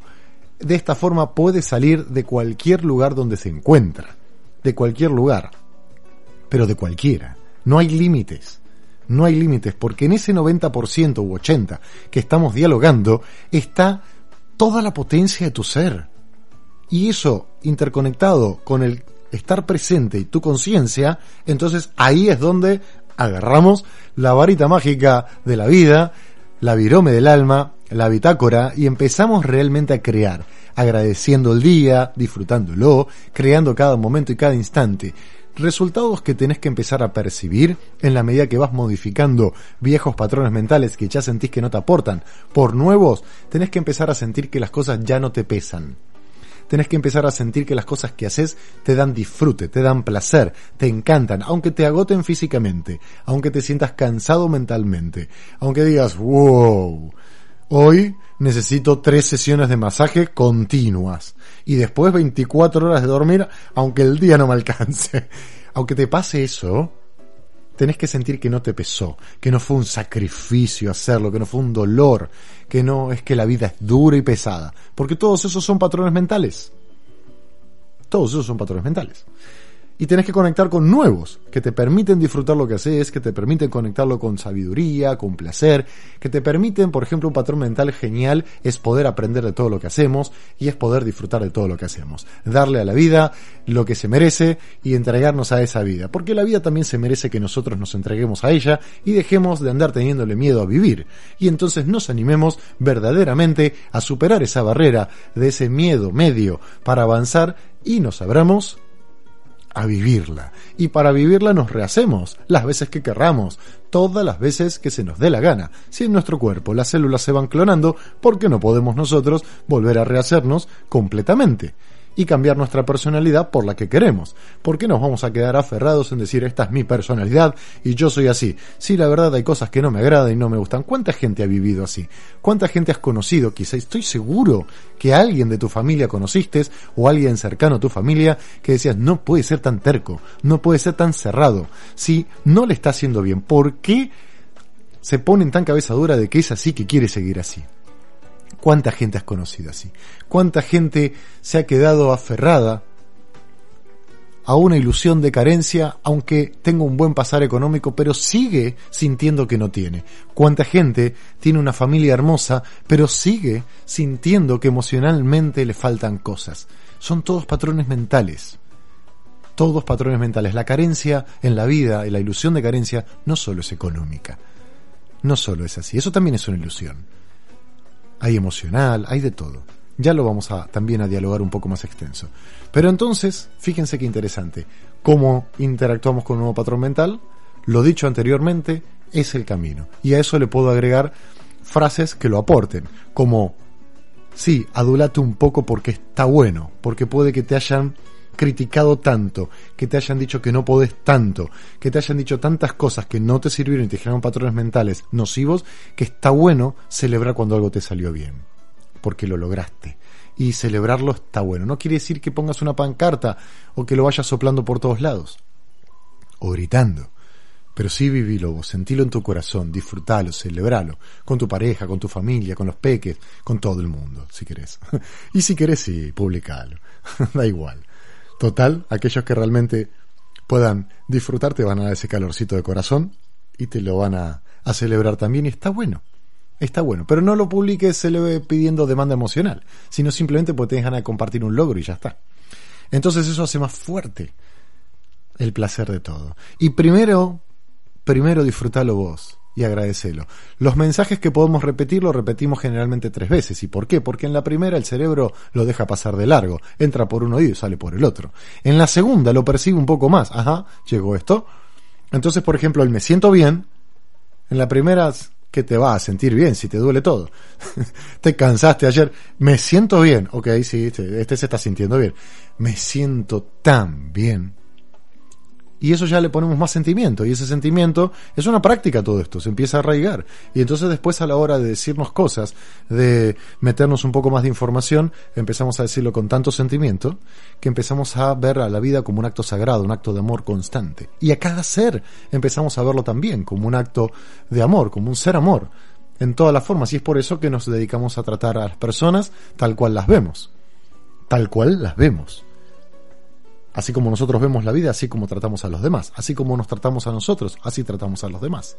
de esta forma puede salir de cualquier lugar donde se encuentra. De cualquier lugar. Pero de cualquiera. No hay límites. No hay límites porque en ese 90% u 80% que estamos dialogando está toda la potencia de tu ser. Y eso interconectado con el estar presente y tu conciencia, entonces ahí es donde agarramos la varita mágica de la vida, la virome del alma, la bitácora y empezamos realmente a crear, agradeciendo el día, disfrutándolo, creando cada momento y cada instante. Resultados que tenés que empezar a percibir en la medida que vas modificando viejos patrones mentales que ya sentís que no te aportan por nuevos, tenés que empezar a sentir que las cosas ya no te pesan tenés que empezar a sentir que las cosas que haces te dan disfrute, te dan placer, te encantan, aunque te agoten físicamente, aunque te sientas cansado mentalmente, aunque digas, wow, hoy necesito tres sesiones de masaje continuas y después 24 horas de dormir, aunque el día no me alcance. Aunque te pase eso, tenés que sentir que no te pesó, que no fue un sacrificio hacerlo, que no fue un dolor, que no es que la vida es dura y pesada, porque todos esos son patrones mentales. Todos esos son patrones mentales y tenés que conectar con nuevos que te permiten disfrutar lo que haces, que te permiten conectarlo con sabiduría, con placer, que te permiten, por ejemplo, un patrón mental genial es poder aprender de todo lo que hacemos y es poder disfrutar de todo lo que hacemos, darle a la vida lo que se merece y entregarnos a esa vida, porque la vida también se merece que nosotros nos entreguemos a ella y dejemos de andar teniéndole miedo a vivir. Y entonces nos animemos verdaderamente a superar esa barrera de ese miedo medio para avanzar y nos abramos a vivirla. Y para vivirla nos rehacemos las veces que querramos, todas las veces que se nos dé la gana. Si en nuestro cuerpo las células se van clonando, ¿por qué no podemos nosotros volver a rehacernos completamente? Y cambiar nuestra personalidad por la que queremos. ¿Por qué nos vamos a quedar aferrados en decir esta es mi personalidad y yo soy así? Si la verdad hay cosas que no me agradan y no me gustan. ¿Cuánta gente ha vivido así? ¿Cuánta gente has conocido? Quizá estoy seguro que alguien de tu familia conociste o alguien cercano a tu familia que decías no puede ser tan terco, no puede ser tan cerrado. Si no le está haciendo bien, ¿por qué se pone en tan cabeza dura de que es así que quiere seguir así? ¿Cuánta gente has conocido así? ¿Cuánta gente se ha quedado aferrada a una ilusión de carencia, aunque tenga un buen pasar económico, pero sigue sintiendo que no tiene. Cuánta gente tiene una familia hermosa, pero sigue sintiendo que emocionalmente le faltan cosas. Son todos patrones mentales. Todos patrones mentales. La carencia en la vida y la ilusión de carencia no solo es económica. No solo es así. Eso también es una ilusión hay emocional, hay de todo. Ya lo vamos a también a dialogar un poco más extenso. Pero entonces, fíjense qué interesante. Cómo interactuamos con un nuevo patrón mental, lo dicho anteriormente, es el camino. Y a eso le puedo agregar frases que lo aporten, como, sí, adulate un poco porque está bueno, porque puede que te hayan criticado tanto, que te hayan dicho que no podés tanto, que te hayan dicho tantas cosas que no te sirvieron y te generaron patrones mentales nocivos, que está bueno celebrar cuando algo te salió bien, porque lo lograste. Y celebrarlo está bueno. No quiere decir que pongas una pancarta o que lo vayas soplando por todos lados, o gritando. Pero sí vivilo vos, sentilo en tu corazón, disfrutalo, celebralo, con tu pareja, con tu familia, con los peques, con todo el mundo, si querés. y si querés, sí, publicalo. da igual. Total, aquellos que realmente puedan disfrutar te van a dar ese calorcito de corazón y te lo van a, celebrar también y está bueno. Está bueno, pero no lo publiques se le pidiendo demanda emocional, sino simplemente porque te ganas compartir un logro y ya está. Entonces eso hace más fuerte el placer de todo. Y primero, primero disfrútalo vos y agradecelo. Los mensajes que podemos repetir lo repetimos generalmente tres veces. ¿Y por qué? Porque en la primera el cerebro lo deja pasar de largo, entra por un oído y sale por el otro. En la segunda lo percibe un poco más. Ajá, llegó esto. Entonces, por ejemplo, el me siento bien, en la primera que te va a sentir bien si te duele todo. te cansaste ayer, me siento bien. Ok, sí, este, este se está sintiendo bien. Me siento tan bien y eso ya le ponemos más sentimiento y ese sentimiento es una práctica todo esto, se empieza a arraigar. Y entonces después a la hora de decirnos cosas, de meternos un poco más de información, empezamos a decirlo con tanto sentimiento que empezamos a ver a la vida como un acto sagrado, un acto de amor constante. Y a cada ser empezamos a verlo también como un acto de amor, como un ser amor en todas las formas. Y es por eso que nos dedicamos a tratar a las personas tal cual las vemos, tal cual las vemos. Así como nosotros vemos la vida, así como tratamos a los demás, así como nos tratamos a nosotros, así tratamos a los demás.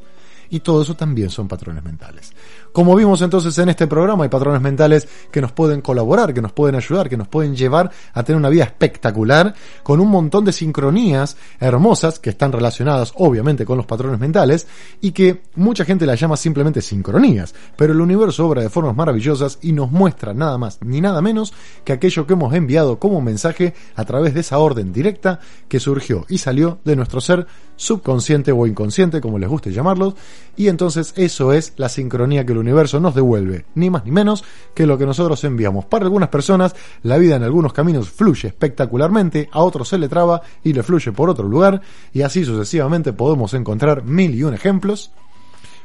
Y todo eso también son patrones mentales. Como vimos entonces en este programa, hay patrones mentales que nos pueden colaborar, que nos pueden ayudar, que nos pueden llevar a tener una vida espectacular, con un montón de sincronías hermosas que están relacionadas obviamente con los patrones mentales y que mucha gente las llama simplemente sincronías, pero el universo obra de formas maravillosas y nos muestra nada más ni nada menos que aquello que hemos enviado como mensaje a través de esa orden directa que surgió y salió de nuestro ser subconsciente o inconsciente, como les guste llamarlos, y entonces eso es la sincronía que el universo nos devuelve, ni más ni menos que lo que nosotros enviamos. Para algunas personas, la vida en algunos caminos fluye espectacularmente, a otros se le traba y le fluye por otro lugar, y así sucesivamente podemos encontrar mil y un ejemplos,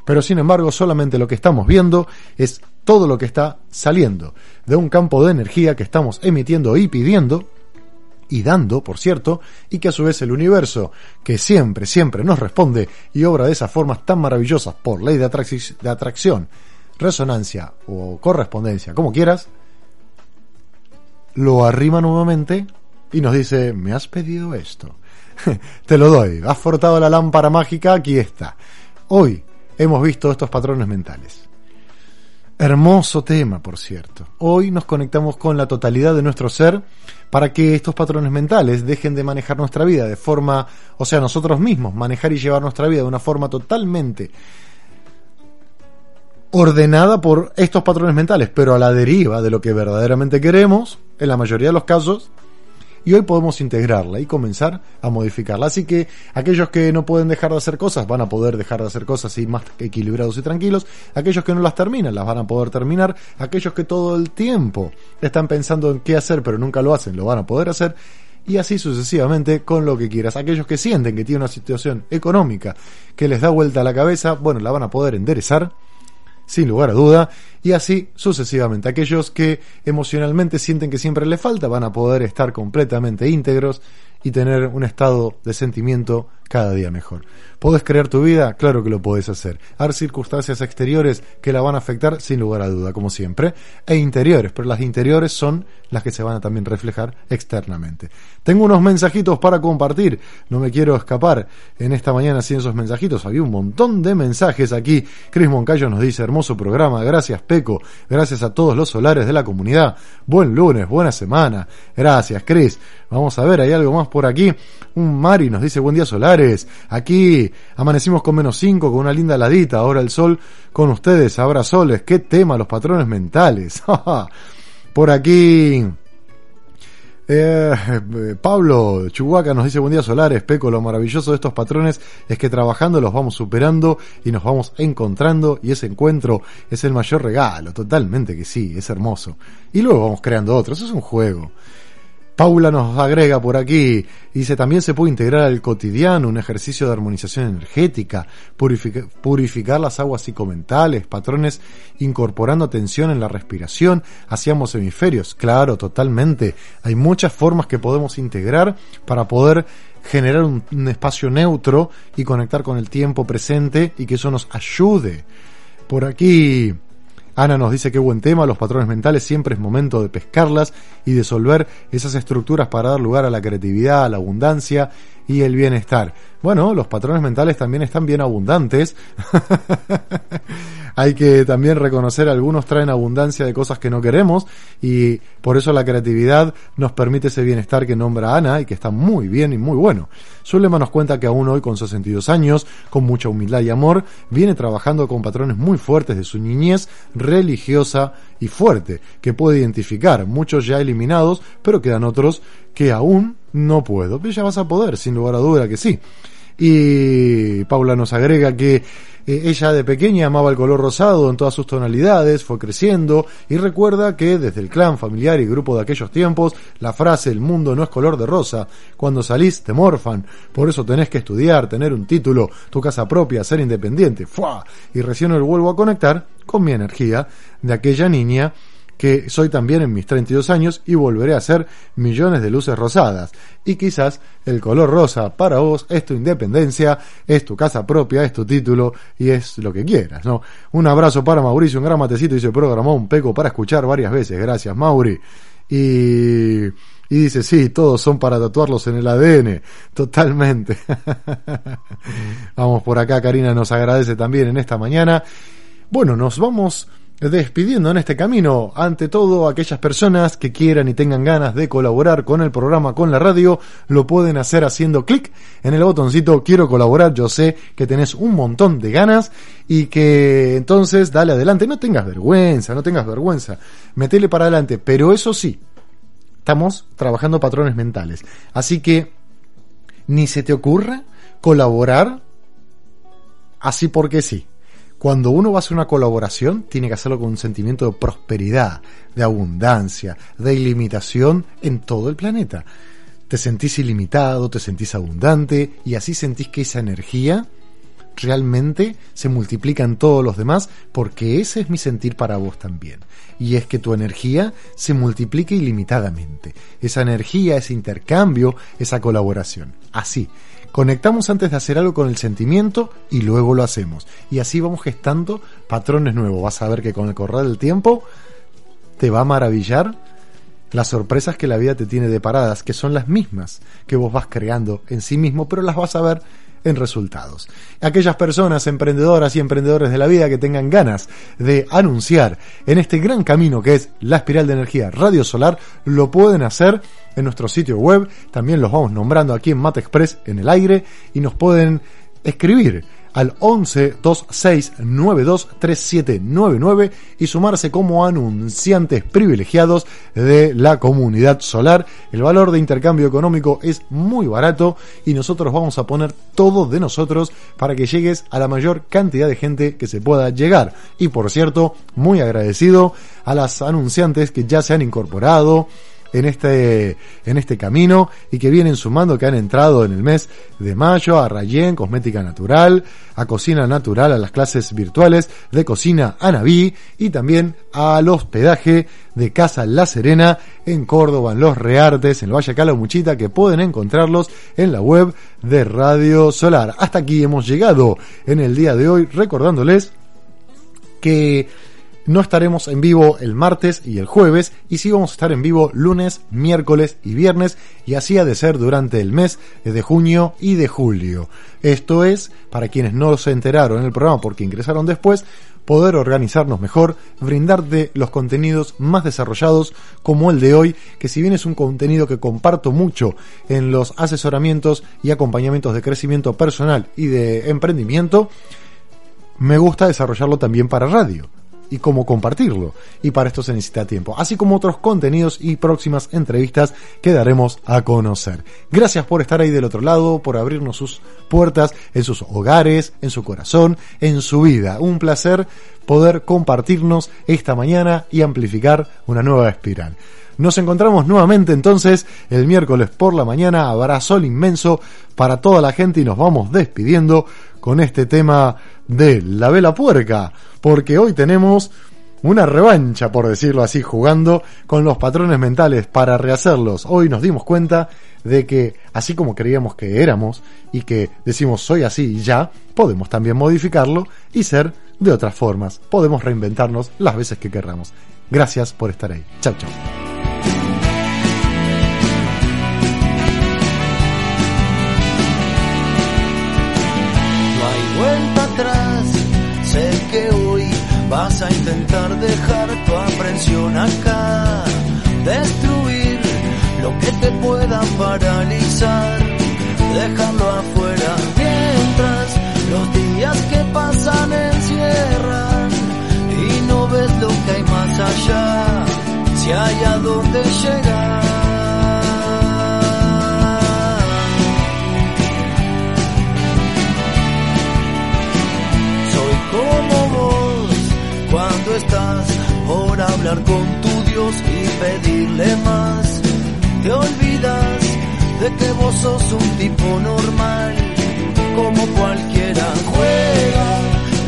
pero sin embargo solamente lo que estamos viendo es todo lo que está saliendo de un campo de energía que estamos emitiendo y pidiendo, y dando, por cierto, y que a su vez el universo, que siempre, siempre nos responde y obra de esas formas tan maravillosas por ley de, atrac- de atracción, resonancia o correspondencia, como quieras, lo arrima nuevamente y nos dice, me has pedido esto. Te lo doy, has frotado la lámpara mágica, aquí está. Hoy hemos visto estos patrones mentales. Hermoso tema, por cierto. Hoy nos conectamos con la totalidad de nuestro ser para que estos patrones mentales dejen de manejar nuestra vida de forma, o sea, nosotros mismos, manejar y llevar nuestra vida de una forma totalmente ordenada por estos patrones mentales, pero a la deriva de lo que verdaderamente queremos, en la mayoría de los casos, y hoy podemos integrarla y comenzar a modificarla. Así que aquellos que no pueden dejar de hacer cosas van a poder dejar de hacer cosas y más equilibrados y tranquilos. Aquellos que no las terminan las van a poder terminar. Aquellos que todo el tiempo están pensando en qué hacer pero nunca lo hacen, lo van a poder hacer. Y así sucesivamente con lo que quieras. Aquellos que sienten que tienen una situación económica que les da vuelta a la cabeza, bueno, la van a poder enderezar sin lugar a duda, y así sucesivamente. Aquellos que emocionalmente sienten que siempre les falta van a poder estar completamente íntegros y tener un estado de sentimiento cada día mejor. ¿Podés crear tu vida? Claro que lo podés hacer. Hay circunstancias exteriores que la van a afectar sin lugar a duda, como siempre, e interiores, pero las interiores son las que se van a también reflejar externamente. Tengo unos mensajitos para compartir, no me quiero escapar. En esta mañana sin esos mensajitos, había un montón de mensajes aquí. Chris Moncayo nos dice, hermoso programa, gracias Peco, gracias a todos los solares de la comunidad, buen lunes, buena semana, gracias Chris. Vamos a ver, hay algo más por aquí. Un Mari nos dice, buen día solares, aquí amanecimos con menos 5, con una linda ladita, ahora el sol con ustedes, habrá soles, qué tema, los patrones mentales. por aquí... Eh, Pablo Chuhuaca nos dice buen día solares, Peco, lo maravilloso de estos patrones es que trabajando los vamos superando y nos vamos encontrando y ese encuentro es el mayor regalo, totalmente que sí, es hermoso. Y luego vamos creando otros, es un juego. Paula nos agrega por aquí, dice también se puede integrar al cotidiano un ejercicio de armonización energética, purifica, purificar las aguas psicomentales, patrones incorporando atención en la respiración hacia ambos hemisferios. Claro, totalmente. Hay muchas formas que podemos integrar para poder generar un, un espacio neutro y conectar con el tiempo presente y que eso nos ayude. Por aquí, Ana nos dice que buen tema, los patrones mentales siempre es momento de pescarlas y disolver esas estructuras para dar lugar a la creatividad, a la abundancia y el bienestar. Bueno, los patrones mentales también están bien abundantes. Hay que también reconocer, algunos traen abundancia de cosas que no queremos y por eso la creatividad nos permite ese bienestar que nombra Ana y que está muy bien y muy bueno. Zulema nos cuenta que aún hoy con 62 años, con mucha humildad y amor, viene trabajando con patrones muy fuertes de su niñez religiosa y fuerte, que puede identificar, muchos ya eliminados, pero quedan otros que aún no puedo. Pero ya vas a poder, sin lugar a duda que sí. Y Paula nos agrega que eh, ella de pequeña amaba el color rosado en todas sus tonalidades, fue creciendo y recuerda que desde el clan familiar y grupo de aquellos tiempos, la frase el mundo no es color de rosa, cuando salís te morfan, por eso tenés que estudiar, tener un título, tu casa propia, ser independiente, ¡fua! Y recién lo vuelvo a conectar con mi energía de aquella niña que soy también en mis 32 años y volveré a ser millones de luces rosadas. Y quizás el color rosa para vos es tu independencia, es tu casa propia, es tu título y es lo que quieras, ¿no? Un abrazo para Mauricio, un gran matecito y se programó un peco para escuchar varias veces. Gracias, Mauri. Y, y dice, sí, todos son para tatuarlos en el ADN. Totalmente. Vamos por acá, Karina nos agradece también en esta mañana. Bueno, nos vamos despidiendo en este camino. Ante todo, aquellas personas que quieran y tengan ganas de colaborar con el programa, con la radio, lo pueden hacer haciendo clic en el botoncito quiero colaborar. Yo sé que tenés un montón de ganas y que entonces dale adelante. No tengas vergüenza, no tengas vergüenza. Metele para adelante. Pero eso sí, estamos trabajando patrones mentales. Así que ni se te ocurra colaborar así porque sí cuando uno va a hacer una colaboración, tiene que hacerlo con un sentimiento de prosperidad, de abundancia, de ilimitación en todo el planeta. Te sentís ilimitado, te sentís abundante y así sentís que esa energía realmente se multiplica en todos los demás porque ese es mi sentir para vos también. Y es que tu energía se multiplique ilimitadamente. Esa energía, ese intercambio, esa colaboración. Así. Conectamos antes de hacer algo con el sentimiento y luego lo hacemos. Y así vamos gestando patrones nuevos. Vas a ver que con el correr del tiempo te va a maravillar las sorpresas que la vida te tiene deparadas, que son las mismas que vos vas creando en sí mismo, pero las vas a ver en resultados. Aquellas personas emprendedoras y emprendedores de la vida que tengan ganas de anunciar en este gran camino que es la espiral de energía radio solar, lo pueden hacer en nuestro sitio web. También los vamos nombrando aquí en Mate Express en el aire y nos pueden escribir al 11 26 92 3799 y sumarse como anunciantes privilegiados de la comunidad solar. El valor de intercambio económico es muy barato y nosotros vamos a poner todo de nosotros para que llegues a la mayor cantidad de gente que se pueda llegar. Y por cierto, muy agradecido a las anunciantes que ya se han incorporado en este, en este camino y que vienen sumando, que han entrado en el mes de mayo a Rayen, Cosmética Natural, a Cocina Natural, a las clases virtuales de Cocina Anabí y también al hospedaje de Casa La Serena en Córdoba, en Los Reartes, en el Valle Cala Muchita, que pueden encontrarlos en la web de Radio Solar. Hasta aquí hemos llegado en el día de hoy recordándoles que no estaremos en vivo el martes y el jueves y sí vamos a estar en vivo lunes, miércoles y viernes y así ha de ser durante el mes de junio y de julio. Esto es, para quienes no se enteraron en el programa porque ingresaron después, poder organizarnos mejor, brindarte los contenidos más desarrollados como el de hoy, que si bien es un contenido que comparto mucho en los asesoramientos y acompañamientos de crecimiento personal y de emprendimiento, me gusta desarrollarlo también para radio y cómo compartirlo. Y para esto se necesita tiempo, así como otros contenidos y próximas entrevistas que daremos a conocer. Gracias por estar ahí del otro lado, por abrirnos sus puertas en sus hogares, en su corazón, en su vida. Un placer poder compartirnos esta mañana y amplificar una nueva espiral. Nos encontramos nuevamente entonces el miércoles por la mañana. Habrá sol inmenso para toda la gente y nos vamos despidiendo con este tema de la vela puerca, porque hoy tenemos una revancha, por decirlo así, jugando con los patrones mentales para rehacerlos. Hoy nos dimos cuenta de que, así como creíamos que éramos y que decimos soy así y ya, podemos también modificarlo y ser de otras formas. Podemos reinventarnos las veces que querramos. Gracias por estar ahí. Chao, chao. Atrás, sé que hoy vas a intentar dejar tu aprensión acá, destruir lo que te pueda paralizar, dejarlo afuera mientras los días que pasan encierran. Y no ves lo que hay más allá, si hay a dónde llegar. Hablar con tu Dios y pedirle más. Te olvidas de que vos sos un tipo normal, como cualquiera juega.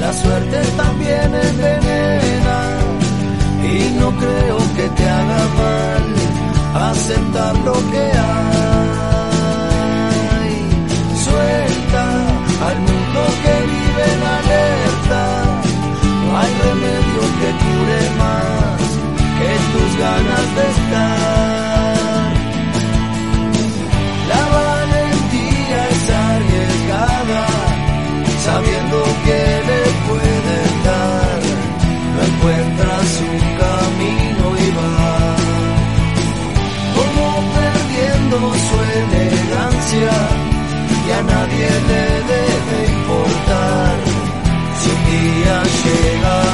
La suerte también envenena y no creo que te haga mal aceptar lo que hay. Suelta al mundo que ganas de estar. La valentía es arriesgada, sabiendo que le pueden dar. No encuentras un camino y va como perdiendo su elegancia y a nadie le debe importar si un día llega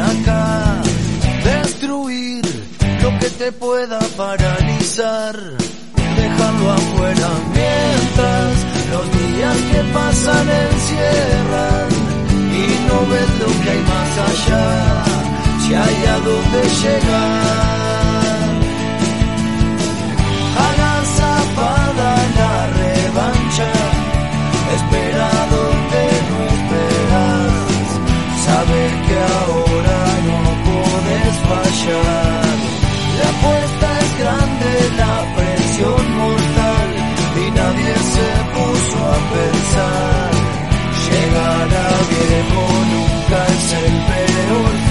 acá. Destruir lo que te pueda paralizar. Dejarlo afuera mientras los días que pasan encierran. Y no ves lo que hay más allá. Si hay a dónde llegar. La apuesta es grande, la presión mortal y nadie se puso a pensar. Llegar a viejo nunca es el peor